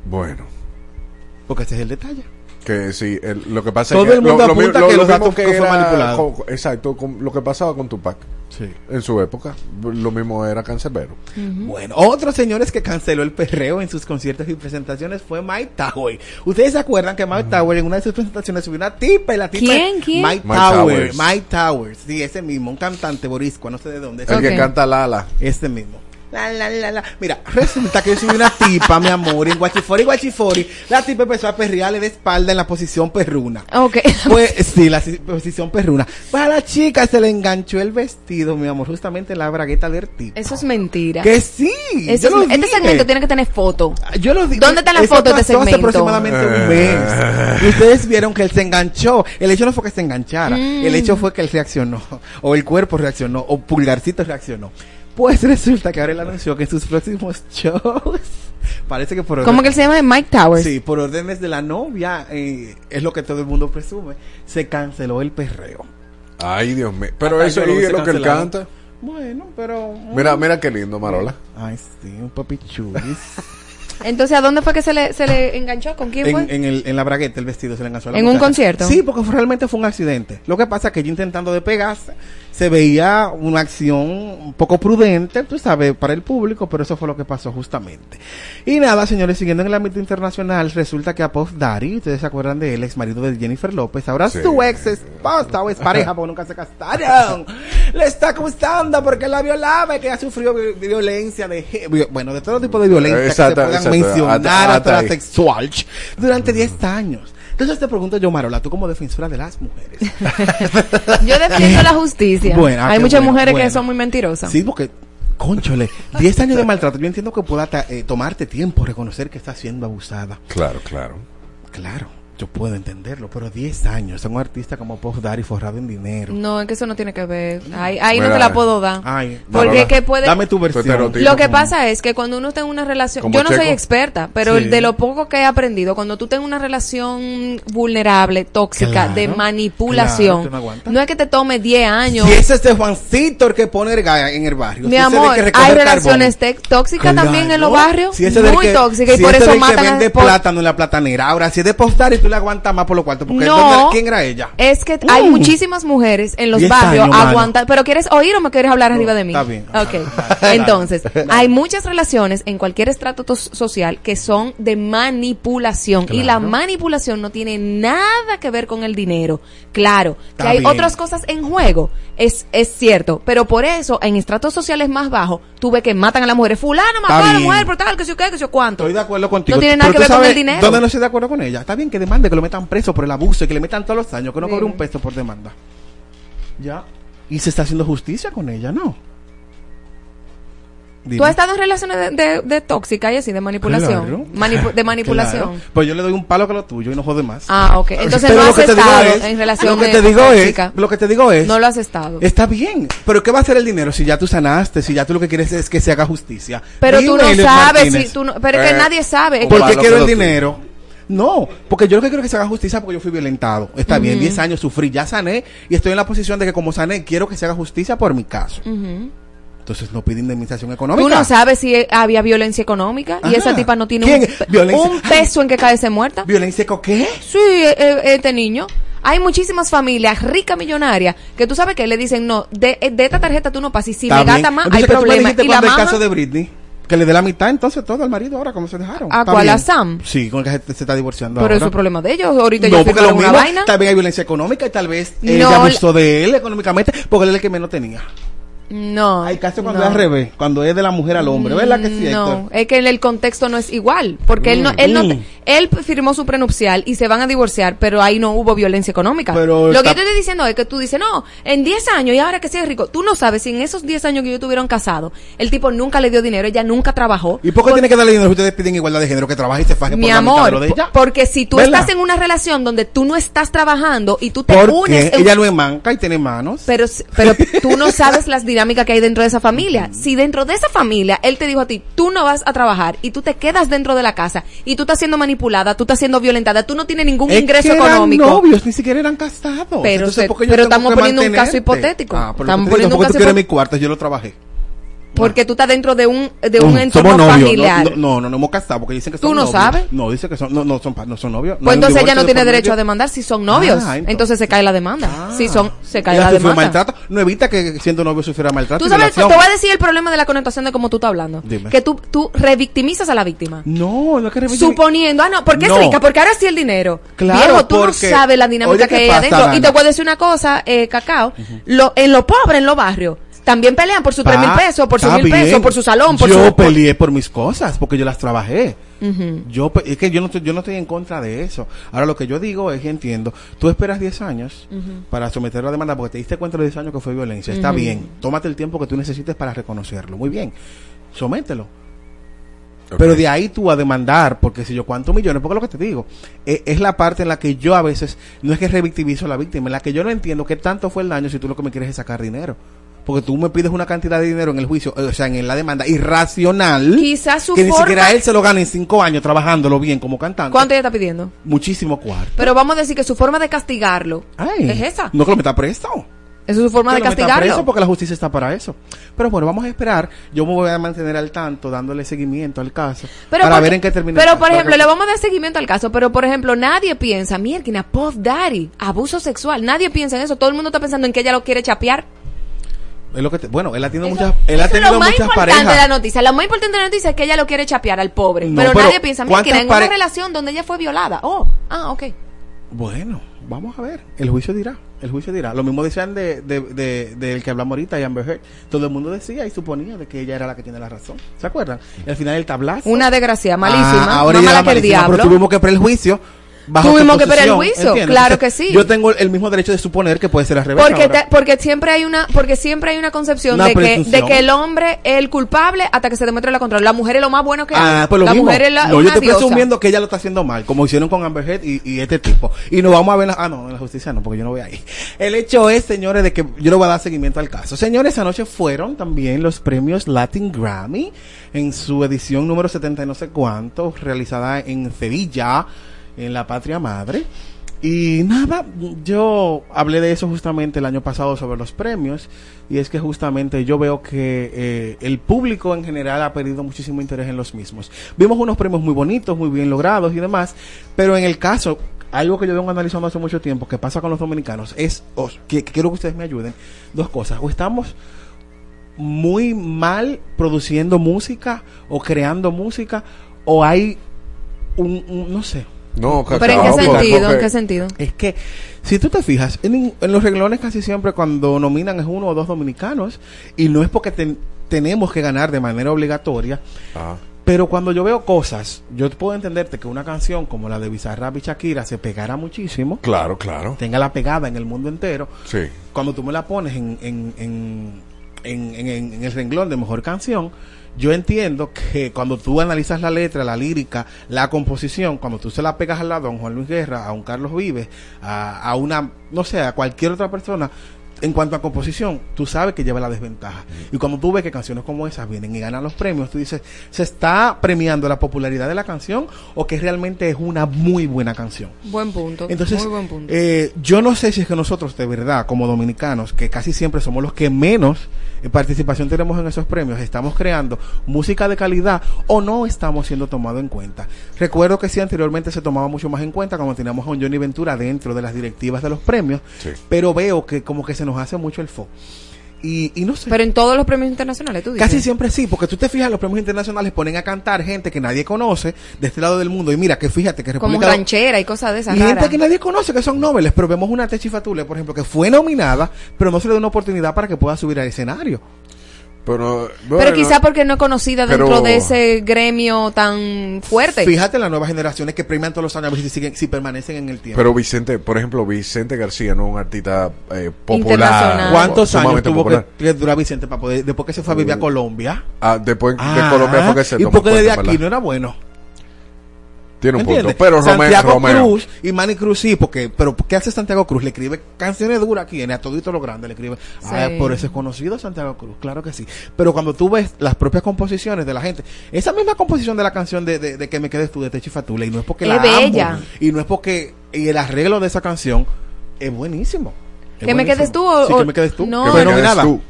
Bueno, Porque ese es el detalle. que sí, el- lo que pasa Todo es que el mundo lo, lo apunta mi- lo- que lo los datos fue manipulado. exacto, con lo que pasaba con Tupac. Sí. En su época, lo mismo era cancerbero. Bueno, otros señores que canceló el perreo en sus conciertos y presentaciones fue Mike Tower. Ustedes se acuerdan que Mike Tower en una de sus presentaciones subió una tipa y la tipa ¿Quién? ¿Quién? Mike, Mike Tower, Towers. Mike Towers, sí, ese mismo, un cantante borisco, no sé de dónde. El que canta Lala. Este mismo. La, la, la, la. Mira, resulta que yo subí una tipa, mi amor, en Guachifori, Guachifori. La tipa empezó a perrearle de espalda en la posición perruna. Ok. Pues sí, la si- posición perruna. Pues a la chica se le enganchó el vestido, mi amor, justamente en la bragueta del tipo. Eso es mentira. Que sí. Eso yo es- lo este dije. segmento tiene que tener foto. Yo lo di- ¿Dónde está la foto de este pasó hace segmento? aproximadamente un mes. Y ustedes vieron que él se enganchó. El hecho no fue que se enganchara. Mm. El hecho fue que él reaccionó. O el cuerpo reaccionó. O Pulgarcito reaccionó. Pues resulta que ahora él anunció que en sus próximos shows. Parece que por ¿Cómo que él se llama? Mike Towers. Sí, por órdenes de la novia, eh, es lo que todo el mundo presume, se canceló el perreo. Ay, Dios mío. Pero Hasta eso yo ahí es lo que él canta. Bueno, pero... Mira, mira qué lindo, Marola. Ay, sí, un papi chulis. Entonces, ¿a dónde fue que se le, se le enganchó? ¿Con quién fue? en, en, el, en la bragueta el vestido se le enganchó a la ¿En un concierto? Sí, porque fue- realmente fue un accidente. Lo que pasa es que ella intentando despegarse, se veía una acción un poco prudente, tú sabes, para el público, pero eso fue lo que pasó justamente. Y nada, señores, siguiendo en el ámbito internacional, resulta que a Puff Daddy, ustedes se acuerdan de él, ex marido de Jennifer López, ahora Sí. su ex esposa o expareja, porque nunca se casaron, le está acusando porque la violaba y que ella sufrió vi- violencia de, bueno, de todo tipo de violencia que se puedan exacto. mencionar Hasta- hasta ahí. hasta sexual durante 10 años. Entonces te pregunto yo, Marola, tú como defensora de las mujeres. Yo defiendo la justicia. Bueno, ah, Hay muchas bueno, mujeres bueno. que son muy mentirosas. Sí, porque, conchole, 10 años de maltrato. Yo entiendo que pueda ta- eh, tomarte tiempo reconocer que estás siendo abusada. Claro, claro. Claro, yo puedo entenderlo, pero 10 años, son un artista como Puff Daddy forrado en dinero. No, es que eso no tiene que ver. Ahí, ahí no te la puedo dar. Ay, Porque que puede... Dame tu versión. Lo que pasa es que cuando uno está en una relación, Como yo no soy experta, pero Sí. de lo poco que he aprendido, cuando tú tienes una relación vulnerable, tóxica, Claro, de manipulación, no es que te tome 10 años. Si ese es de Juancito el que pone el en el barrio. Mi si amor, que hay el relaciones tóxicas Claro. también en los barrios, Si muy tóxicas, si y por eso matan a vende por- plátano en la platanera. Ahora, si es de postar y tú le aguantas más por los cuartos. Porque No. ¿dónde- ¿quién era ella? Es que hay Mm. muchísimas mujeres en los 10 barrios aguantan. ¿Pero quieres oír o me quieres hablar arriba de mí? está bien. Ok. Entonces, hay muchas relaciones en cualquier estrato social que son de manipulación. Y la manipulación no tiene nada que ver con el dinero. Claro, que hay bien. otras cosas en juego. Es, es cierto. Pero por eso, en estratos sociales más bajos, tú ves que matan a las mujeres. Fulano mató a la mujer por tal, que sé yo qué, que sé yo cuánto. Estoy de acuerdo contigo. No tiene nada que ver con el dinero. ¿Dónde no estoy de acuerdo con ella? Está bien que demande que lo metan preso por el abuso y que le metan todos los años, que no cobre Dime. un peso por demanda. Ya. Y se está haciendo justicia con ella, ¿no? ¿Tú has estado en relaciones de, de, de tóxica y así, de manipulación? Claro. Manipu- de manipulación. Claro. Pues yo le doy un palo que lo tuyo y no jode más. Ah, ok. Entonces Pero no lo has que te digo estado es- en relación lo que te digo es, lo que te digo es, No lo has estado. Está bien, pero ¿qué va a hacer el dinero si ya tú sanaste, si ya tú lo que quieres es que se haga justicia? Pero tú Dime, no Elios sabes si tú no, pero es que Eh, nadie sabe. Es ¿Por que- qué quiero el dinero? No, porque yo lo que quiero es que se haga justicia porque yo fui violentado. Está bien, Ujú. 10 años sufrí, ya sané y estoy en la posición de que como sané, quiero que se haga justicia por mi caso. Entonces no pide indemnización Tú económica. no sabes si había violencia económica y esa tipa no tiene un, un peso en que caerse muerta. ¿Violencia con qué? Sí, eh, eh, este niño. Hay muchísimas familias ricas millonarias que tú sabes que le dicen, no, de, eh, de esta tarjeta tú no pasas y si Está me gastas más Entonces, hay ¿qué tú problemas. Y la el caso de Britney? Que le dé la mitad entonces todo al marido ahora, ¿cómo se dejaron? ¿A cuál? ¿A. Sam? Sí, con el que se, se está divorciando pero ahora. eso es problema de ellos. Ahorita no, ellos porque lo mismo, vaina. tal vez hay violencia económica y tal vez No, ella abusó de él económicamente porque él es el que menos tenía. No. Hay casos cuando no. es al revés, cuando es de la mujer al hombre, ¿verdad que sí, Héctor? No, es que el, el contexto no es igual, porque él no, él no, Mm. él firmó su prenupcial y se van a divorciar, pero ahí no hubo violencia económica. Pero Lo que yo te estoy diciendo es que tú dices, no, en 10 años y ahora que sea rico, tú no sabes si en esos 10 años que ellos tuvieron casados, el tipo nunca le dio dinero, ella nunca trabajó. ¿Y por qué tiene que darle dinero si ustedes piden igualdad de género que trabaje y se faje Mi por la mitad de amor, lo de ella? porque si tú ¿Verdad? estás en una relación donde tú no estás trabajando y tú te Porque unes en- ella no es manca y tiene manos. pero, pero tú no sabes las dinámicas que hay dentro de esa familia. Si dentro de esa familia él te dijo a ti, tú no vas a trabajar y tú te quedas dentro de la casa y tú estás siendo manipulada, tú estás siendo violentada, tú no tienes ningún Es ingreso que eran económico. novios, ni siquiera eran casados. Pero Entonces, se- ¿por qué yo pero tengo estamos poniendo un caso hipotético. Ah, pero Estamos digo, poniendo un caso quieres hipo- mi cuarto, yo lo trabajé. Porque tú estás dentro de un, de un Mm, entorno somos novios, familiar. No, no, no, no hemos casado porque dicen que ¿Tú son no novios. sabes? No, dice que son, no, no son, no son novios. pues entonces ella no tiene por derecho a demandar si son novios. Ah, entonces. entonces- se cae la demanda. Si son, se cae la demanda. maltrato. No evita que siendo novio sufriera maltrato. Tú sabes, te voy a decir el problema de la connotación de cómo tú estás hablando. Dime. Que tú, tú revictimizas a la víctima. No, no es que revictimi- Suponiendo, ah, no, porque No. es rica, porque ahora sí el dinero. Claro, Viejo, tú porque- no sabes la dinámica Oye, que ¿qué hay adentro. Y te voy a decir una cosa, eh, Cacao. en lo pobre, en los barrios, también pelean por sus tres mil pesos, por sus mil pesos, por su salón, por yo su... por- peleé por mis cosas porque yo las trabajé. Yo es que yo no estoy, yo no estoy en contra de eso. Ahora lo que yo digo es que entiendo, tú esperas 10 años para someter la demanda porque te diste cuenta de los 10 años que fue violencia. Está bien. Tómate el tiempo que tú necesites para reconocerlo. Muy bien. Somételo. Pero de ahí tú a demandar, porque si yo cuántos millones, porque lo que te digo, eh, es la parte en la que yo a veces, no es que revictimizo a la víctima, en la que yo no entiendo qué tanto fue el daño si tú lo que me quieres es sacar dinero. Porque tú me pides una cantidad de dinero en el juicio, o sea, en la demanda irracional, Quizás su que ni siquiera él se lo gana en cinco años trabajándolo bien como cantante. ¿Cuánto ella está pidiendo? Muchísimo cuarto. Pero vamos a decir que su forma de castigarlo Ay, es esa. No que lo meta preso. Esa es su forma Que de lo meta castigarlo. preso porque la justicia está para eso. Pero bueno, vamos a esperar. Yo me voy a mantener al tanto, dándole seguimiento al caso. Pero para porque- ver en qué termina. Pero, el por caso. ejemplo, le vamos a dar seguimiento al caso, pero, por ejemplo, nadie piensa, mierda, Puff Daddy, abuso sexual. Nadie piensa en eso. Todo el mundo está pensando en que ella lo quiere chapear. Es lo que te- bueno, él ha tenido Eso- muchas, él ha tenido lo más muchas importante de la noticia. Lo más importante de la noticia es que ella lo quiere chapear al pobre. No, pero, pero nadie piensa, mira, ¿cuántas en una relación donde ella fue violada. Oh, ah, ok. Bueno, vamos a ver. El juicio dirá. El juicio dirá. Lo mismo decían de, de, de- del que hablamos ahorita, de Amber Heard. Todo el mundo decía y suponía de que ella era la que tiene la razón. ¿Se acuerdan? Y al final el tablazo. Una desgracia malísima. Ah, ahora ella mala era que el diablo. Pero tuvimos que esperar el juicio. Bajo Tuvimos tu que esperar el juicio, ¿entiendes? claro Entonces, que sí. Yo tengo el mismo derecho de suponer que puede ser al revés. Porque, te- porque siempre hay una porque siempre hay una concepción Una de que, de que el hombre es el culpable hasta que se demuestre la control. La mujer es lo más bueno que hay. Ah, pues lo la mismo. mujer es la, no, yo estoy presumiendo que ella lo está haciendo mal, como hicieron con Amber Heard y, y este tipo. Y nos vamos a ver, la- ah, no, en la justicia no, porque yo no voy ahí. El hecho es, señores, de que yo le voy a dar seguimiento al caso. Señores, anoche fueron también los premios Latin Grammy en su edición número 70 y no sé cuánto, realizada en Sevilla, en la patria madre. Y nada, yo hablé de eso justamente el año pasado sobre los premios y es que justamente yo veo que eh, el público en general ha perdido muchísimo interés en los mismos. Vimos unos premios muy bonitos, muy bien logrados y demás, pero en el caso algo que yo vengo analizando hace mucho tiempo que pasa con los dominicanos es, que, quiero que ustedes me ayuden, dos cosas. O estamos muy mal produciendo música o creando música, o hay un- no sé. No, ¿Pero en qué cacao, sentido? ¿En qué sentido? Es que, si tú te fijas, en, en los reglones casi siempre cuando nominan es uno o dos dominicanos, y no es porque ten- tenemos que ganar de manera obligatoria, Ah. pero cuando yo veo cosas, yo puedo entenderte que una canción como la de Bizarrap y Shakira se pegara muchísimo, Claro, claro. tenga la pegada en el mundo entero, Sí. cuando tú me la pones en, en, en, en, en- en el renglón de mejor canción, yo entiendo que cuando tú analizas la letra, la lírica, la composición, cuando tú se la pegas al lado a un Juan Luis Guerra, a un Carlos Vives, a, a una, no sé, a cualquier otra persona, en cuanto a composición, tú sabes que lleva la desventaja. Y cuando tú ves que canciones como esas vienen y ganan los premios, tú dices, ¿se está premiando la popularidad de la canción o que realmente es una muy buena canción? Buen punto. Entonces, muy buen punto. eh, yo no sé si es que nosotros de verdad, como dominicanos, que casi siempre somos los que menos participación tenemos en esos premios, estamos creando música de calidad o no estamos siendo tomados en cuenta. Recuerdo que sí, anteriormente se tomaba mucho más en cuenta cuando teníamos a un Johnny Ventura dentro de las directivas de los premios, Sí. pero veo que como que se nos hace mucho el fo. Y, y no sé. Pero en todos los premios internacionales, tú dices. Casi siempre sí, porque tú te fijas, los premios internacionales ponen a cantar gente que nadie conoce de este lado del mundo. Y mira, que fíjate que Como República ranchera y cosas de esas y gente que nadie conoce que son noveles, pero vemos una Techi Fatule, por ejemplo, que fue nominada, pero no se le dio una oportunidad para que pueda subir al escenario. Pero, Pero bueno, quizá porque no es conocida dentro pero- de ese gremio tan fuerte. Fíjate las nuevas generaciones que premian todos los años a ver si, siguen, si permanecen en el tiempo. Pero Vicente, por ejemplo, Vicente García no es un artista eh, popular. ¿Cuántos años tuvo que, popular. que durar Vicente para poder, después que se fue a vivir a Colombia? Ah, después Ah, de Colombia fue que se y porque desde aquí ¿verdad? no era bueno. Tiene un ¿Entiendes? punto. Pero Romeo, Santiago Romeo. Cruz y Manny Cruz sí, porque, pero ¿qué hace Santiago Cruz? Le escribe canciones duras aquí, a todito lo grande, le escribe. Ah, por eso es conocido Santiago Cruz, claro que sí. Pero cuando tú ves las propias composiciones de la gente, esa misma composición de la canción de, de, de Que me quedes tú de Techi Fatula, y no es porque Es la bella. amo, y no es porque, y el arreglo de esa canción es buenísimo. Es ¿Que me buenísimo. quedes tú o- Sí, o- que me quedes tú. No. que me quedes tú.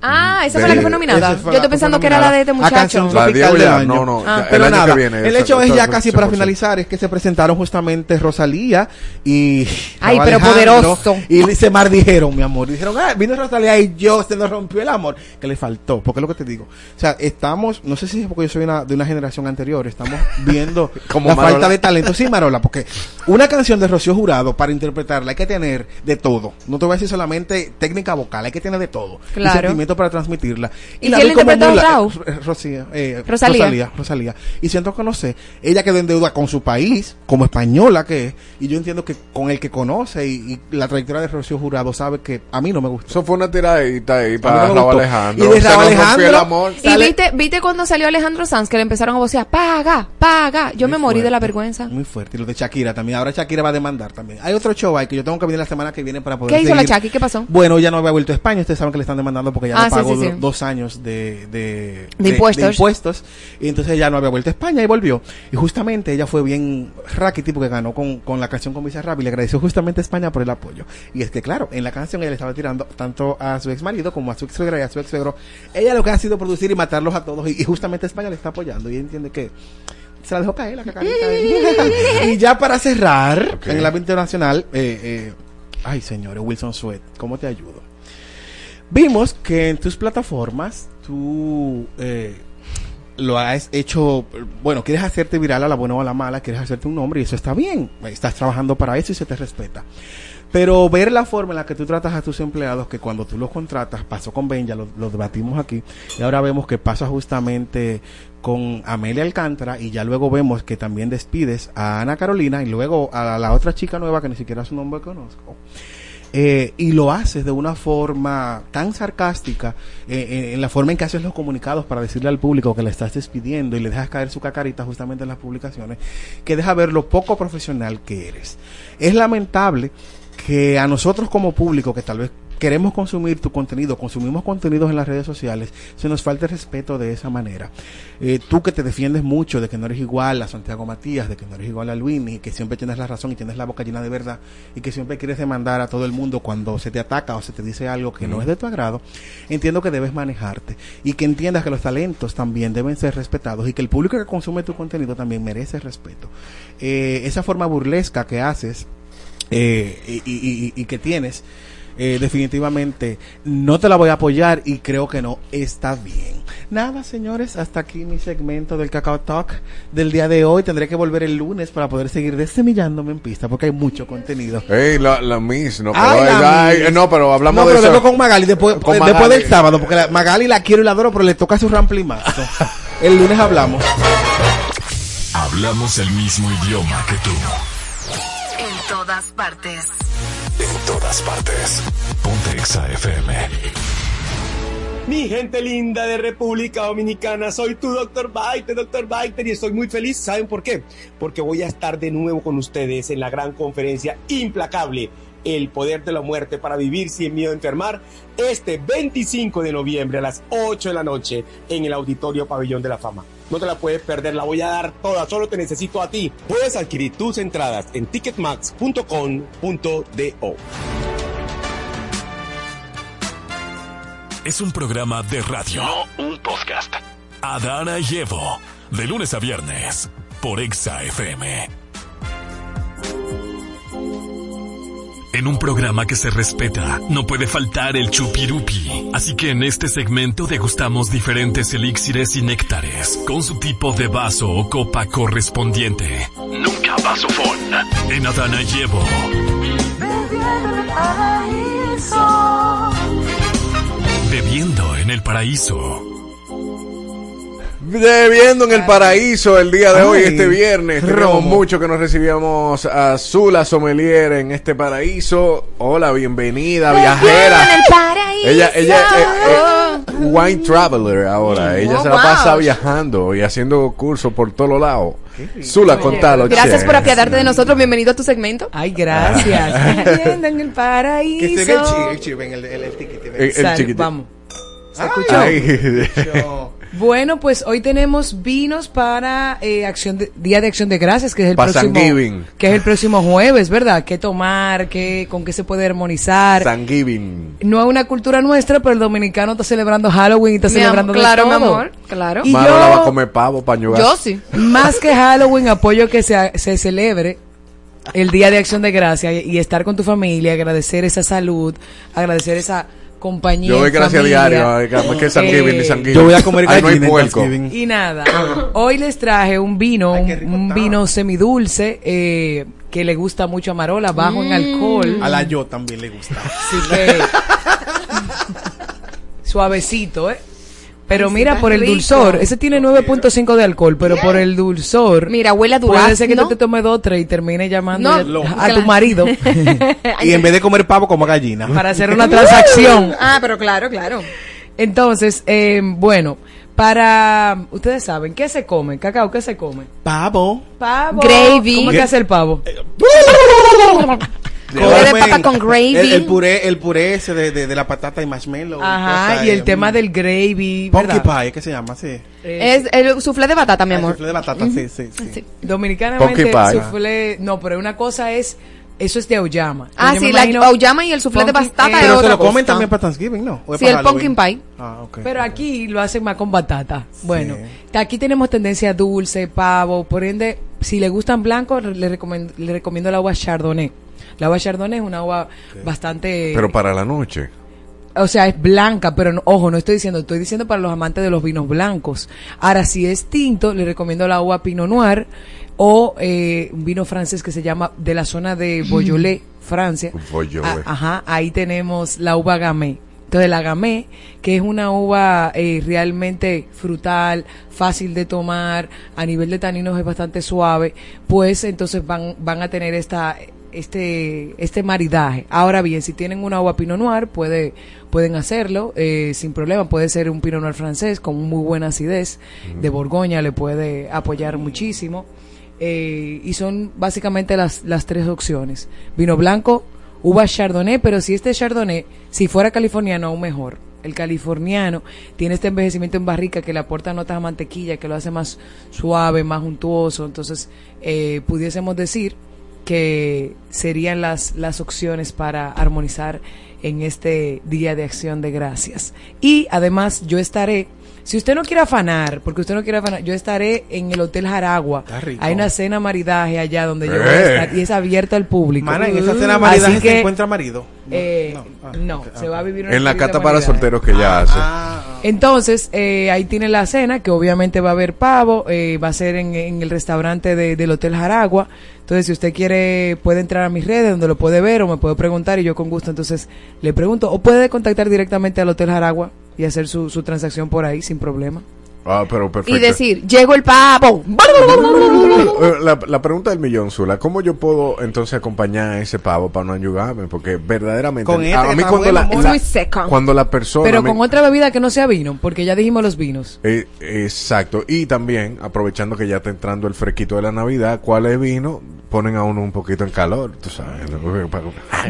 Ah, esa fue la que fue nominada. Yo estoy pensando que era la de este nominada. A muchacho. La no, no, Ah. Pero el año nada, que viene. el hecho es ya casi para 100%. finalizar, es que se presentaron justamente Rosalía y... Ay, pero poderoso. Y se maldijeron, mi amor. Dijeron, ah, vino Rosalía y yo, se nos rompió el amor. Que le faltó, porque es lo que te digo. O sea, estamos, no sé si es porque yo soy una, de una generación anterior, estamos viendo Como la Marola. falta de talento. Sí, Marola, porque una canción de Rocío Jurado, para interpretarla, hay que tener de todo. No te voy a decir solamente técnica vocal, hay que tener de todo. Claro. Y para transmitirla. ¿Y la quién vi la como interpretó, muy la- Raúl? eh, Rocío, eh, Rosalía. Rosalía. Rosalía. Y siento que no sé, ella quedó en deuda con su país, como española que es, y yo entiendo que con el que conoce y, y la trayectoria de Rocío Jurado sabe que a mí no me gusta. Eso fue una tiradita ahí para no. Alejandro. Y de Raúl Alejandro- el amor. Y Sale- viste, viste cuando salió Alejandro Sanz que le empezaron a vocear, paga, paga. Yo me morí de la vergüenza. Muy fuerte. Y lo de Shakira también. Ahora Shakira va a demandar también. Hay otro show ahí que yo tengo que venir la semana que viene para poder ¿Qué hizo la. Chucky? ¿Qué pasó? Bueno, ya no había vuelto a España. Ustedes saben que le están demandando porque ya Ah, no sí, pagó sí, sí. do- dos años de, de, De impuestos. impuestos. Y entonces ya no había vuelto a España y volvió. Y justamente ella fue bien rackety porque ganó con, con la canción con Bizarrap y le agradeció justamente a España por el apoyo. Y es que, claro, en la canción ella le estaba tirando tanto a su ex marido como a su ex suegra y a su ex suegro. Ella lo que ha sido producir y matarlos a todos. Y, y justamente España le está apoyando. Y ella entiende que se la dejó caer la cacarita. y ya para cerrar, en el ámbito internacional, eh, eh, ay señores, Wilson Sweat, ¿cómo te ayudo? Vimos que en tus plataformas tú eh, lo has hecho, bueno, quieres hacerte viral a la buena o a la mala, quieres hacerte un nombre y eso está bien, estás trabajando para eso y se te respeta. Pero ver la forma en la que tú tratas a tus empleados, que cuando tú los contratas, pasó con Ben, ya lo, lo debatimos aquí, y ahora vemos que pasa justamente con Amelia Alcántara, y ya luego vemos que también despides a Ana Carolina, y luego a la otra chica nueva que ni siquiera su nombre conozco. Eh, y lo haces de una forma tan sarcástica, eh, eh, en la forma en que haces los comunicados para decirle al público que le estás despidiendo y le dejas caer su cacarita justamente en las publicaciones, que deja ver lo poco profesional que eres. Es lamentable que a nosotros como público, que tal vez queremos consumir tu contenido, consumimos contenidos en las redes sociales, se nos falta el respeto de esa manera. Eh, tú que te defiendes mucho de que no eres igual a Santiago Matías, de que no eres igual a Luini, que siempre tienes la razón y tienes la boca llena de verdad y que siempre quieres demandar a todo el mundo cuando se te ataca o se te dice algo que no es de tu agrado, entiendo que debes manejarte y que entiendas que los talentos también deben ser respetados y que el público que consume tu contenido también merece respeto. Eh, esa forma burlesca que haces eh, y, y- y- y que tienes, eh, definitivamente no te la voy a apoyar y creo que no está bien. Nada, señores, hasta aquí mi segmento del Cacao Talk del día de hoy. Tendré que volver el lunes para poder seguir desemillándome en pista porque hay mucho contenido. Ey, la, la Miss, no, pero, Ay, la ay, Miss. no, pero hablamos No, de pero eso. vengo con Magali después, Con eh, después Magali. del sábado, porque la- Magali la quiero y la adoro, pero le toca su ramplimazo. el lunes hablamos. Hablamos el mismo idioma que tú. En todas partes. En todas partes. Ponte Exa FM. Mi gente linda de República Dominicana, soy tu Dr. Biter, Dr. Biter, y estoy muy feliz. ¿Saben por qué? Porque voy a estar de nuevo con ustedes en la gran conferencia implacable, El Poder de la Muerte para Vivir Sin Miedo a Enfermar, este 25 de noviembre a las 8 de la noche en el Auditorio Pabellón de la Fama. No te la puedes perder, la voy a dar toda, solo te necesito a ti. Puedes adquirir tus entradas en ticketmax.com.do. Es un programa de radio. No un podcast. Adana y Evo. De lunes a viernes. Por Exa FM. En un programa que se respeta, no puede faltar el chupirupi. Así que en este segmento degustamos diferentes elixires y néctares, con su tipo de vaso o copa correspondiente. Nunca vasofón. En Adana y Evo. Bebiendo en el paraíso. Bebiendo en el paraíso el día de hoy, Ay, este viernes. Tenemos mucho que nos recibíamos a Zula Sommelier en este paraíso. Hola, bienvenida, viajera. Ella, ella, eh, eh, wine traveler ahora. Ella Oh, se la wow. pasa viajando y haciendo cursos por todos lados. Zula, contalo. Gracias che. por apiadarte de nosotros. Bienvenido a tu segmento. Ay, gracias. Viviendo en el paraíso. Que se ve el el el, el, el El- el. Vamos. ¿Se Ay. escuchó? Bueno, pues hoy tenemos vinos para eh, acción de- Día de Acción de Gracias, que es el Pa' próximo que es el próximo jueves, ¿verdad? ¿Qué tomar? ¿Qué con qué se puede armonizar? Thanksgiving. no es una cultura nuestra, pero el dominicano está celebrando Halloween y está Mi celebrando claro, mi todo. amor, claro. Y Marola yo- va a comer pavo para Yo sí. Más que Halloween, apoyo que se, se celebre el Día de Acción de Gracia y, y estar con tu familia, agradecer esa salud, agradecer esa compañía. Yo doy gracias diario. Que. Yo voy a comer no. Y nada, hoy les traje un vino, Ay, un, rico vino semidulce eh, que le gusta mucho a Marola, bajo en alcohol. A la yo también le gusta. Así que suavecito, ¿eh? Pero mira, por el rico. dulzor, ese tiene 9.5 de alcohol, pero por el dulzor, Mira, huele a puede ser que durazno. tú te tomes dos, tres y termine llamando No, a, tu marido Y en vez de comer pavo, como gallina. para hacer una transacción. Ah, pero claro, claro. Entonces, eh, bueno, para, ustedes saben, ¿qué se come? Cacao, ¿qué se come? Pavo. Pavo. Gravy. ¿Cómo es que hace el pavo? Puré de papa con gravy. El, el puré, el puré ese de, de, de la patata y marshmallow. Ajá, y el tema mm, del gravy, Punky ¿verdad? pie, ¿qué se llama? Sí. Eh, Es el soufflé de batata, mi Ah, amor. soufflé de batata, sí, sí, sí. Sí. Dominicanamente, Punky pie. soufflé- no, pero una cosa es, eso es de auyama. Ah, sí, la auyama y el soufflé de pumpkin, batata eh, Pero se lo comen cosa. también para Thanksgiving, ¿no? ¿O es Sí, el pumpkin pie. Ah, ok. Pero aquí lo hacen más con batata. Bueno, aquí tenemos tendencia dulce, pavo, por ende, si le gustan blancos, le recomiendo, le recomiendo el agua Chardonnay. La agua Chardonnay es una agua bastante... Pero para la noche. o sea, es blanca, pero no- ojo, no estoy diciendo, estoy diciendo para los amantes de los vinos blancos. Ahora, si es tinto, le recomiendo la agua Pinot Noir o eh, un vino francés que se llama de la zona de Beaujolais, Francia. Beaujolais. Ah, ajá, ahí tenemos la uva gamay. Entonces la gamay, que es una uva eh, realmente frutal, fácil de tomar, a nivel de taninos es bastante suave, pues entonces van, van a tener esta este este maridaje. Ahora bien, si tienen una uva Pinot Noir, puede, pueden hacerlo eh, sin problema. Puede ser un Pinot Noir francés con muy buena acidez. De Borgoña le puede apoyar muchísimo. Eh, y son básicamente las, las tres opciones. Vino blanco uva Chardonnay, pero si este Chardonnay, si fuera californiano, aún mejor. El californiano tiene este envejecimiento en barrica que le aporta notas a mantequilla, que lo hace más suave, más untuoso. Entonces, eh, pudiésemos decir que serían las, las opciones para armonizar en este Día de Acción de Gracias. Y además yo estaré, si usted no quiere afanar, porque usted no quiere afanar, yo estaré en el Hotel Jaragua. Está rico. Hay una cena maridaje allá donde yo voy a Eh. estar y es abierta al público. Mana, en esa cena Así maridaje se encuentra marido. eh, no, se va a vivir una En la cata para solteros que ya hace. Entonces, eh, ahí tiene la cena, que obviamente va a haber pavo, eh, va a ser en, en el restaurante de- del Hotel Jaragua. Entonces, si usted quiere, puede entrar a mis redes donde lo puede ver o me puede preguntar y yo con gusto entonces le pregunto. O puede contactar directamente al Hotel Jaragua y hacer su, su transacción por ahí sin problema. Ah, pero perfecto. Y decir, llegó el pavo. Eh, La, la pregunta del millón, Zula, ¿cómo yo puedo entonces acompañar a ese pavo para no anyugarme? Porque verdaderamente, Con este a, que mí cuando la, muy la- muy seco. cuando la persona... Pero me- con otra bebida que no sea vino, porque ya dijimos los vinos. Eh, exacto, y también aprovechando que ya está entrando el fresquito de la Navidad, ¿cuál es vino? Ponen a uno un poquito en calor, tú sabes. ¿no?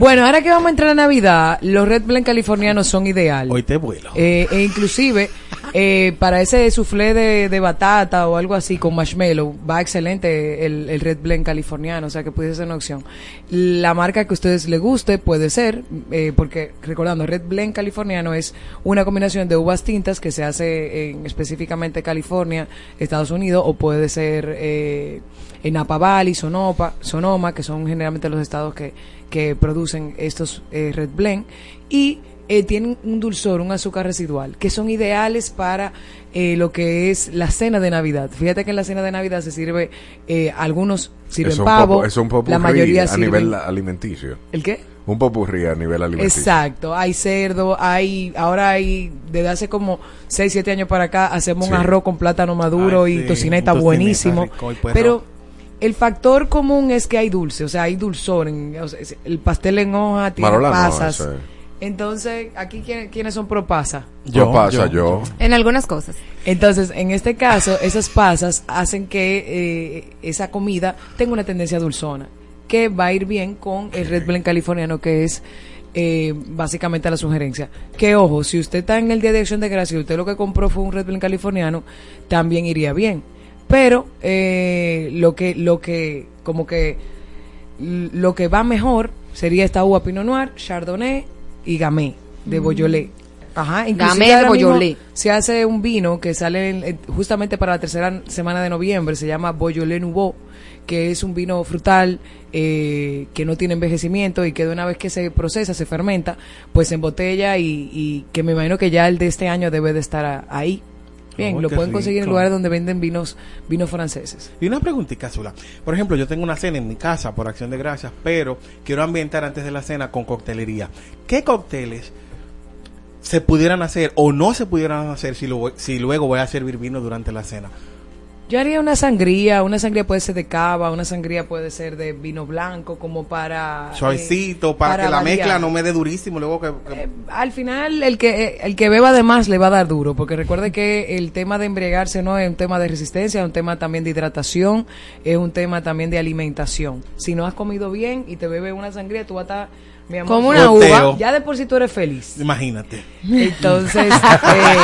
Bueno, ahora que vamos a entrar a Navidad, los Red Blend californianos son ideal. Hoy te vuelo. Eh, e inclusive, eh, para ese soufflé de, batata o algo así con marshmallow, va excelente el, el Red Blend californiano, o sea que puede ser una opción. La marca que a ustedes les guste puede ser, eh, porque recordando, Red Blend californiano es una combinación de uvas tintas que se hace en específicamente California, Estados Unidos, o puede ser eh, en Napa Valley, Sonoma, Sonoma, que son generalmente los estados que, que producen estos eh, Red Blend, y eh, tienen un dulzor, un azúcar residual, que son ideales para eh, lo que es la cena de Navidad. Fíjate que en la cena de Navidad se sirve, eh, algunos sirven Es un pavo, popo- es un popurrí la mayoría a sirven... nivel alimenticio. ¿El qué? Un popurrí a nivel alimenticio. Exacto, hay cerdo, hay, ahora hay, desde hace como 6, 7 años para acá, hacemos Sí. un arroz con plátano maduro Ay, y sí, tocineta buenísimo. rico puerro. Pero el factor común es que hay dulce, o sea, hay dulzor. En, o sea, es- el pastel en hoja tiene Marola pasas. Entonces, aquí, ¿quién- ¿quiénes son pro pasa? Yo, pasa, yo. En algunas cosas. Entonces, en este caso, esas pasas hacen que eh, esa comida tenga una tendencia dulzona, que va a ir bien con el Red Blend californiano, que es eh, básicamente la sugerencia. Que ojo, si usted está en el Día de Acción de Gracias y usted lo que compró fue un Red Blend californiano, también iría bien. Pero eh, lo que, lo que, como que, lo que va mejor sería esta uva Pinot Noir, Chardonnay y Gamay de Mm. Beaujolais. Ajá, Gamay de Beaujolais. se hace un vino que sale en- en- justamente para la tercera semana de noviembre, se llama Beaujolais Nouveau, que es un vino frutal eh, que no tiene envejecimiento y que de una vez que se procesa, se fermenta, pues se embotella y, y que me imagino que ya el de este año debe de estar ahí. Bien, Oh, lo pueden conseguir en lugares donde venden vinos vinos franceses. Y una preguntita, Zula. Por ejemplo, yo tengo una cena en mi casa por acción de gracias, pero quiero ambientar antes de la cena con coctelería. ¿Qué cócteles se pudieran hacer o no se pudieran hacer si, lo si luego voy a servir vino durante la cena? Yo haría una sangría, una sangría puede ser de cava, una sangría puede ser de vino blanco, como para... eh, Suavecito, para, para que la variar. mezcla no me dé durísimo. Luego que, que- al final el que el que beba de más le va a dar duro, porque recuerde que el tema de embriagarse no es un tema de resistencia, es un tema también de hidratación, es un tema también de alimentación. Si no has comido bien y te bebes una sangría, tú vas a estar, mi amor, Como una Goteo. Ya de por sí tú eres feliz. Imagínate. Entonces, eh,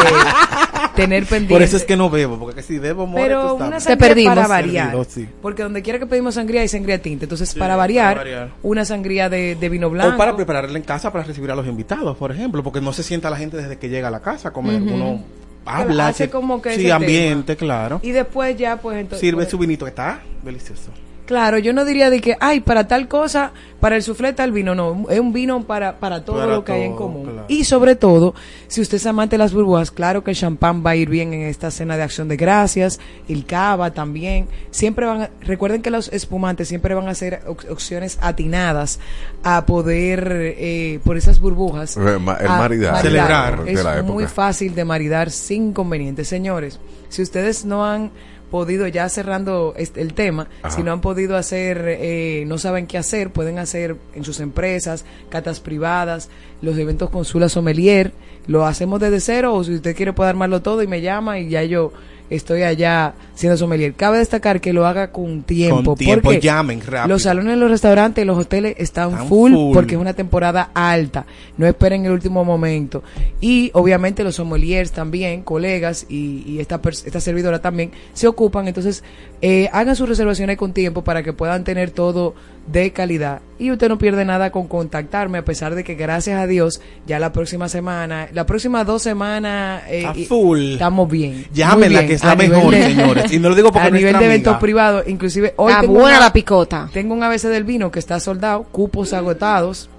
tener pendiente. Por eso es que no bebo, porque si bebo, more, Pero una sangría perdimos. para variar. Perdido, sí. Porque donde quiera que pedimos sangría hay sangría tinta. Entonces, para, para variar, variar. una sangría de, de vino blanco. O para prepararla en casa para recibir a los invitados, por ejemplo, porque no se sienta la gente desde que llega a la casa a comer. Uno habla, Hace se- como que sí, ese ambiente, claro. Y después ya, pues entonces. Sirve pues, su vinito, está delicioso. Claro, yo no diría de que, ay, para tal cosa, para el suflé tal vino, no, es un vino para, para todo Para lo que hay en común. claro. Y sobre todo, si usted es amante de las burbujas, claro que el champán va a ir bien en esta cena de acción de gracias, el cava también, siempre van a, recuerden que los espumantes siempre van a ser op- opciones atinadas a poder, eh, por esas burbujas, Eh, ma- el a maridaje Celebrar. de es muy fácil de maridar sin inconvenientes. Señores, si ustedes no han podido, ya cerrando este- el tema, Ajá. si no han podido hacer, eh, no saben qué hacer, pueden hacer en sus empresas, catas privadas, los eventos con Sula Sommelier, lo hacemos desde cero o si usted quiere puede armarlo todo y me llama y ya yo estoy allá siendo sommelier. Cabe destacar que lo haga con tiempo. Con tiempo, porque llamen rápido. Los salones, los restaurantes los hoteles están, Están full, full. porque es una temporada alta. No esperen el último momento. Y obviamente los sommeliers también, colegas y, y esta, esta servidora también se ocupan. Entonces, eh, hagan sus reservaciones con tiempo para que puedan tener todo de calidad. Y usted no pierde nada con contactarme, a pesar de que gracias a Dios, ya la próxima semana, la próxima dos semanas, eh, A y- full. estamos bien. Llámenla, bien. que es la mejor, de- señores. Y no lo digo porque A nivel de amiga. eventos privados, inclusive hoy Está tengo buena una- la picota. tengo un ABC del vino que está soldado, cupos agotados.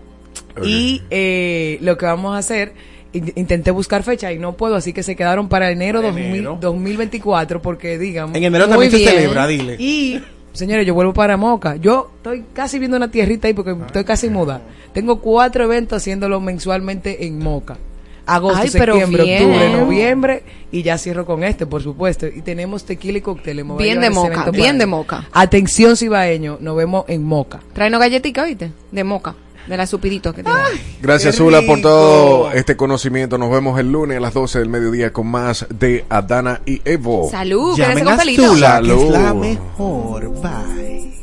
Y eh, lo que vamos a hacer, intenté buscar fecha y no puedo, así que se quedaron para enero, 2000 Enero. 2024, porque digamos. En enero Muy también se bien. celebra, dile. Y, señores, yo vuelvo para Moca. Yo estoy casi viendo una tierrita ahí porque estoy casi muda. Tengo cuatro eventos haciéndolo mensualmente en Moca. Agosto, Ay, septiembre, bien. octubre, noviembre y ya cierro con este, por supuesto. Y tenemos tequila y a Bien de Moca, bien de Moca. Atención cibaeño, nos vemos en Moca. Traenos galletica, ¿viste? De moca. De la supidito que tiene. Gracias, Zula, por todo este conocimiento. Nos vemos el lunes a las 12 del mediodía con más de Adana y Evo. Salud, Llamen con a. Zula, que es la mejor. Bye.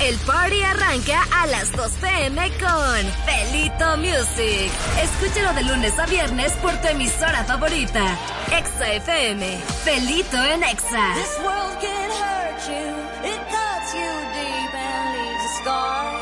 El party arranca a las 2 pm con Felito Music. Escúchalo de lunes a viernes por tu emisora favorita. Exa FM. Felito en Exa. This world can hurt you, it cuts you deep and leaves a scar.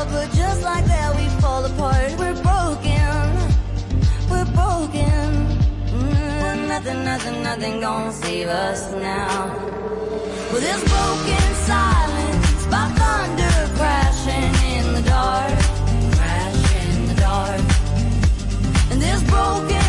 love, but just like that we fall apart. We're broken, we're broken. Mm, nothing, nothing, nothing gonna save us now. Well, this broken silence by thunder crashing in the dark, crash in the dark. And this broken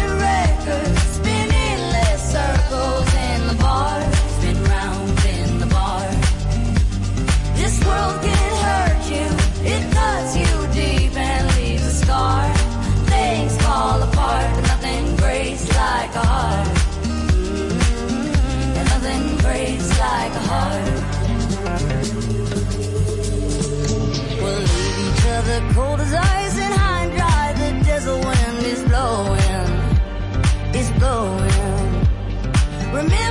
fall apart, but nothing breaks like a heart. Mm, and nothing breaks like a heart. We'll leave each other cold as ice and high and dry. The desert wind is blowing, is blowing. Remember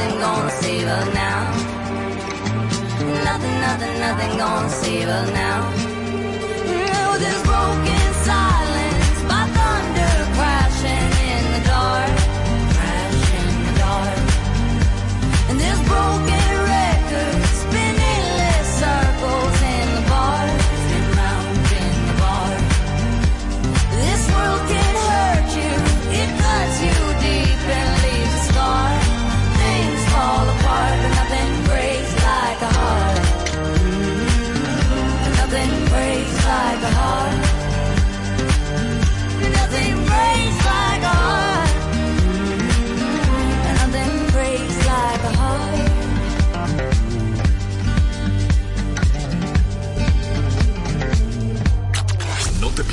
nothing, gonna save us now. Nothing, nothing, nothing gonna save us now. No, this broken silence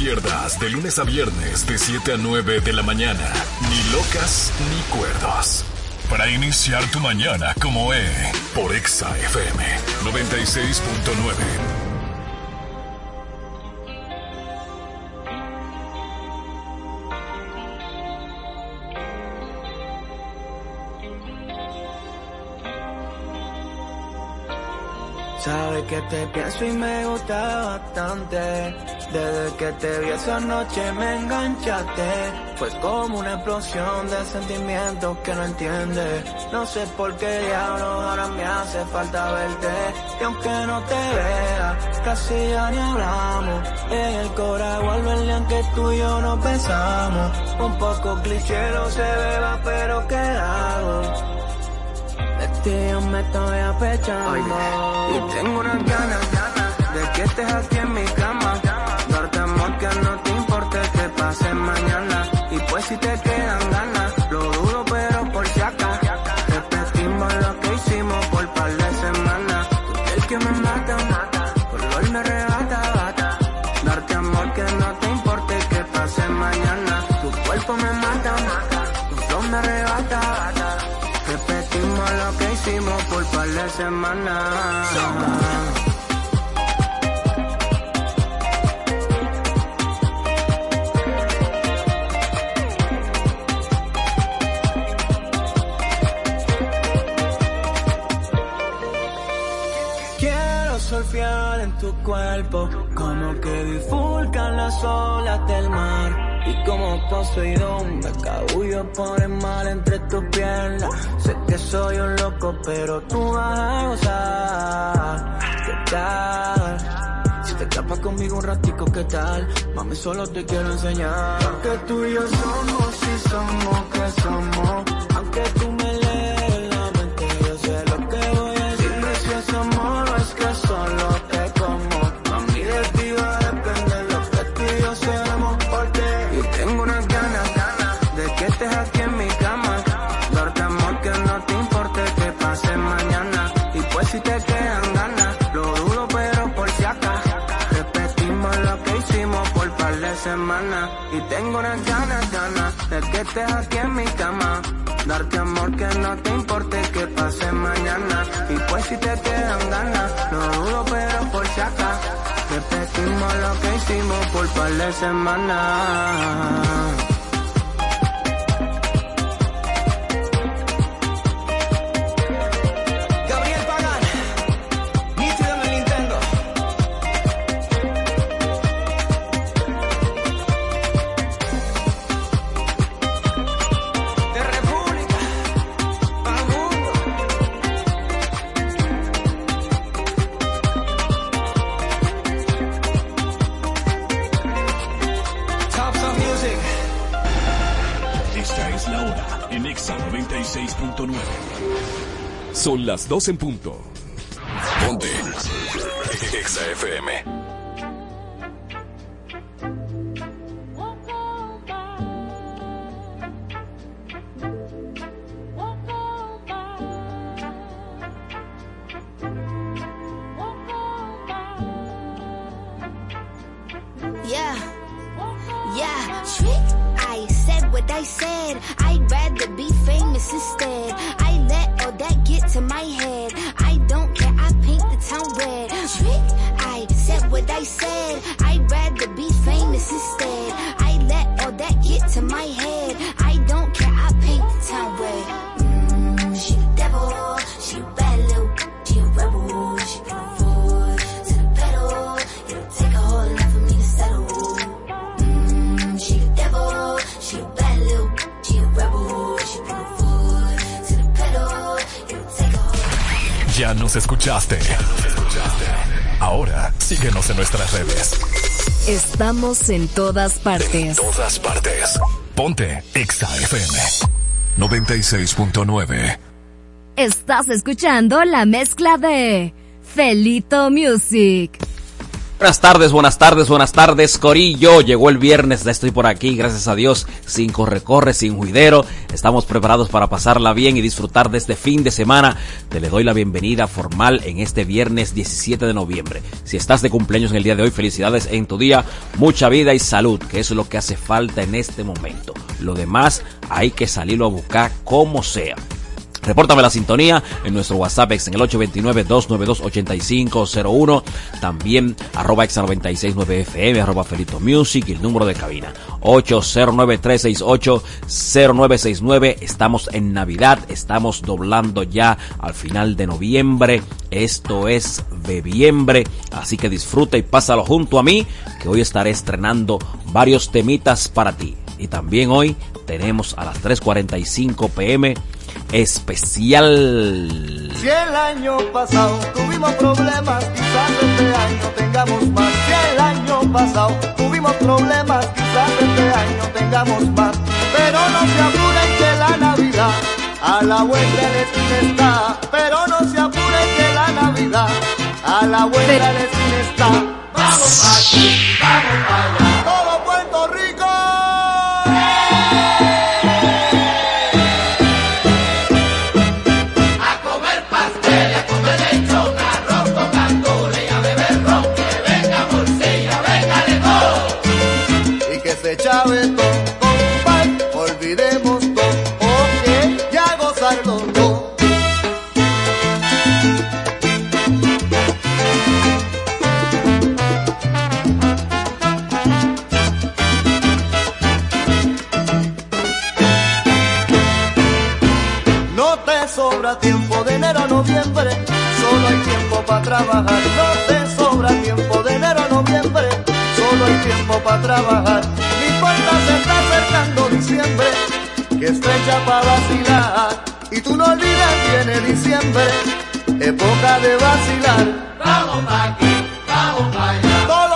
de lunes a viernes de 7 a 9 de la mañana. Ni locas ni cuerdos. Para iniciar tu mañana como E. Por Exa FM 96.9. que te pienso y me gusta bastante. Desde que te vi esa noche me enganchaste. Fue como una explosión de sentimientos que no entiendes. No sé por qué diablo ahora me hace falta verte. Y aunque no te vea, casi ya ni hablamos. En el cora vuelve el tú y yo no pensamos. Un poco cliché lo se beba, pero ¿qué hago? Yo me estoy apechando. Y tengo unas ganas, De que estés aquí en mi cama. Darte amor que no te importe que pase mañana. Y pues si te quedan ganas Lo dudo pero por si acá Repetimos lo que hicimos por par de semanas. Tú que por par de semanas. Quiero surfear en tu cuerpo, como que bifurcan las olas del mar. Y como Poseidón, me cabullo por el mal entre tus piernas. Sé que soy un loco, pero tú vas a gozar. ¿Qué tal? Si te escapas conmigo un ratico, ¿qué tal? Mami, solo te quiero enseñar. Que tú y yo somos, si somos, que somos. Aunque tú me tengo unas ganas, ganas de que estés aquí en mi cama. Darte amor que no te importe que pase mañana. Y pues si te quedan ganas, lo dudo pero por si acá. Repetimos lo que hicimos por par de semanas. Las 2 en punto. Ponte. Exa Ya nos escuchaste. Ahora síguenos en nuestras redes. Estamos en todas partes. Todas partes. Ponte Exa FM 96.9. Estás escuchando la mezcla de Felito Music. Buenas tardes, buenas tardes, buenas tardes, Corillo. Llegó el viernes, ya estoy por aquí, gracias a Dios, sin corre-corre, sin juidero. Estamos preparados para pasarla bien y disfrutar de este fin de semana. Te le doy la bienvenida formal en este viernes 17 de noviembre. Si estás de cumpleaños en el día de hoy, felicidades en tu día, mucha vida y salud, que es lo que hace falta en este momento. Lo demás hay que salirlo a buscar como sea. Repórtame la sintonía en nuestro WhatsApp en el 829-292-8501. También arroba exa 969FM, arroba Felito Music y el número de cabina 809-368-0969. Estamos en Navidad, estamos doblando ya al final de noviembre. Esto es bebiembre, así que disfruta y pásalo junto a mí, que hoy estaré estrenando varios temitas para ti. Y también hoy tenemos a las 3.45 pm especial. Si el año pasado tuvimos problemas, quizás este año tengamos más. Si el año pasado tuvimos problemas, quizás este año tengamos más. Pero no se apuren que la Navidad a la vuelta de la está. Pero no se apuren que la Navidad a la vuelta de la está. Vamos aquí, vamos allá. Todo Puerto Rico. Trabajar. No te sobra tiempo de enero a noviembre, solo hay tiempo para trabajar. No importa se está acercando diciembre, que es fecha para vacilar. Y tú no olvides, viene diciembre, época de vacilar. Vamos pa' aquí, vamos pa' allá.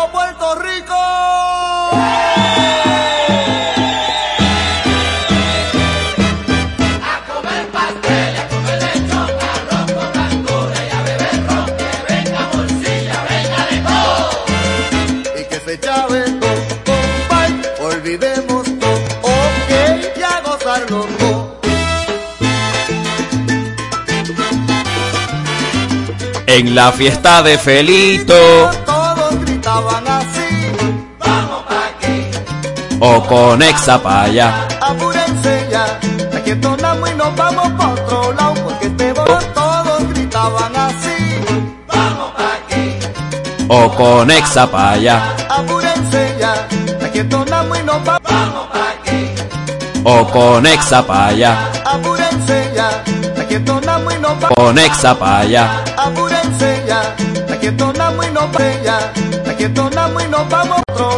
En la fiesta de Felito Todos gritaban así, Vamos pa' aquí, o con Exapaya. apúrense ya, aquí entonamos y nos vamos pa' otro lado, porque este todos gritaban así, vamos pa' aquí. o con Exapaya. apúrense ya, aquí entonamos y nos vamos, Vamos pa' aquí, o con Exapaya. apúrense ya, aquí entonamos y nos vamos, Con apúrense ya, aquí entonamos y nos ya, aquí entonamos y nos vamos